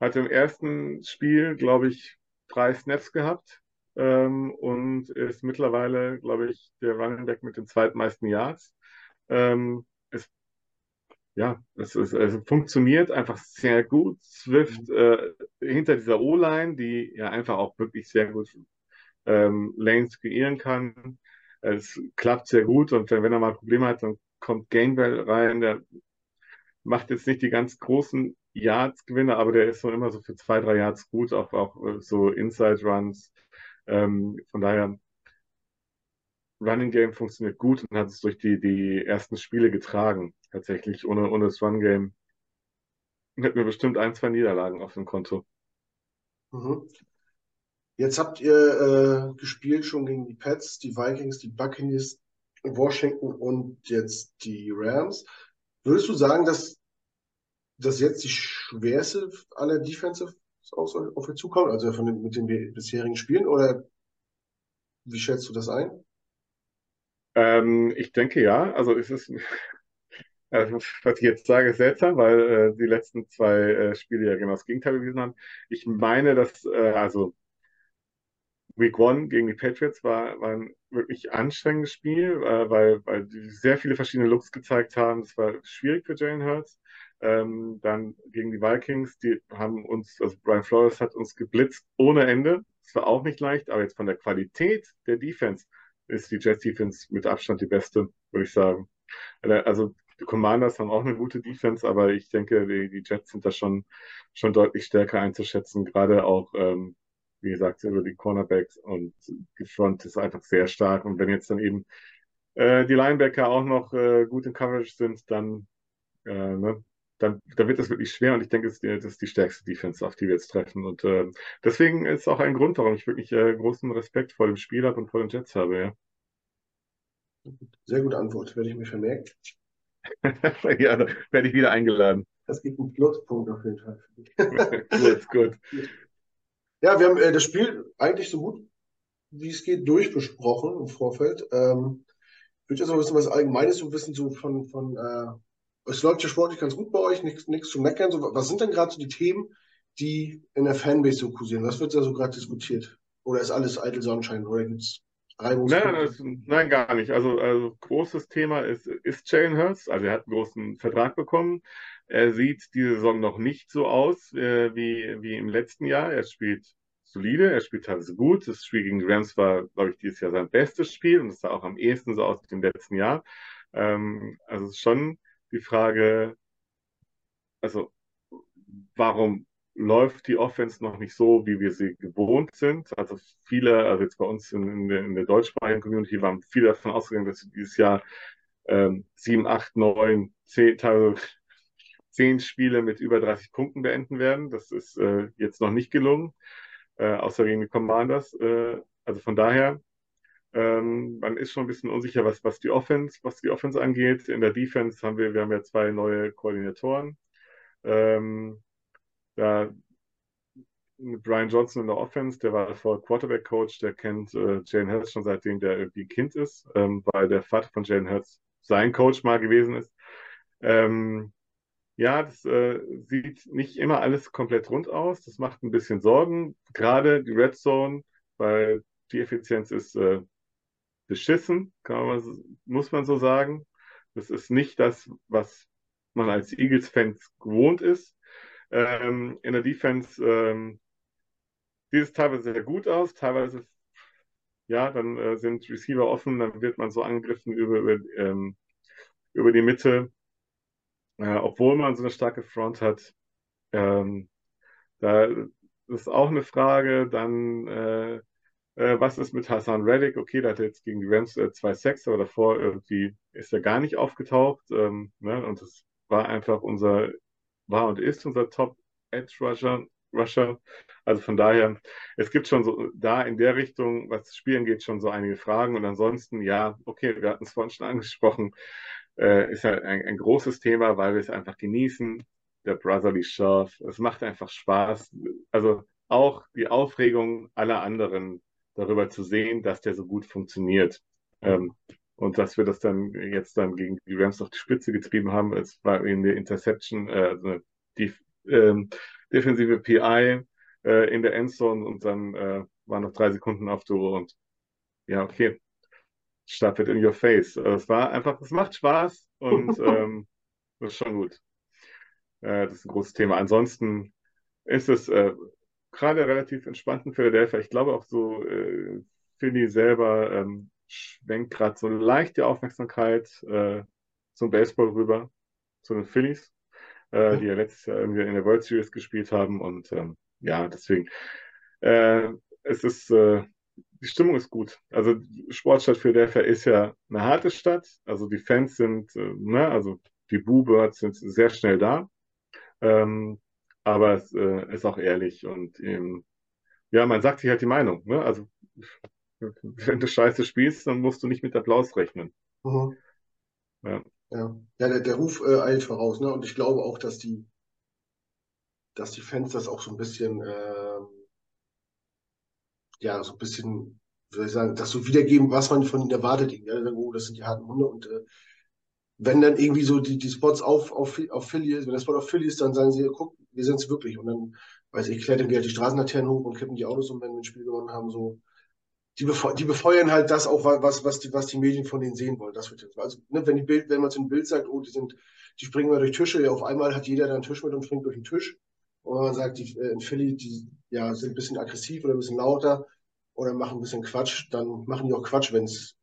hatte im ersten Spiel, glaube ich, drei Snaps gehabt ähm, und ist mittlerweile, glaube ich, der Running Back mit den zweitmeisten Yards. Ähm, es ja, es, es, es funktioniert einfach sehr gut. Swift mhm. äh, hinter dieser O-Line, die ja einfach auch wirklich sehr gut ähm, Lanes kreieren kann. Es klappt sehr gut und wenn, er mal Probleme hat, dann kommt Gainwell rein. Der macht jetzt nicht die ganz großen Yards-Gewinne, aber der ist so immer so für zwei, drei Yards gut, auch, auch äh, so Inside-Runs. Ähm, von daher Running Game funktioniert gut und hat es durch die, die ersten Spiele getragen. Tatsächlich, ohne, ohne das Run Game hätten wir bestimmt ein, zwei Niederlagen auf dem Konto. Mhm. Jetzt habt ihr äh, gespielt schon gegen die Pets, die Vikings, die Buccaneers, Washington und jetzt die Rams. Würdest du sagen, dass das jetzt die schwerste aller Defensive auf euch zukommt, also von den, mit den bisherigen Spielen, oder wie schätzt du das ein? Ähm, ich denke ja. Also es ist, Also, was ich jetzt sage, ist seltsam, weil äh, die letzten zwei äh, Spiele ja genau das Gegenteil bewiesen haben. Ich meine, dass, äh, also Week One gegen die Patriots war, war ein wirklich anstrengendes Spiel, äh, weil, weil die sehr viele verschiedene Looks gezeigt haben. Es war schwierig für Jalen Hurts. Ähm, dann gegen die Vikings, die haben uns, also Brian Flores hat uns geblitzt ohne Ende. Es war auch nicht leicht, aber jetzt von der Qualität der Defense ist die Jets Defense mit Abstand die beste, würde ich sagen. Äh, also die Commanders haben auch eine gute Defense, aber ich denke, die, die Jets sind da schon, schon deutlich stärker einzuschätzen, gerade auch ähm, wie gesagt, über die Cornerbacks und die Front ist einfach sehr stark. Und wenn jetzt dann eben äh, die Linebacker auch noch äh, gut in Coverage sind, dann, äh, ne, dann, dann wird es wirklich schwer. Und ich denke, das ist, die, das ist die stärkste Defense, auf die wir jetzt treffen. Und äh, deswegen ist auch ein Grund, warum ich wirklich äh, großen Respekt vor dem Spiel habe und vor den Jets habe. Ja. Sehr gute Antwort, werde ich mir vermerken. ja, werde ich wieder eingeladen. Das gibt einen Pluspunkt auf jeden Fall. gut, gut. Ja, wir haben äh, das Spiel eigentlich so gut wie es geht durchbesprochen im Vorfeld. Ähm, ich würde jetzt noch ein bisschen was Allgemeines so wissen, so von, von äh, es läuft ja sportlich ganz gut bei euch, nichts, zu meckern. So, was sind denn gerade so die Themen, die in der Fanbase so kursieren? Was wird da so gerade diskutiert? Oder ist alles eitel Sonnenschein? Oder gibt es Nein, nein, gar nicht. Also, also großes Thema ist, ist Jalen Hurts. Also er hat einen großen Vertrag bekommen. Er sieht diese Saison noch nicht so aus äh, wie, wie im letzten Jahr. Er spielt solide, er spielt teilweise gut. Das Spiel gegen die Rams war, glaube ich, dieses Jahr sein bestes Spiel und es sah auch am ehesten so aus dem letzten Jahr. Ähm, also es ist schon die Frage, also warum läuft die Offense noch nicht so, wie wir sie gewohnt sind. Also viele, also jetzt bei uns in, in, der, in der deutschsprachigen Community waren viele davon ausgegangen, dass dieses Jahr ähm, 7, 8, 9, 10, teilweise 10 Spiele mit über 30 Punkten beenden werden. Das ist äh, jetzt noch nicht gelungen, äh, außer gegen die Commanders. Äh, also von daher, ähm, man ist schon ein bisschen unsicher, was, was die Offense, was die Offense angeht. In der Defense haben wir, wir haben ja zwei neue Koordinatoren. Ähm, da Brian Johnson in der Offense, der war vor Quarterback Coach, der kennt äh, Jalen Hurts schon seitdem der irgendwie Kind ist, ähm, weil der Vater von Jalen Hurts sein Coach mal gewesen ist. Ähm, ja, das äh, sieht nicht immer alles komplett rund aus. Das macht ein bisschen Sorgen. Gerade die Red Zone, weil die Effizienz ist äh, beschissen, man, muss man so sagen. Das ist nicht das, was man als Eagles-Fans gewohnt ist. Ähm, in der Defense ähm, sieht es teilweise sehr gut aus, teilweise ja, dann äh, sind Receiver offen, dann wird man so angegriffen über, über, ähm, über die Mitte, äh, obwohl man so eine starke Front hat. Ähm, da ist auch eine Frage, dann äh, äh, was ist mit Hassan Reddick? Okay, der hat jetzt gegen die Rams äh, zwei Sacks, aber davor irgendwie ist er gar nicht aufgetaucht. Ähm, ne? Und das war einfach unser war und ist unser Top Edge Rusher. Rusher. Also von daher, es gibt schon so da in der Richtung, was das Spielen geht, schon so einige Fragen. Und ansonsten, ja, okay, wir hatten es vorhin schon angesprochen, äh, ist halt ein, ein großes Thema, weil wir es einfach genießen. Der Brotherly Shove. Es macht einfach Spaß. Also auch die Aufregung aller anderen darüber zu sehen, dass der so gut funktioniert. Ähm, und dass wir das dann jetzt dann gegen die Rams auf die Spitze getrieben haben. Es war in der Interception, äh, also die ähm, defensive PI äh, in der Endzone und dann äh, waren noch drei Sekunden auf der Uhr und ja, okay, Start wird in your face. Also es war einfach, es macht Spaß und ähm, das ist schon gut. Äh, das ist ein großes Thema. Ansonsten ist es äh, gerade relativ entspannt in Philadelphia. Ich glaube auch so, äh, Philly selber ähm, schwenkt gerade so leicht die Aufmerksamkeit äh, zum Baseball rüber, zu den Phillies, äh, die ja letztes Jahr irgendwie in der World Series gespielt haben. Und ähm, ja, deswegen, äh, es ist, äh, die Stimmung ist gut. Also Sportstadt Philadelphia ist ja eine harte Stadt. Also die Fans sind, äh, ne, also die Boo-Birds sind sehr schnell da. Ähm, aber es äh, ist auch ehrlich und ähm, ja, man sagt sich halt die Meinung. Ne? Also wenn du scheiße spielst, dann musst du nicht mit Applaus rechnen. Mhm. Ja. Ja, ja der, der Ruf äh, eilt voraus, ne? Und ich glaube auch, dass die, dass die Fans das auch so ein bisschen, äh, ja, so ein bisschen, wie soll ich sagen, das so wiedergeben, was man von ihnen erwartet. Ja? Oh, das sind die harten Hunde und äh, wenn dann irgendwie so die, die Spots auf, auf, auf Philly ist, wenn der Spot auf Philly ist, dann sagen sie, guck, wir sind es wirklich. Und dann, weiß ich, klettern die halt die Straßenlaternen hoch und kippen die Autos um, wenn wir ein Spiel gewonnen haben. So, die, befeu die befeuern halt das auch, was, was, die, was die Medien von denen sehen wollen. Das wird jetzt, also, ne, wenn die Bild, wenn man so ein Bild sagt, oh, die sind, die springen mal durch Tische, ja, auf einmal hat jeder da einen Tisch mit und springt durch den Tisch. Und man sagt, die äh, in Philly, die ja, sind ein bisschen aggressiv oder ein bisschen lauter oder machen ein bisschen Quatsch, dann machen die auch Quatsch, wenn es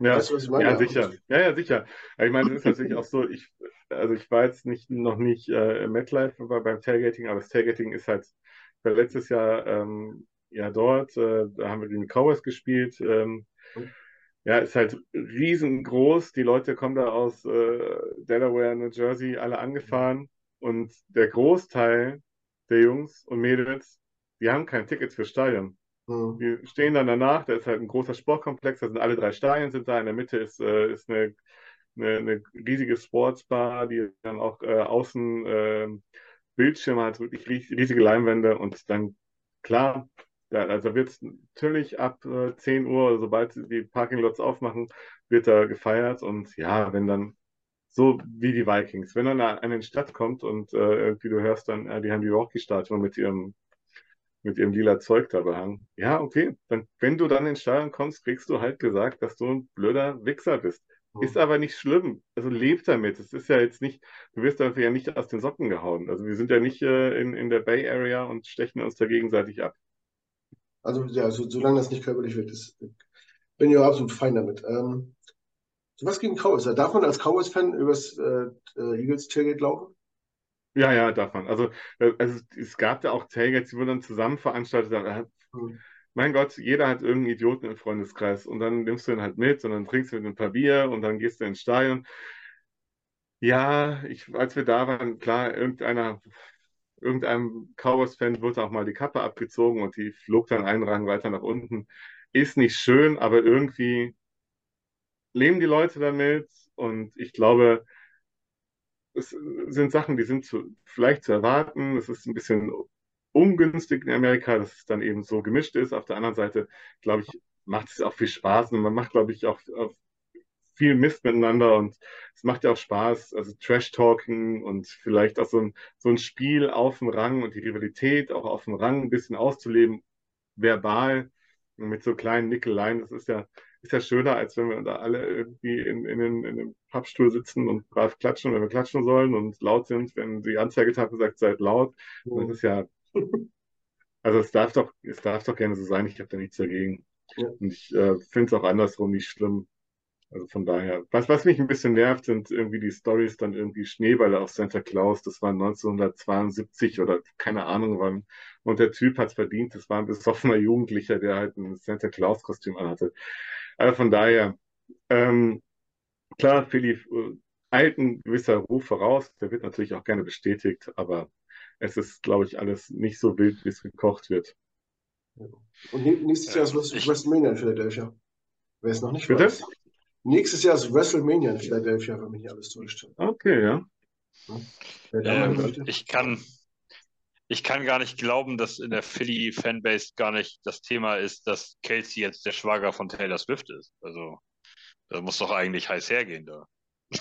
ja, weißt du, was ich meine? ja, sicher. Ja, ja, sicher. ich meine, es ist natürlich auch so, ich, also ich war jetzt nicht, noch nicht äh, MetLife beim Tailgating, aber das Tailgating ist halt, ich war letztes Jahr ähm, ja dort, äh, da haben wir den Cowboys gespielt. Ähm, ja, ist halt riesengroß. Die Leute kommen da aus äh, Delaware, New Jersey, alle angefahren. Und der Großteil der Jungs und Mädels, die haben kein Ticket fürs Stadion. Mhm. Wir stehen dann danach, da ist halt ein großer Sportkomplex, da sind alle drei Stadien sind da, in der Mitte ist, äh, ist eine, eine, eine, riesige Sportsbar, die dann auch äh, außen äh, Bildschirme hat, wirklich riesige Leinwände und dann, klar, da, also wird es natürlich ab äh, 10 Uhr, sobald die Parkinglots aufmachen, wird da gefeiert und ja, wenn dann so wie die Vikings, wenn dann an eine Stadt kommt und äh, irgendwie du hörst dann, äh, die haben die Rocky-Statue mit ihrem mit ihrem lila Zeug da behangen. Ja, okay. Dann, wenn du dann ins Stadion kommst, kriegst du halt gesagt, dass du ein blöder Wichser bist. Mhm. Ist aber nicht schlimm. Also leb damit. Es ist ja jetzt nicht, du wirst dafür ja nicht aus den Socken gehauen. Also wir sind ja nicht äh, in, in der Bay Area und stechen uns da gegenseitig ab. Also ja, so, solange das nicht körperlich wird, ist, bin ich auch absolut fein damit. Ähm, was gegen Cowboys? Darf man als Cowboys-Fan übers äh, äh Eagles Tailgate laufen? Ja, ja, davon. Also, äh, also es gab da auch Tailgates, die wurden dann zusammen veranstaltet. Mhm. Mein Gott, jeder hat irgendeinen Idioten im Freundeskreis und dann nimmst du ihn halt mit und dann trinkst du mit ein paar Bier und dann gehst du ins Stadion. Ja, ich, als wir da waren, klar, irgendeiner, irgendeinem Cowboys-Fan wurde auch mal die Kappe abgezogen und die flog dann einen Rang weiter nach unten. Ist nicht schön, aber irgendwie leben die Leute damit und ich glaube, es sind Sachen, die sind zu, vielleicht zu erwarten. Es ist ein bisschen ungünstig in Amerika, dass es dann eben so gemischt ist. Auf der anderen Seite, glaube ich, macht es auch viel Spaß und man macht, glaube ich, auch, auch viel Mist miteinander und es macht ja auch Spaß, also Trash-Talking und vielleicht auch so ein, so ein Spiel auf dem Rang und die Rivalität auch auf dem Rang ein bisschen auszuleben, verbal mit so kleinen Nickeleien. Das ist ja, ist ja schöner, als wenn wir da alle irgendwie in, in, in, in einem Pappstuhl sitzen und brav klatschen, wenn wir klatschen sollen und laut sind, wenn die Anzeigetafel sagt, seid laut. Mhm. Das ist ja, also es darf doch, es darf doch gerne so sein, ich habe da nichts dagegen. Ja. Und ich äh, finde es auch andersrum nicht schlimm. Also von daher, was, was mich ein bisschen nervt, sind irgendwie die Stories dann irgendwie Schneeballe auf Santa Claus. Das war 1972 oder keine Ahnung wann. Und der Typ hat es verdient. Das war ein besoffener Jugendlicher, der halt ein Santa Claus-Kostüm anhatte. Also von daher, ähm, klar, Philipp äh, eilt ein gewisser Ruf voraus. Der wird natürlich auch gerne bestätigt, aber es ist, glaube ich, alles nicht so wild, wie es gekocht wird. Und nächstes Jahr ist WrestleMania in Philadelphia. Wer es noch nicht Bitte? weiß. Nächstes Jahr ist WrestleMania in Philadelphia, wenn mich nicht alles täuscht. Okay, ja. Ähm, ich kann, ich kann gar nicht glauben, dass in der Philly-Fanbase gar nicht das Thema ist, dass Kelsey jetzt der Schwager von Taylor Swift ist. Also, da muss doch eigentlich heiß hergehen da.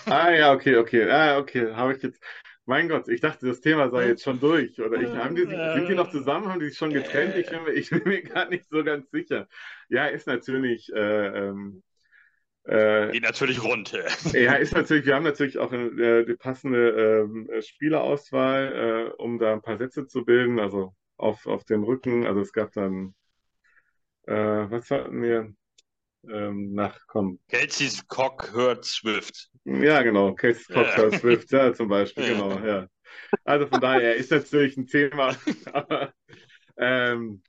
Ah, ja, okay, okay. Ah, okay. Habe ich jetzt. Mein Gott, ich dachte, das Thema sei jetzt schon durch. Oder ich, haben die, sind die noch zusammen? Haben die sich schon getrennt? Ich bin, ich bin mir gar nicht so ganz sicher. Ja, ist natürlich. Äh, ähm, äh, Geht natürlich rund. ja, ist natürlich, wir haben natürlich auch äh, die passende äh, Spielerauswahl, äh, um da ein paar Sätze zu bilden, also auf, auf dem Rücken. Also es gab dann, äh, was hatten wir? Ähm, nach, komm. Kelsey's Cock hört Swift. Ja, genau, Kelsey's Cock ja. hört Swift, ja, zum Beispiel, ja. genau, ja. Also von daher ist natürlich ein Thema, aber ähm,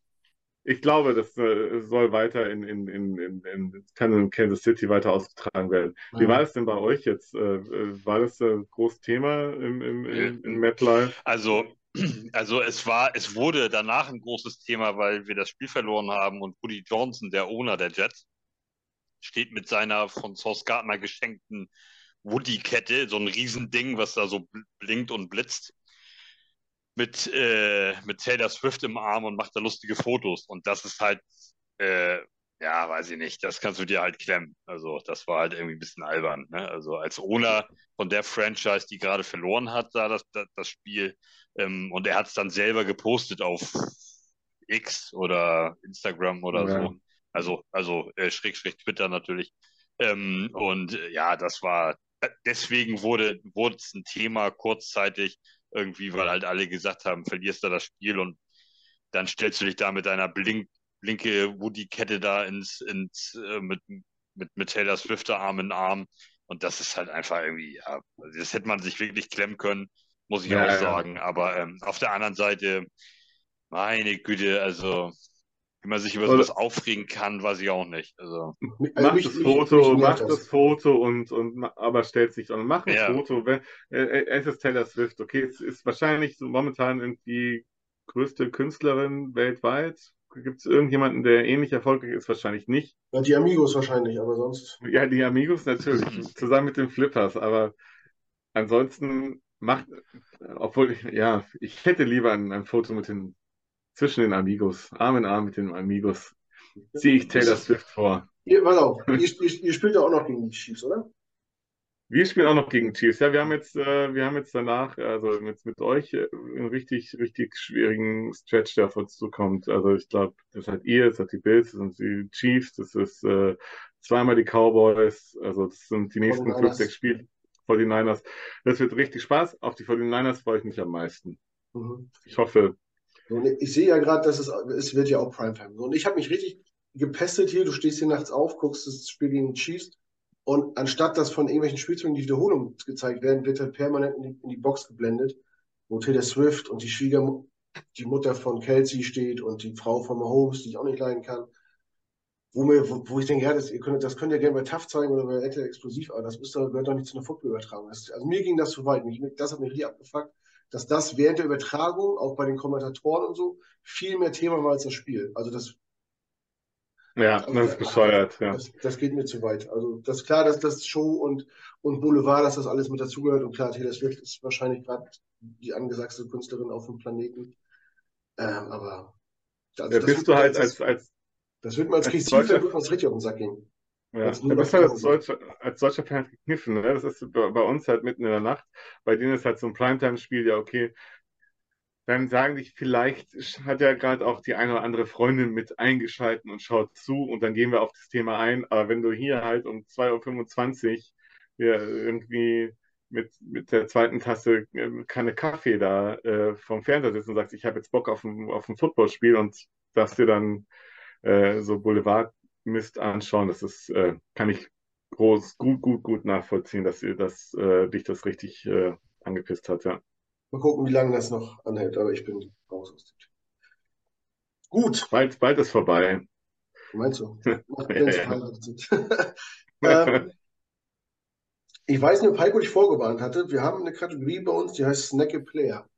ich glaube, das äh, soll weiter in, in, in, in, in, Kansas City weiter ausgetragen werden. Wie war es denn bei euch jetzt? Äh, äh, war das ein großes Thema im, im, im, im MetLife? Also, also es war, es wurde danach ein großes Thema, weil wir das Spiel verloren haben und Woody Johnson, der Owner der Jets, steht mit seiner von Source Gardner geschenkten Woody-Kette, so ein Riesending, was da so blinkt und blitzt mit, äh, mit Taylor Swift im Arm und macht da lustige Fotos. Und das ist halt, äh, ja, weiß ich nicht, das kannst du dir halt klemmen. Also das war halt irgendwie ein bisschen albern. Ne? Also als Owner von der Franchise, die gerade verloren hat, da das, das, das Spiel. Ähm, und er hat es dann selber gepostet auf X oder Instagram oder ja. so. Also, also äh, schräg, schräg Twitter natürlich. Ähm, und äh, ja, das war, deswegen wurde es ein Thema kurzzeitig irgendwie, weil halt alle gesagt haben, verlierst du das Spiel und dann stellst du dich da mit deiner blink, linke Woody-Kette da ins, ins äh, mit, mit, mit Taylor Swift Arm in Arm. Und das ist halt einfach irgendwie, ja, das hätte man sich wirklich klemmen können, muss ich ja, auch sagen. Ja. Aber ähm, auf der anderen Seite, meine Güte, also wie man sich über sowas aufregen kann, weiß ich auch nicht. Also, mach das Foto, mach das Foto und, und aber stellt sich an. Mach ein ja. Foto. Wenn, äh, äh, es ist Taylor Swift, okay, es ist wahrscheinlich so momentan die größte Künstlerin weltweit. Gibt es irgendjemanden, der ähnlich erfolgreich ist? Wahrscheinlich nicht. Ja, die Amigos wahrscheinlich, aber sonst. Ja, die Amigos natürlich, zusammen mit den Flippers, aber ansonsten macht, obwohl ich, ja, ich hätte lieber ein, ein Foto mit den zwischen den Amigos, Arm in Arm mit den Amigos, ziehe ich Taylor Swift vor. Ihr, pass auf, ihr, ihr, ihr spielt ja auch noch gegen die Chiefs, oder? Wir spielen auch noch gegen Chiefs. Ja, wir haben jetzt, äh, wir haben jetzt danach, also mit, mit euch, äh, einen richtig, richtig schwierigen Stretch, der auf uns zukommt. Also ich glaube, das seid ihr, das seid die Bills, das sind die Chiefs, das ist äh, zweimal die Cowboys, also das sind die nächsten fünf, sechs Spiele. 49ers. Das wird richtig Spaß. Auf die 49ers freue ich mich am meisten. Mhm. Ich hoffe, und ich sehe ja gerade, dass es, es wird ja auch Primetime. Und ich habe mich richtig gepestet hier. Du stehst hier nachts auf, guckst das Spiel gegen Chiefs. Und anstatt dass von irgendwelchen Spielzeugen die Wiederholung gezeigt werden, wird halt permanent in die, in die Box geblendet, wo Taylor Swift und die Schwieger, die Mutter von Kelsey steht und die Frau von Mahomes, die ich auch nicht leiden kann. Wo, mir, wo, wo ich denke, ja, das, ihr könnt, das könnt ihr gerne bei TAF zeigen oder bei RTL Explosiv, aber das ist gehört doch nicht zu einer Football-Übertragung. Also mir ging das zu weit. Mich, das hat mich richtig abgefuckt dass das während der Übertragung, auch bei den Kommentatoren und so, viel mehr Thema war als das Spiel. Also das. Ja, also, das ist bescheuert, ja. Das, das, geht mir zu weit. Also das ist klar, dass das Show und, und Boulevard, dass das alles mit dazugehört. Und klar, Taylor Swift ist wahrscheinlich gerade die angesagte Künstlerin auf dem Planeten. Ähm, aber also, ja, bist du halt als, als, das wird mir als, als Christine richtig auf den Sack gehen. Ja, du bist halt als deutscher, als deutscher Fan gekniffen. Ne? Das ist bei, uns halt mitten in der Nacht. Bei denen ist halt so ein Primetime-Spiel, ja, okay. Dann sagen dich, vielleicht hat ja gerade auch die eine oder andere Freundin mit eingeschalten und schaut zu und dann gehen wir auf das Thema ein. Aber wenn du hier halt um 2.25 Uhr ja, irgendwie mit, mit der zweiten Tasse äh, Kanne Kaffee da äh, vom Fernseher sitzt und sagst, ich habe jetzt Bock auf ein, auf ein Footballspiel und darfst dir dann äh, so Boulevard Mist anschauen. Das ist, äh, kann ich groß, gut, gut, gut nachvollziehen, dass ihr das, äh, dich das richtig äh, angepisst hat, ja. Mal gucken, wie lange das noch anhält, aber ich bin raus aus dem Gut. Bald, bald ist vorbei. Meinst du? ähm, ich weiß nicht, ob Heiko dich vorgewarnt hatte. Wir haben eine Kategorie bei uns, die heißt Snacky Player.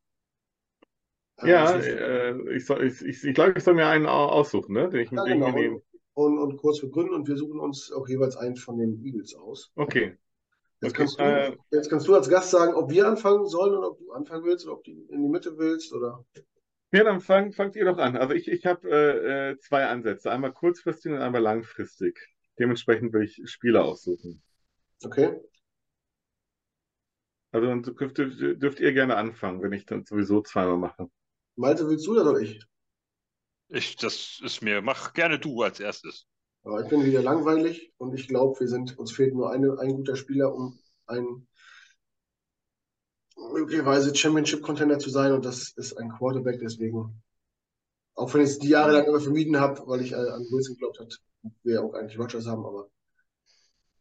Ja, äh, ich, soll, ich, ich, ich glaube, ich soll mir einen aussuchen, ne? den ich ja, genau. nehme und, und kurz begründen und wir suchen uns auch jeweils einen von den Eagles aus. Okay. Jetzt, okay. Kannst du, äh, jetzt kannst du als Gast sagen, ob wir anfangen sollen oder ob du anfangen willst oder ob du in die Mitte willst oder. Ja, dann fang, fangt ihr doch an. Also ich, ich habe äh, äh, zwei Ansätze, einmal kurzfristig und einmal langfristig. Dementsprechend will ich Spieler aussuchen. Okay. Also dann dürft, dürft ihr gerne anfangen, wenn ich dann sowieso zweimal mache. Malte, willst du oder ich? Ich, das ist mir, mach gerne du als erstes. Aber ich bin wieder langweilig und ich glaube, wir sind, uns fehlt nur eine, ein guter Spieler, um ein möglicherweise Championship-Contender zu sein und das ist ein Quarterback, deswegen, auch wenn ich es die Jahre lang immer vermieden habe, weil ich äh, an Wilson geglaubt habe, wir auch eigentlich Rogers haben, aber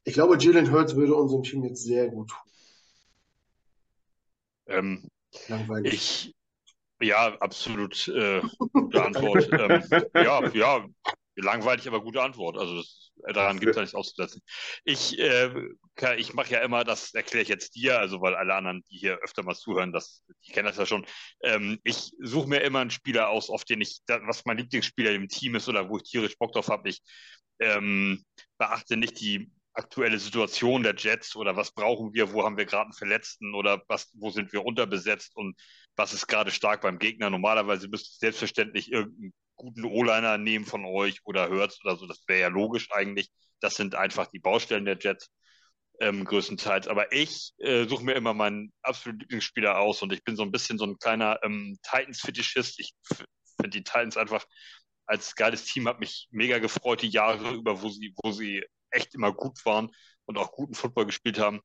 ich glaube, Jalen Hurts würde unserem Team jetzt sehr gut tun. Ähm, Langweilig. Ich, ja, absolut äh, gute Antwort. ähm, ja, ja, langweilig, aber gute Antwort. Also das, äh, daran gibt es ja nichts auszusetzen. Ich, äh, ich mache ja immer, das erkläre ich jetzt dir, also weil alle anderen, die hier öfter mal zuhören, das, die kennen das ja schon. Ähm, ich suche mir immer einen Spieler aus, auf den ich, was mein Lieblingsspieler im Team ist oder wo ich tierisch Bock drauf habe. Ich ähm, beachte nicht die aktuelle Situation der Jets oder was brauchen wir, wo haben wir gerade einen Verletzten oder was, wo sind wir unterbesetzt und was ist gerade stark beim Gegner. Normalerweise müsste es selbstverständlich irgendein guten O-Liner nehmen von euch oder hört oder so. Das wäre ja logisch eigentlich. Das sind einfach die Baustellen der Jets ähm, größtenteils. Aber ich äh, suche mir immer meinen absoluten Lieblingsspieler aus und ich bin so ein bisschen so ein kleiner ähm, Titans-Fetischist. Ich finde die Titans einfach als geiles Team, hat mich mega gefreut, die Jahre über, wo sie, wo sie echt immer gut waren und auch guten Football gespielt haben.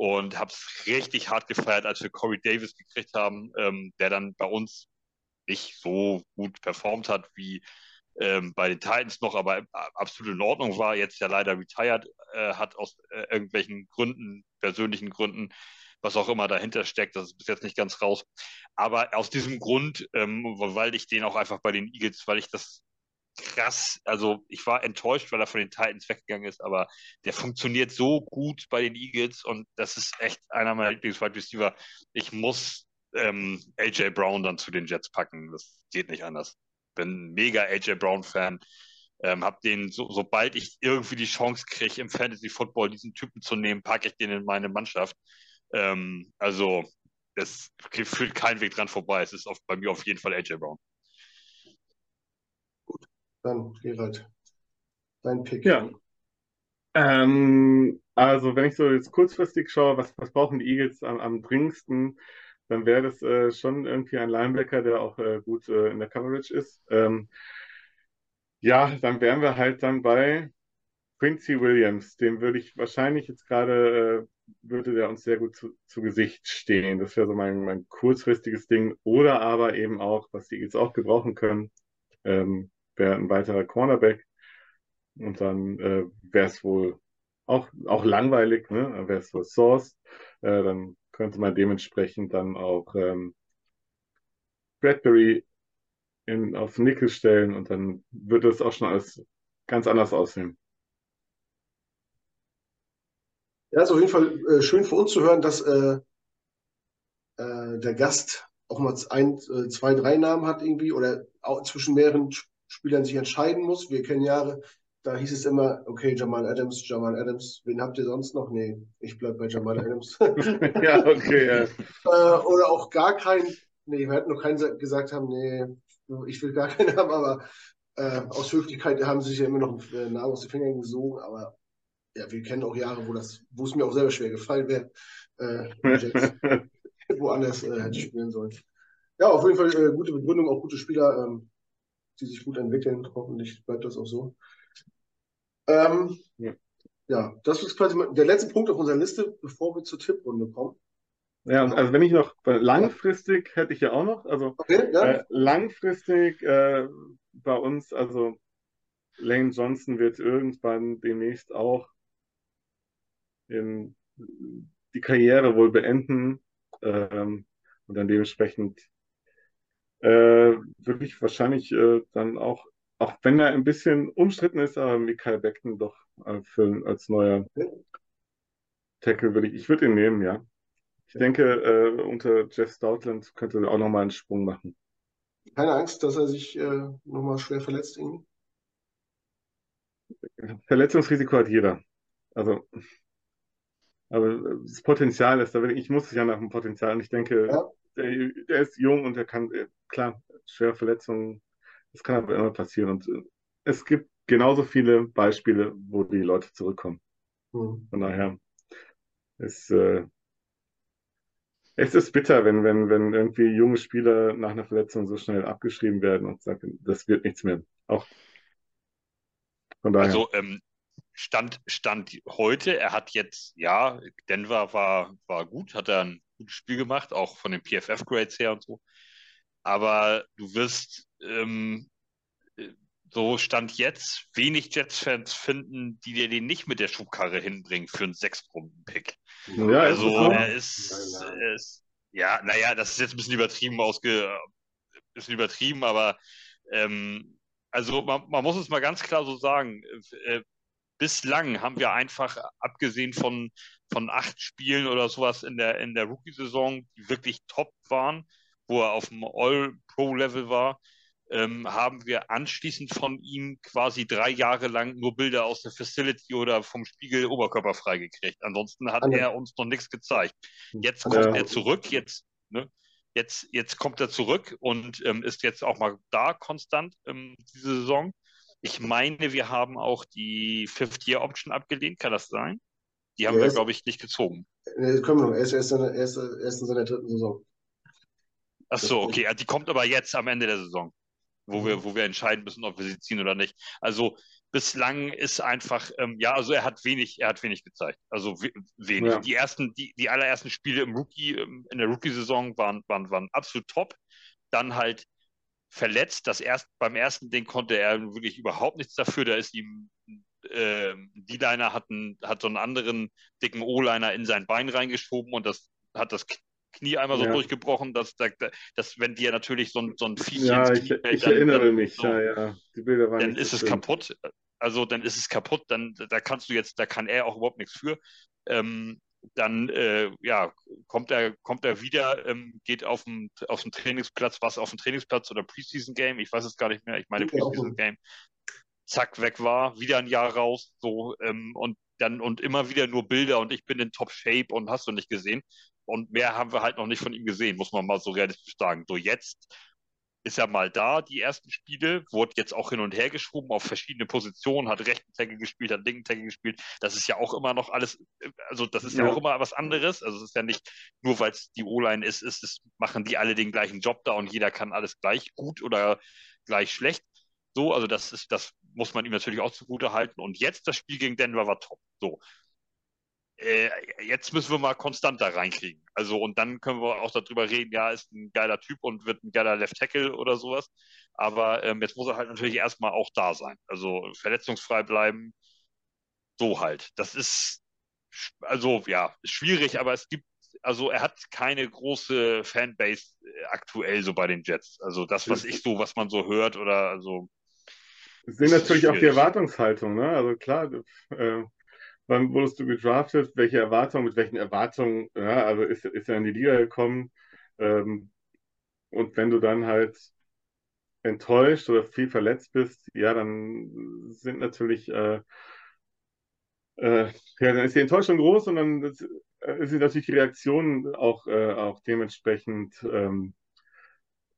Und habe es richtig hart gefeiert, als wir Corey Davis gekriegt haben, ähm, der dann bei uns nicht so gut performt hat wie ähm, bei den Titans noch, aber absolut in Ordnung war, jetzt ja leider retired äh, hat aus äh, irgendwelchen Gründen, persönlichen Gründen, was auch immer dahinter steckt, das ist bis jetzt nicht ganz raus. Aber aus diesem Grund, ähm, weil ich den auch einfach bei den Eagles, weil ich das krass, also ich war enttäuscht, weil er von den Titans weggegangen ist, aber der funktioniert so gut bei den Eagles und das ist echt einer meiner Lieblings-Wide Receiver. Ich muss ähm, AJ Brown dann zu den Jets packen, das geht nicht anders bin mega AJ Brown-Fan. Ähm, hab den, so, sobald ich irgendwie die Chance kriege, im Fantasy Football diesen Typen zu nehmen, packe ich den in meine Mannschaft. Ähm, also, es führt kein Weg dran vorbei. Es ist auf, bei mir auf jeden Fall AJ Brown. Dann Gerald, dein Pick. Ja. Ähm, also, wenn ich so jetzt kurzfristig schaue, was, was brauchen die Eagles am, am dringendsten? dann wäre das äh, schon irgendwie ein Linebacker, der auch äh, gut äh, in der Coverage ist. Ähm, ja, dann wären wir halt dann bei Quincy Williams. Dem würde ich wahrscheinlich jetzt gerade, äh, würde der uns sehr gut zu, zu Gesicht stehen. Das wäre so mein, mein kurzfristiges Ding. Oder aber eben auch, was die jetzt auch gebrauchen können, ähm, wäre ein weiterer Cornerback. Und dann äh, wäre es wohl auch, auch langweilig, ne? wäre es so Source. Äh, dann könnte man dementsprechend dann auch ähm, Bradbury in, auf Nickel stellen und dann würde es auch schon alles ganz anders aussehen. Ja, ist auf jeden Fall äh, schön für uns zu hören, dass äh, äh, der Gast auch mal ein, äh, zwei, drei Namen hat irgendwie oder auch zwischen mehreren Spielern sich entscheiden muss. Wir kennen Jahre, da hieß es immer, okay, Jamal Adams, Jamal Adams, wen habt ihr sonst noch? Nee, ich bleib bei Jamal Adams. ja, okay, ja. Äh, oder auch gar keinen, nee, wir hatten noch keinen gesagt haben, nee, ich will gar keinen haben, aber äh, aus Höflichkeit haben sie sich ja immer noch einen Namen aus den Fingern gesogen, aber ja, wir kennen auch Jahre, wo das, wo es mir auch selber schwer gefallen wäre, äh, woanders äh, hätte spielen sollen. Ja, auf jeden Fall äh, gute Begründung, auch gute Spieler, ähm, die sich gut entwickeln. Hoffentlich bleibt das auch so. Ähm, ja. ja. das ist quasi der letzte Punkt auf unserer Liste, bevor wir zur Tipprunde kommen. Ja, also wenn ich noch langfristig hätte ich ja auch noch, also okay, ja. äh, langfristig äh, bei uns, also Lane Johnson wird irgendwann demnächst auch in die Karriere wohl beenden ähm, und dann dementsprechend äh, würde ich wahrscheinlich äh, dann auch auch wenn er ein bisschen umstritten ist, aber Mikael Beckton doch äh, für, als neuer Tackle würde ich, ich würde ihn nehmen, ja. Ich denke, äh, unter Jeff Stoutland könnte er auch nochmal einen Sprung machen. Keine Angst, dass er sich äh, nochmal schwer verletzt irgendwie? Verletzungsrisiko hat jeder. Also, aber das Potenzial ist da, ich muss sich ja nach dem Potenzial und ich denke, ja. der, der, ist jung und er kann, äh, klar, schwere Verletzungen das kann aber immer passieren. Und äh, es gibt genauso viele Beispiele, wo die Leute zurückkommen. Mhm. Von daher ist äh, es ist bitter, wenn, wenn, wenn irgendwie junge Spieler nach einer Verletzung so schnell abgeschrieben werden und sagen, das wird nichts mehr. Auch von daher. Also ähm, Stand, Stand heute, er hat jetzt, ja, Denver war, war gut, hat er ein gutes Spiel gemacht, auch von den PFF-Grades her und so. Aber du wirst ähm, so Stand jetzt wenig Jets-Fans finden, die dir den nicht mit der Schubkarre hinbringen für einen Sechstrunden-Pick. Ja, also er ist, er ist, ja, naja, das ist jetzt ein bisschen übertrieben ausge, bisschen übertrieben, aber ähm, also man, man, muss es mal ganz klar so sagen. Äh, bislang haben wir einfach, abgesehen von, von acht Spielen oder sowas in der, in der Rookie-Saison, die wirklich top waren, wo er auf dem All-Pro-Level war, ähm, haben wir anschließend von ihm quasi drei Jahre lang nur Bilder aus der Facility oder vom Spiegel oberkörperfrei gekriegt. Ansonsten hat also, er uns noch nichts gezeigt. Jetzt kommt ja. er zurück, jetzt, ne? Jetzt, jetzt kommt er zurück und ähm, ist jetzt auch mal da konstant ähm, diese Saison. Ich meine, wir haben auch die Fifth-Year-Option abgelehnt, kann das sein? Die haben ja, wir, glaube ich, nicht gezogen. Nee, können wir noch. Er ist erst, er in seiner dritten Saison. Ach so, okay. Die kommt aber jetzt am Ende der Saison, wo, mhm. wir, wo wir entscheiden müssen, ob wir sie ziehen oder nicht. Also bislang ist einfach, ähm, ja, also er hat wenig, er hat wenig gezeigt. Also wenig. Ja. Die ersten, die, die allerersten Spiele im Rookie, ähm, in der Rookie-Saison waren, waren, waren absolut top. Dann halt verletzt. Das erst, beim ersten Ding konnte er wirklich überhaupt nichts dafür. Da ist ihm äh, D-Liner hat, einen, hat so einen anderen dicken O-Liner in sein Bein reingeschoben und das hat das Knie einmal so ja. durchgebrochen, dass, dass, dass wenn dir natürlich so ein, so ein Viech ja, ins Knie ich, fällt, ich dann, erinnere dann, mich, so, ja, ja. Die Bilder waren dann ist es kaputt. Also dann ist es kaputt, dann da kannst du jetzt, da kann er auch überhaupt nichts für. Ähm, dann äh, ja, kommt er, kommt er wieder, ähm, geht auf den, auf den Trainingsplatz, was auf dem Trainingsplatz oder Preseason Game, ich weiß es gar nicht mehr, ich meine Preseason Game, zack, weg war, wieder ein Jahr raus, so, ähm, und dann und immer wieder nur Bilder und ich bin in Top Shape und hast du nicht gesehen. Und mehr haben wir halt noch nicht von ihm gesehen, muss man mal so realistisch sagen. So jetzt ist er mal da, die ersten Spiele, wurde jetzt auch hin und her geschoben auf verschiedene Positionen, hat rechten Tackle gespielt, hat linken Tackle gespielt. Das ist ja auch immer noch alles, also das ist ja, ja auch immer was anderes. Also es ist ja nicht nur, weil es die O-Line ist, ist es, machen die alle den gleichen Job da und jeder kann alles gleich gut oder gleich schlecht. So, also das ist, das muss man ihm natürlich auch zugute halten. Und jetzt das Spiel gegen Denver war top. So äh, jetzt müssen wir mal konstant da reinkriegen. Also, und dann können wir auch darüber reden, ja, ist ein geiler Typ und wird ein geiler Left Tackle oder sowas. Aber ähm, jetzt muss er halt natürlich erstmal auch da sein. Also verletzungsfrei bleiben. So halt. Das ist, also ja, schwierig, aber es gibt, also er hat keine große Fanbase äh, aktuell so bei den Jets. Also das, was ich so, was man so hört oder also. Es sind natürlich auch die Erwartungshaltung, ne? Also klar, äh, wann wurdest du gedraftet, welche Erwartungen, mit welchen Erwartungen, ja, also ist, ist er in die Liga gekommen. Ähm, und wenn du dann halt enttäuscht oder viel verletzt bist, ja, dann sind natürlich, äh, äh, ja, dann ist die Enttäuschung groß und dann ist, äh, sind natürlich die Reaktionen auch, äh, auch dementsprechend ähm,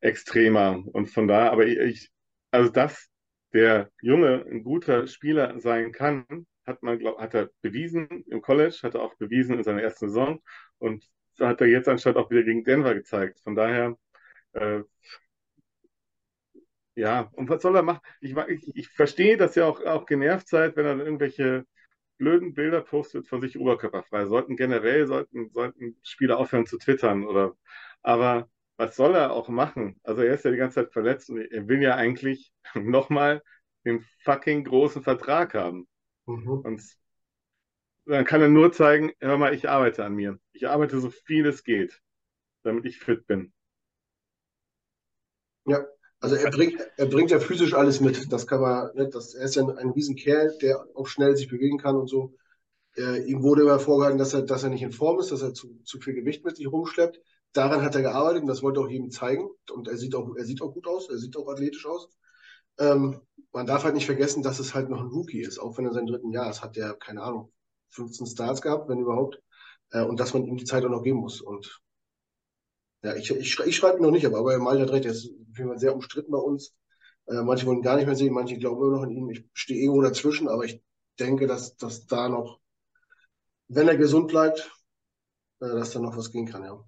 extremer. Und von da, aber ich, also dass der Junge ein guter Spieler sein kann, hat man, glaub, hat er bewiesen im College, hat er auch bewiesen in seiner ersten Saison und hat er jetzt anstatt auch wieder gegen Denver gezeigt. Von daher, äh, ja, und was soll er machen? Ich, ich, ich verstehe, dass ihr auch, auch genervt seid, wenn er irgendwelche blöden Bilder postet von sich oberkörperfrei. Sollten generell, sollten, sollten Spieler aufhören zu twittern oder, aber was soll er auch machen? Also er ist ja die ganze Zeit verletzt und er will ja eigentlich nochmal den fucking großen Vertrag haben. Mhm. Und dann kann er nur zeigen, hör mal, ich arbeite an mir. Ich arbeite so viel es geht, damit ich fit bin. Ja, also er bringt, er bringt ja physisch alles mit. Das kann man, ne, das, er ist ja ein, ein Riesenkerl, der auch schnell sich bewegen kann und so. Äh, ihm wurde immer vorgehalten, dass er, dass er nicht in Form ist, dass er zu, zu viel Gewicht mit sich rumschleppt. Daran hat er gearbeitet und das wollte auch jedem zeigen. Und er sieht auch, er sieht auch gut aus, er sieht auch athletisch aus. Ähm, man darf halt nicht vergessen, dass es halt noch ein Rookie ist, auch wenn er sein dritten Jahr ist, hat der, keine Ahnung, 15 Starts gehabt, wenn überhaupt, äh, und dass man ihm die Zeit auch noch geben muss. Und ja, ich, ich, ich schreibe ihn noch nicht, aber, aber Malte hat recht, er ist sehr umstritten bei uns. Äh, manche wollen ihn gar nicht mehr sehen, manche glauben immer noch an ihn. Ich stehe irgendwo dazwischen, aber ich denke, dass, dass da noch, wenn er gesund bleibt, äh, dass da noch was gehen kann, ja.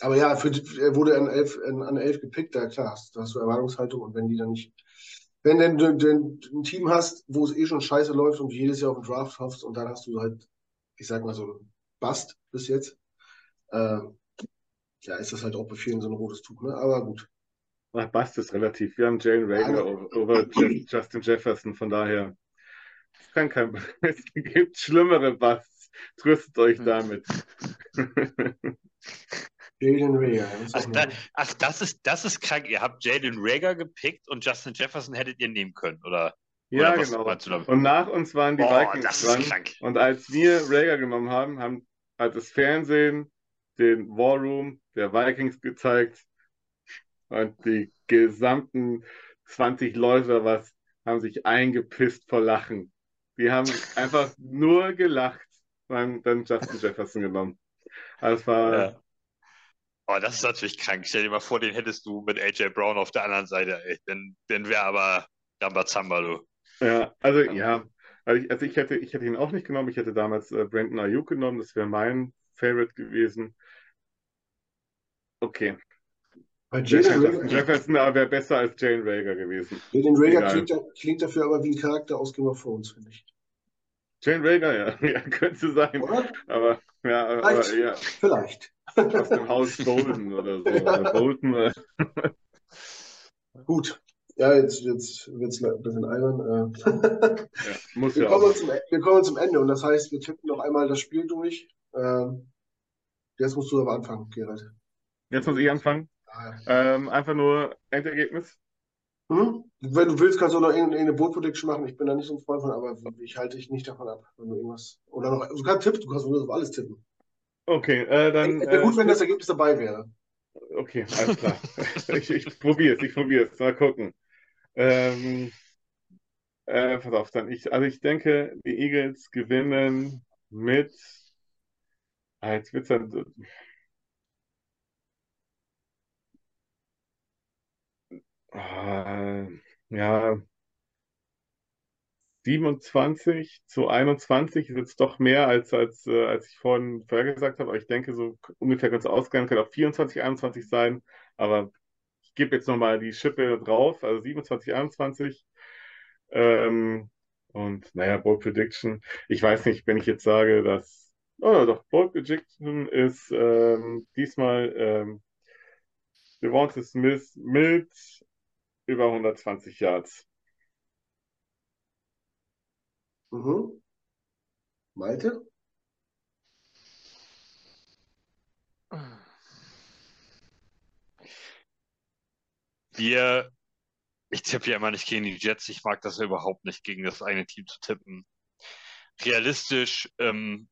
Aber ja, für, er wurde an elf, an elf gepickt, da klar, da hast du Erwartungshaltung und wenn die dann nicht, wenn du ein Team hast, wo es eh schon scheiße läuft und du jedes Jahr auf den Draft hoffst und dann hast du halt, ich sag mal so Bast bis jetzt, äh, ja, ist das halt auch bei vielen so ein rotes Tuch, ne? Aber gut. Ach, Bast ist relativ. Wir haben Jane Rager over, over Justin Jefferson, von daher. Es kann kein, es gibt schlimmere Busts. Tröstet euch hm. damit. Jalen Rager. Ach, da, ach, das, ist, das ist krank. Ihr habt Jalen Rager gepickt und Justin Jefferson hättet ihr nehmen können, oder? Ja, oder genau. Und nach uns waren die oh, Vikings dran. Und als wir Rager genommen haben, haben, hat das Fernsehen den War Room der Vikings gezeigt. Und die gesamten 20 Leute was haben sich eingepisst vor Lachen. Die haben einfach nur gelacht und haben dann Justin Jefferson genommen. Also es war, ja. Oh, das ist natürlich krank. Stell dir mal vor, den hättest du mit AJ Brown auf der anderen Seite. Ey. Dann, dann wäre aber Rambazamba, du. Ja, also ja. Also ich, also ich, hätte, ich hätte ihn auch nicht genommen. Ich hätte damals äh, Brandon Ayuk genommen. Das wäre mein Favorite gewesen. Okay. Bei Jalen Jefferson wäre besser als Jane Rager gewesen. Jalen Rager klingt, klingt, dafür aber wie ein Charakter aus Game of Thrones, finde ich. Jane Rager, ja. ja, könnte sein. Oder? Aber, ja, Vielleicht. Aber, ja. Vielleicht. Aus dem Haus Bolton oder so. Ja. Bolton. Äh. Gut. Ja, jetzt, jetzt wird es ein bisschen albern. Äh. ja, muss wir, ja kommen zum, wir kommen zum Ende und das heißt, wir tippen noch einmal das Spiel durch. Ähm, jetzt musst du aber anfangen, Gerald. Jetzt muss ich anfangen. Ähm, einfach nur Endergebnis. Hm? Wenn du willst, kannst du noch irgendeine Boot Prediction machen. Ich bin da nicht so ein Freund von, aber ich halte dich nicht davon ab, wenn du irgendwas. Oder noch. Kannst tippen, du kannst auf alles tippen. Okay, äh, dann. Wäre gut, äh, wenn das Ergebnis dabei wäre. Okay, alles klar. ich ich probiere es, ich probiere es. Mal gucken. Ähm, äh, pass auf, dann. Ich, also ich denke, die Eagles gewinnen mit. Ah, jetzt wird es dann. Äh, ja, 27 zu 21 ist jetzt doch mehr, als, als, äh, als ich vorhin vorhergesagt habe. Aber ich denke, so ungefähr ganz ausgegangen könnte auch 24, 21 sein. Aber ich gebe jetzt nochmal die Schippe drauf, also 27, 21. Ähm, und naja, Bold Prediction. Ich weiß nicht, wenn ich jetzt sage, dass. Oh, doch, Bold Prediction ist ähm, diesmal ähm, Devonta Smith mit über 120 Yards. Mhm. Malte? Wir, ich tippe ja immer nicht gegen die Jets. Ich mag das ja überhaupt nicht, gegen das eine Team zu tippen. Realistisch ähm,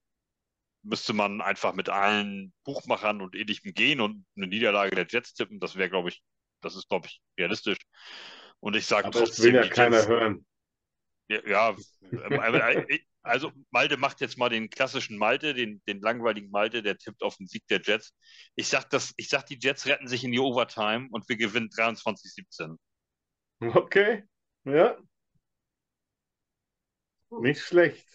müsste man einfach mit allen Buchmachern und ähnlichem gehen und eine Niederlage der Jets tippen. Das wäre, glaube ich, das ist, glaube ich, realistisch. Und ich sage trotzdem. Das will ja keiner Jets, hören. Ja, ja, äh, äh, also Malte macht jetzt mal den klassischen Malte, den, den langweiligen Malte, der tippt auf den Sieg der Jets. Ich sag, das, ich sag, die Jets retten sich in die Overtime und wir gewinnen 23-17. Okay, ja. Nicht schlecht.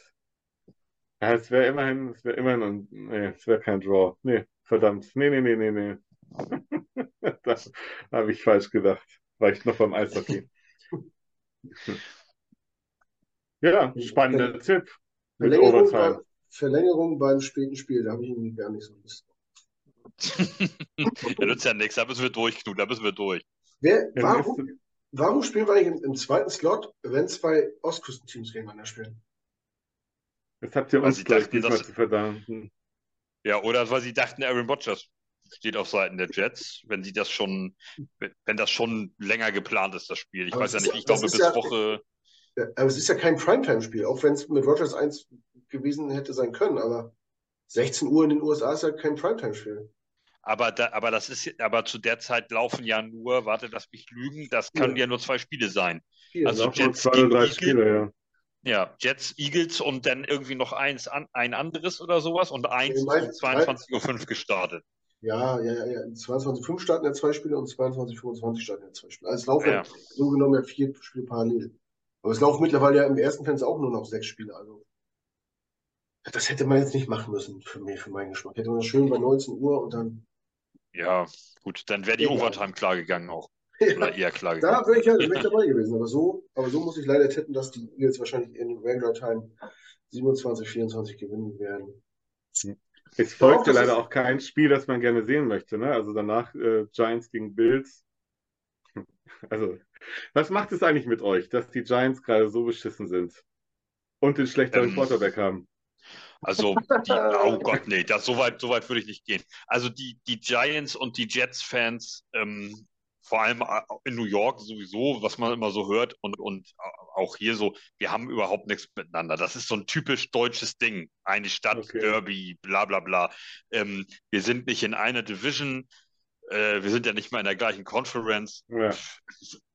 Ja, es wäre immerhin, es wäre immerhin ein, nee, es wäre kein Draw. Nee, verdammt. Nee, nee, nee, nee, nee. das habe ich falsch gedacht. War ich noch beim Eishockey. Ja, spannender Tipp. Mit Verlängerung, bei, Verlängerung beim späten Spiel, da habe ich irgendwie gar nicht so Lust. ja, nützt ja nichts, da müssen wir durch, Knut, da müssen wir durch. Wer, warum, warum spielen wir eigentlich im, im zweiten Slot, wenn zwei Ostküstenteams gegeneinander spielen? Das habt ihr uns gleich diesmal das, zu verdanken. Ja, oder weil sie dachten, Aaron Rodgers steht auf Seiten der Jets, wenn sie das schon, wenn das schon länger geplant ist, das Spiel. Ich Aber weiß ja nicht, ich glaube bis ja, Woche aber es ist ja kein Primetime-Spiel, auch wenn es mit Rogers 1 gewesen hätte sein können, aber 16 Uhr in den USA ist ja kein Primetime-Spiel. Aber, da, aber das ist, aber zu der Zeit laufen ja nur, warte, lass mich lügen, das können ja, ja nur zwei Spiele sein. Vier. Also Jets zwei oder drei Spiele, ja. Ja, Jets, Eagles und dann irgendwie noch eins an, ein anderes oder sowas und eins um 22.05 Uhr gestartet. Ja, ja, ja, ja. 22.05 starten ja zwei Spiele und 22.25 starten ja zwei Spiele. Also es laufen ja. so genommen ja vier Spiele parallel. Aber es laufen mittlerweile ja im ersten Fenster auch nur noch sechs Spiele. Also das hätte man jetzt nicht machen müssen für mich, für meinen Geschmack. Hätte man das schön bei 19 Uhr und dann. Ja, gut, dann wäre die ja, Overtime klar gegangen auch. Oder eher klar gegangen. Da wäre ich ja wär ich dabei gewesen. Aber so, aber so muss ich leider tippen, dass die Eagles wahrscheinlich in Regular Time 27, 24 gewinnen werden. Es folgt ja leider auch kein Spiel, das man gerne sehen möchte. Ne? Also danach äh, Giants gegen Bills. Also was macht es eigentlich mit euch, dass die Giants gerade so beschissen sind und den schlechteren ähm, Quarterback haben? Also, die, oh Gott, nee, das, so, weit, so weit würde ich nicht gehen. Also, die, die Giants und die Jets-Fans, ähm, vor allem äh, in New York sowieso, was man immer so hört und, und auch hier so, wir haben überhaupt nichts miteinander. Das ist so ein typisch deutsches Ding. Eine Stadt, okay. Derby, bla bla bla. Ähm, wir sind nicht in einer Division, äh, wir sind ja nicht mal in der gleichen Conference. Ja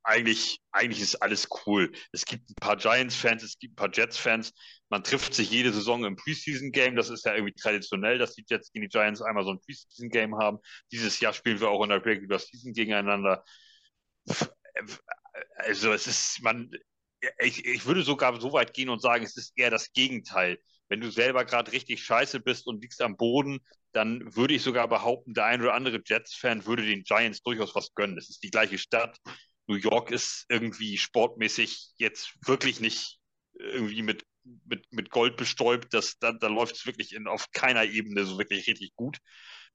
eigentlich, eigentlich ist alles cool. Es gibt ein paar Giants-Fans, es gibt ein paar Jets-Fans. Man trifft sich jede Saison im Preseason-Game. Das ist ja irgendwie traditionell, dass die Jets gegen die Giants einmal so ein Preseason-Game haben. Dieses Jahr spielen wir auch in der Regular Season gegeneinander. Also es ist, man, ich, ich würde sogar so weit gehen und sagen, es ist eher das Gegenteil. Wenn du selber gerade richtig scheiße bist und liegst am Boden, dann würde ich sogar behaupten, der ein oder andere Jets-Fan würde den Giants durchaus was gönnen. Es ist die gleiche Stadt. New York ist irgendwie sportmäßig jetzt wirklich nicht irgendwie mit, mit, mit Gold bestäubt. Das, da da läuft es wirklich in, auf keiner Ebene so wirklich richtig gut.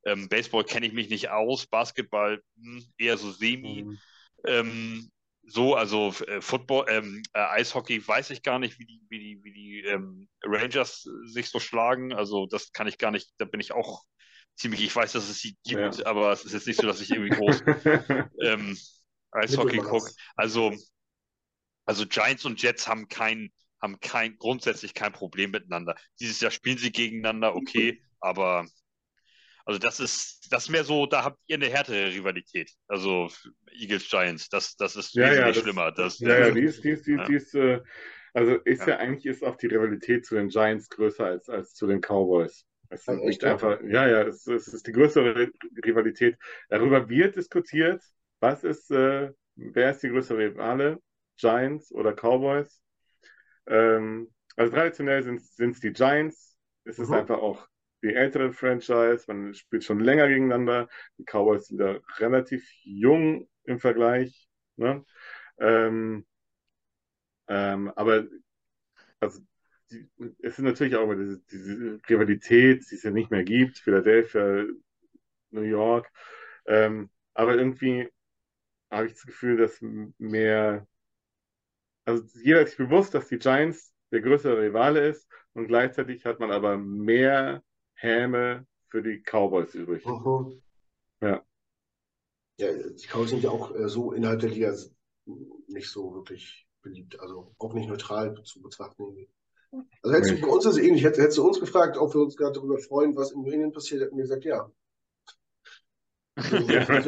Ähm, Baseball kenne ich mich nicht aus, Basketball mh, hm, eher so semi. Mhm. Ähm, so, also äh, Football, ähm, äh, Eishockey weiß ich gar nicht, wie die, wie die, wie die ähm, Rangers sich so schlagen. Also das kann ich gar nicht, da bin ich auch ziemlich, ich weiß, dass es sie gibt, ja. aber es ist jetzt nicht so, dass ich irgendwie groß ähm, Eishockey gucke. Also, also Giants und Jets haben kein, haben kein, grundsätzlich kein Problem miteinander. Dieses Jahr spielen sie gegeneinander, okay, aber also das ist, das ist mehr so, da habt ihr eine härtere Rivalität. Also Eagles Giants, das, das ist ja, wesentlich ja, das, schlimmer. Das, ja, ja, die ist, die ist, die, ja. die ist, äh, also ist ja. ja. eigentlich ist auch die Rivalität zu den Giants größer als, als zu den Cowboys. Es ist nicht einfach, ja, ja, es, es, ist die größere Rivalität. Darüber wird diskutiert, was ist, äh, wer ist die größere Rivale, Giants oder Cowboys? Ähm, also traditionell sind es die Giants. Es ist mhm. einfach auch die ältere Franchise, man spielt schon länger gegeneinander. Die Cowboys sind ja relativ jung im Vergleich. Ne? Ähm, ähm, aber also, die, es ist natürlich auch immer diese, diese, Rivalität, die es ja nicht mehr gibt, Philadelphia, New York. Ähm, aber irgendwie habe ich das Gefühl, dass mehr, also jeder ist sich bewusst, dass die Giants der größere Rivale ist und gleichzeitig hat man aber mehr Häme für die Cowboys übrig. Mhm. Ja. Ja, die Cowboys sind ja auch äh, so innerhalb der Liga nicht so wirklich beliebt, also auch nicht neutral zu betrachten. Also hättest du bei uns das ähnlich, hättest, hättest, du uns gefragt, ob wir uns gerade darüber freuen, was in New passiert, hätten wir gesagt, ja. So, ja. so,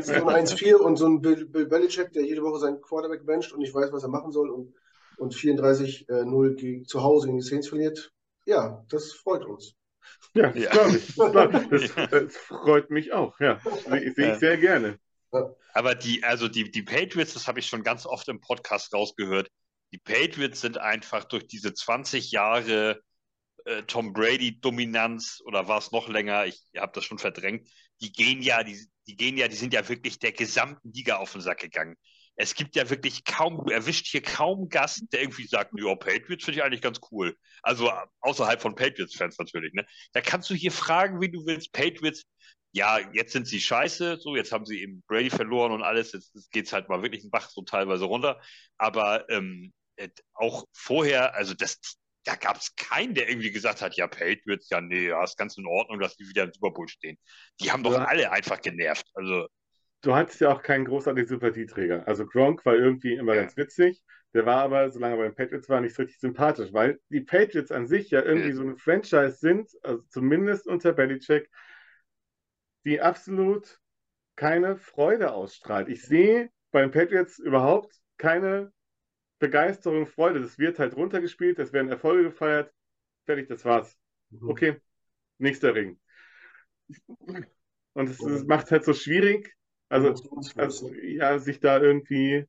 so ein 1-4 und so ein Bill, Bill Belichick, der jede Woche seinen Quarterback bencht und nicht weiß, was er machen soll und, und 34-0 äh, zu Hause gegen die Saints verliert. Ja, das freut uns. Ja, das ja. glaube ich. Das, das, das, freut mich auch. Ja, sehe seh ich sehr gerne. Aber die, also die, die Patriots, das habe ich schon ganz oft im Podcast rausgehört. Die Patriots sind einfach durch diese 20 Jahre äh, Tom Brady-Dominanz oder war es noch länger, ich habe das schon verdrängt, die gehen ja, die, die gehen ja, die sind ja wirklich der gesamten Liga auf den Sack gegangen es gibt ja wirklich kaum, du erwischt hier kaum Gast, der irgendwie sagt, ja, Patriots finde ich eigentlich ganz cool. Also außerhalb von Patriots-Fans natürlich, ne? Da kannst du hier fragen, wie du willst. Patriots, ja, jetzt sind sie scheiße, so, jetzt haben sie eben Brady verloren und alles, jetzt, jetzt geht es halt mal wirklich ein Bach so teilweise runter. Aber ähm, äh, auch vorher, also das, da gab es keinen, der irgendwie gesagt hat, ja, Patriots, ja, nee, ja, ist ganz in Ordnung, dass die wieder im Super Bowl stehen. Die haben doch ja. alle einfach genervt. Also du hattest ja auch keinen großartigen Sympathieträger. Also Gronk war irgendwie immer ganz witzig. Der war aber, solange er bei den Patriots war, nicht so richtig sympathisch, weil die Patriots an sich ja irgendwie so eine Franchise sind, also zumindest unter Belichick, die absolut keine Freude ausstrahlt. Ich sehe bei den Patriots überhaupt keine Begeisterung, Freude. Das wird halt runtergespielt, es werden Erfolge gefeiert. Fertig, das war's. Mhm. Okay, nächster Ring. Und es macht halt so schwierig, also, also ja, sich da irgendwie,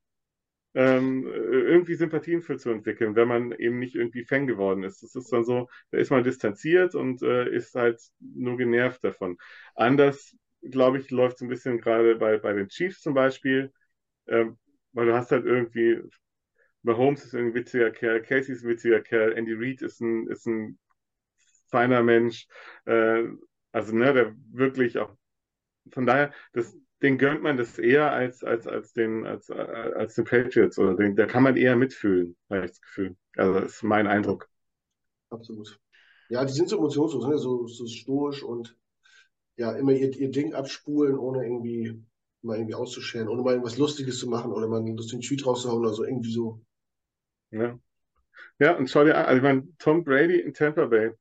ähm, irgendwie Sympathien für zu entwickeln, wenn man eben nicht irgendwie Fan geworden ist. Das ist dann so, da ist man distanziert und äh, ist halt nur genervt davon. Anders, glaube ich, läuft es ein bisschen gerade bei, bei den Chiefs zum Beispiel, ähm, weil du hast halt irgendwie, Mahomes ist ein witziger Kerl, Casey ist ein witziger Kerl, Andy Reid ist ein, ist ein feiner Mensch, äh, also ne, der wirklich auch, von daher, das, den gönnt man das eher als, als, als, den, als, als den Patriots. Oder den, da kann man eher mitfühlen, habe ich das Gefühl. Also das ist mein Eindruck. Absolut. Ja, die sind so emotionslos, ne? so, so stoisch und ja, immer ihr, ihr Ding abspulen, ohne irgendwie mal irgendwie auszuscheren, ohne mal irgendwas Lustiges zu machen oder mal einen lustigen Tweet rauszuhauen oder so, irgendwie so. Ja. Ja, und schau dir an, also ich meine, Tom Brady in Tampa Bay,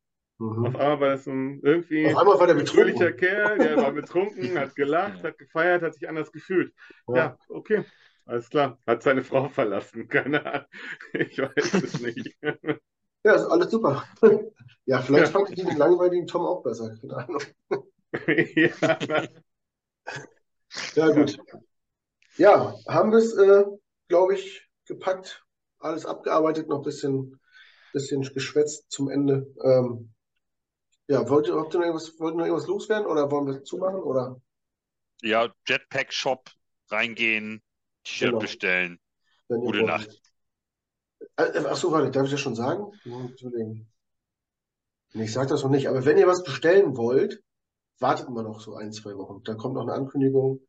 Mhm. Auf einmal war das ein irgendwie Auf einmal war der fröhlicher Kerl, der war betrunken, hat gelacht, hat gefeiert, hat sich anders gefühlt. Ja, ja okay. Alles klar. Hat seine Frau verlassen. Keine Ahnung. Ich weiß es nicht. Ja, ist alles super. Ja, vielleicht ja. fand ich den langweiligen Tom auch besser. Keine Ahnung. Ja, ja gut. Ja, haben wir es, äh, glaube ich, gepackt. Alles abgearbeitet, noch ein bisschen, bisschen geschwätzt zum Ende. Ähm, ja, wollt ihr, habt ihr noch irgendwas, wollt ihr noch irgendwas loswerden oder wollen wir zumachen? Oder? Ja, Jetpack-Shop reingehen, T-Shirt genau. bestellen. Gute Nacht. Äh, Achso, warte, darf ich das schon sagen? Ich sage das noch nicht, aber wenn ihr was bestellen wollt, wartet mal noch so ein, zwei Wochen. Da kommt noch eine Ankündigung.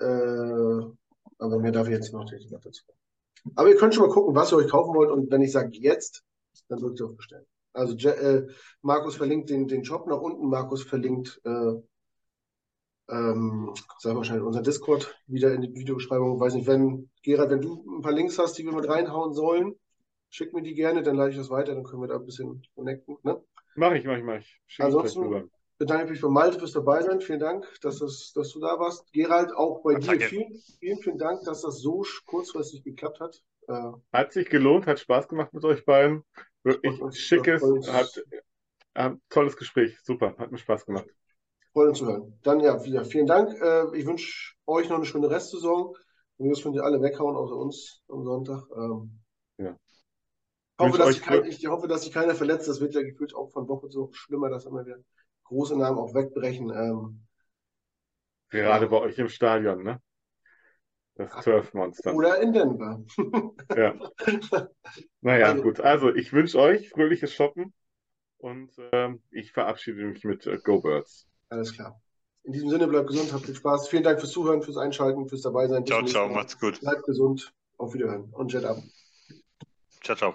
Äh, aber mehr darf ich jetzt noch nicht dazu. Aber ihr könnt schon mal gucken, was ihr euch kaufen wollt. Und wenn ich sage jetzt, dann drückt ihr auf Bestellen. Also äh, Markus verlinkt den, den Job nach unten. Markus verlinkt, äh, ähm, sag wahrscheinlich unser Discord wieder in die Videobeschreibung. Weiß nicht, wenn, Gerald, wenn du ein paar Links hast, die wir mit reinhauen sollen, schick mir die gerne, dann leite ich das weiter, dann können wir da ein bisschen connecten. Ne? Mach ich, mach ich, mach ich. Schick Ansonsten bedanke ich mich bei Malte fürs Dabeisein. Vielen Dank, dass, das, dass du da warst. Gerald, auch bei dir. Vielen, vielen, vielen Dank, dass das so kurzfristig geklappt hat. Äh, hat sich gelohnt, hat Spaß gemacht mit euch beiden. Wirklich schickes, hat, hat, tolles Gespräch. Super, hat mir Spaß gemacht. Freut uns zu hören. Dann ja, wieder vielen Dank. Äh, ich wünsche euch noch eine schöne Restsaison. Das könnt ihr alle weghauen, außer uns am Sonntag. Ähm, ja. Ich hoffe, dass sich kein, ich hoffe, dass sich keiner verletzt. Das wird ja gefühlt auch von Woche zu Woche schlimmer, dass immer wieder große Namen auch wegbrechen. Ähm, Gerade ja. bei euch im Stadion, ne? Das Turf-Monster. Oder in Denver. ja. Naja, also, gut. Also, ich wünsche euch fröhliches Shoppen und ähm, ich verabschiede mich mit äh, Go Birds. Alles klar. In diesem Sinne, bleibt gesund, habt viel Spaß. Vielen Dank fürs Zuhören, fürs Einschalten, fürs Dabeisein. Ciao, ciao, macht's gut. Bleibt gesund. Auf Wiederhören und Jet ab. Ciao, ciao.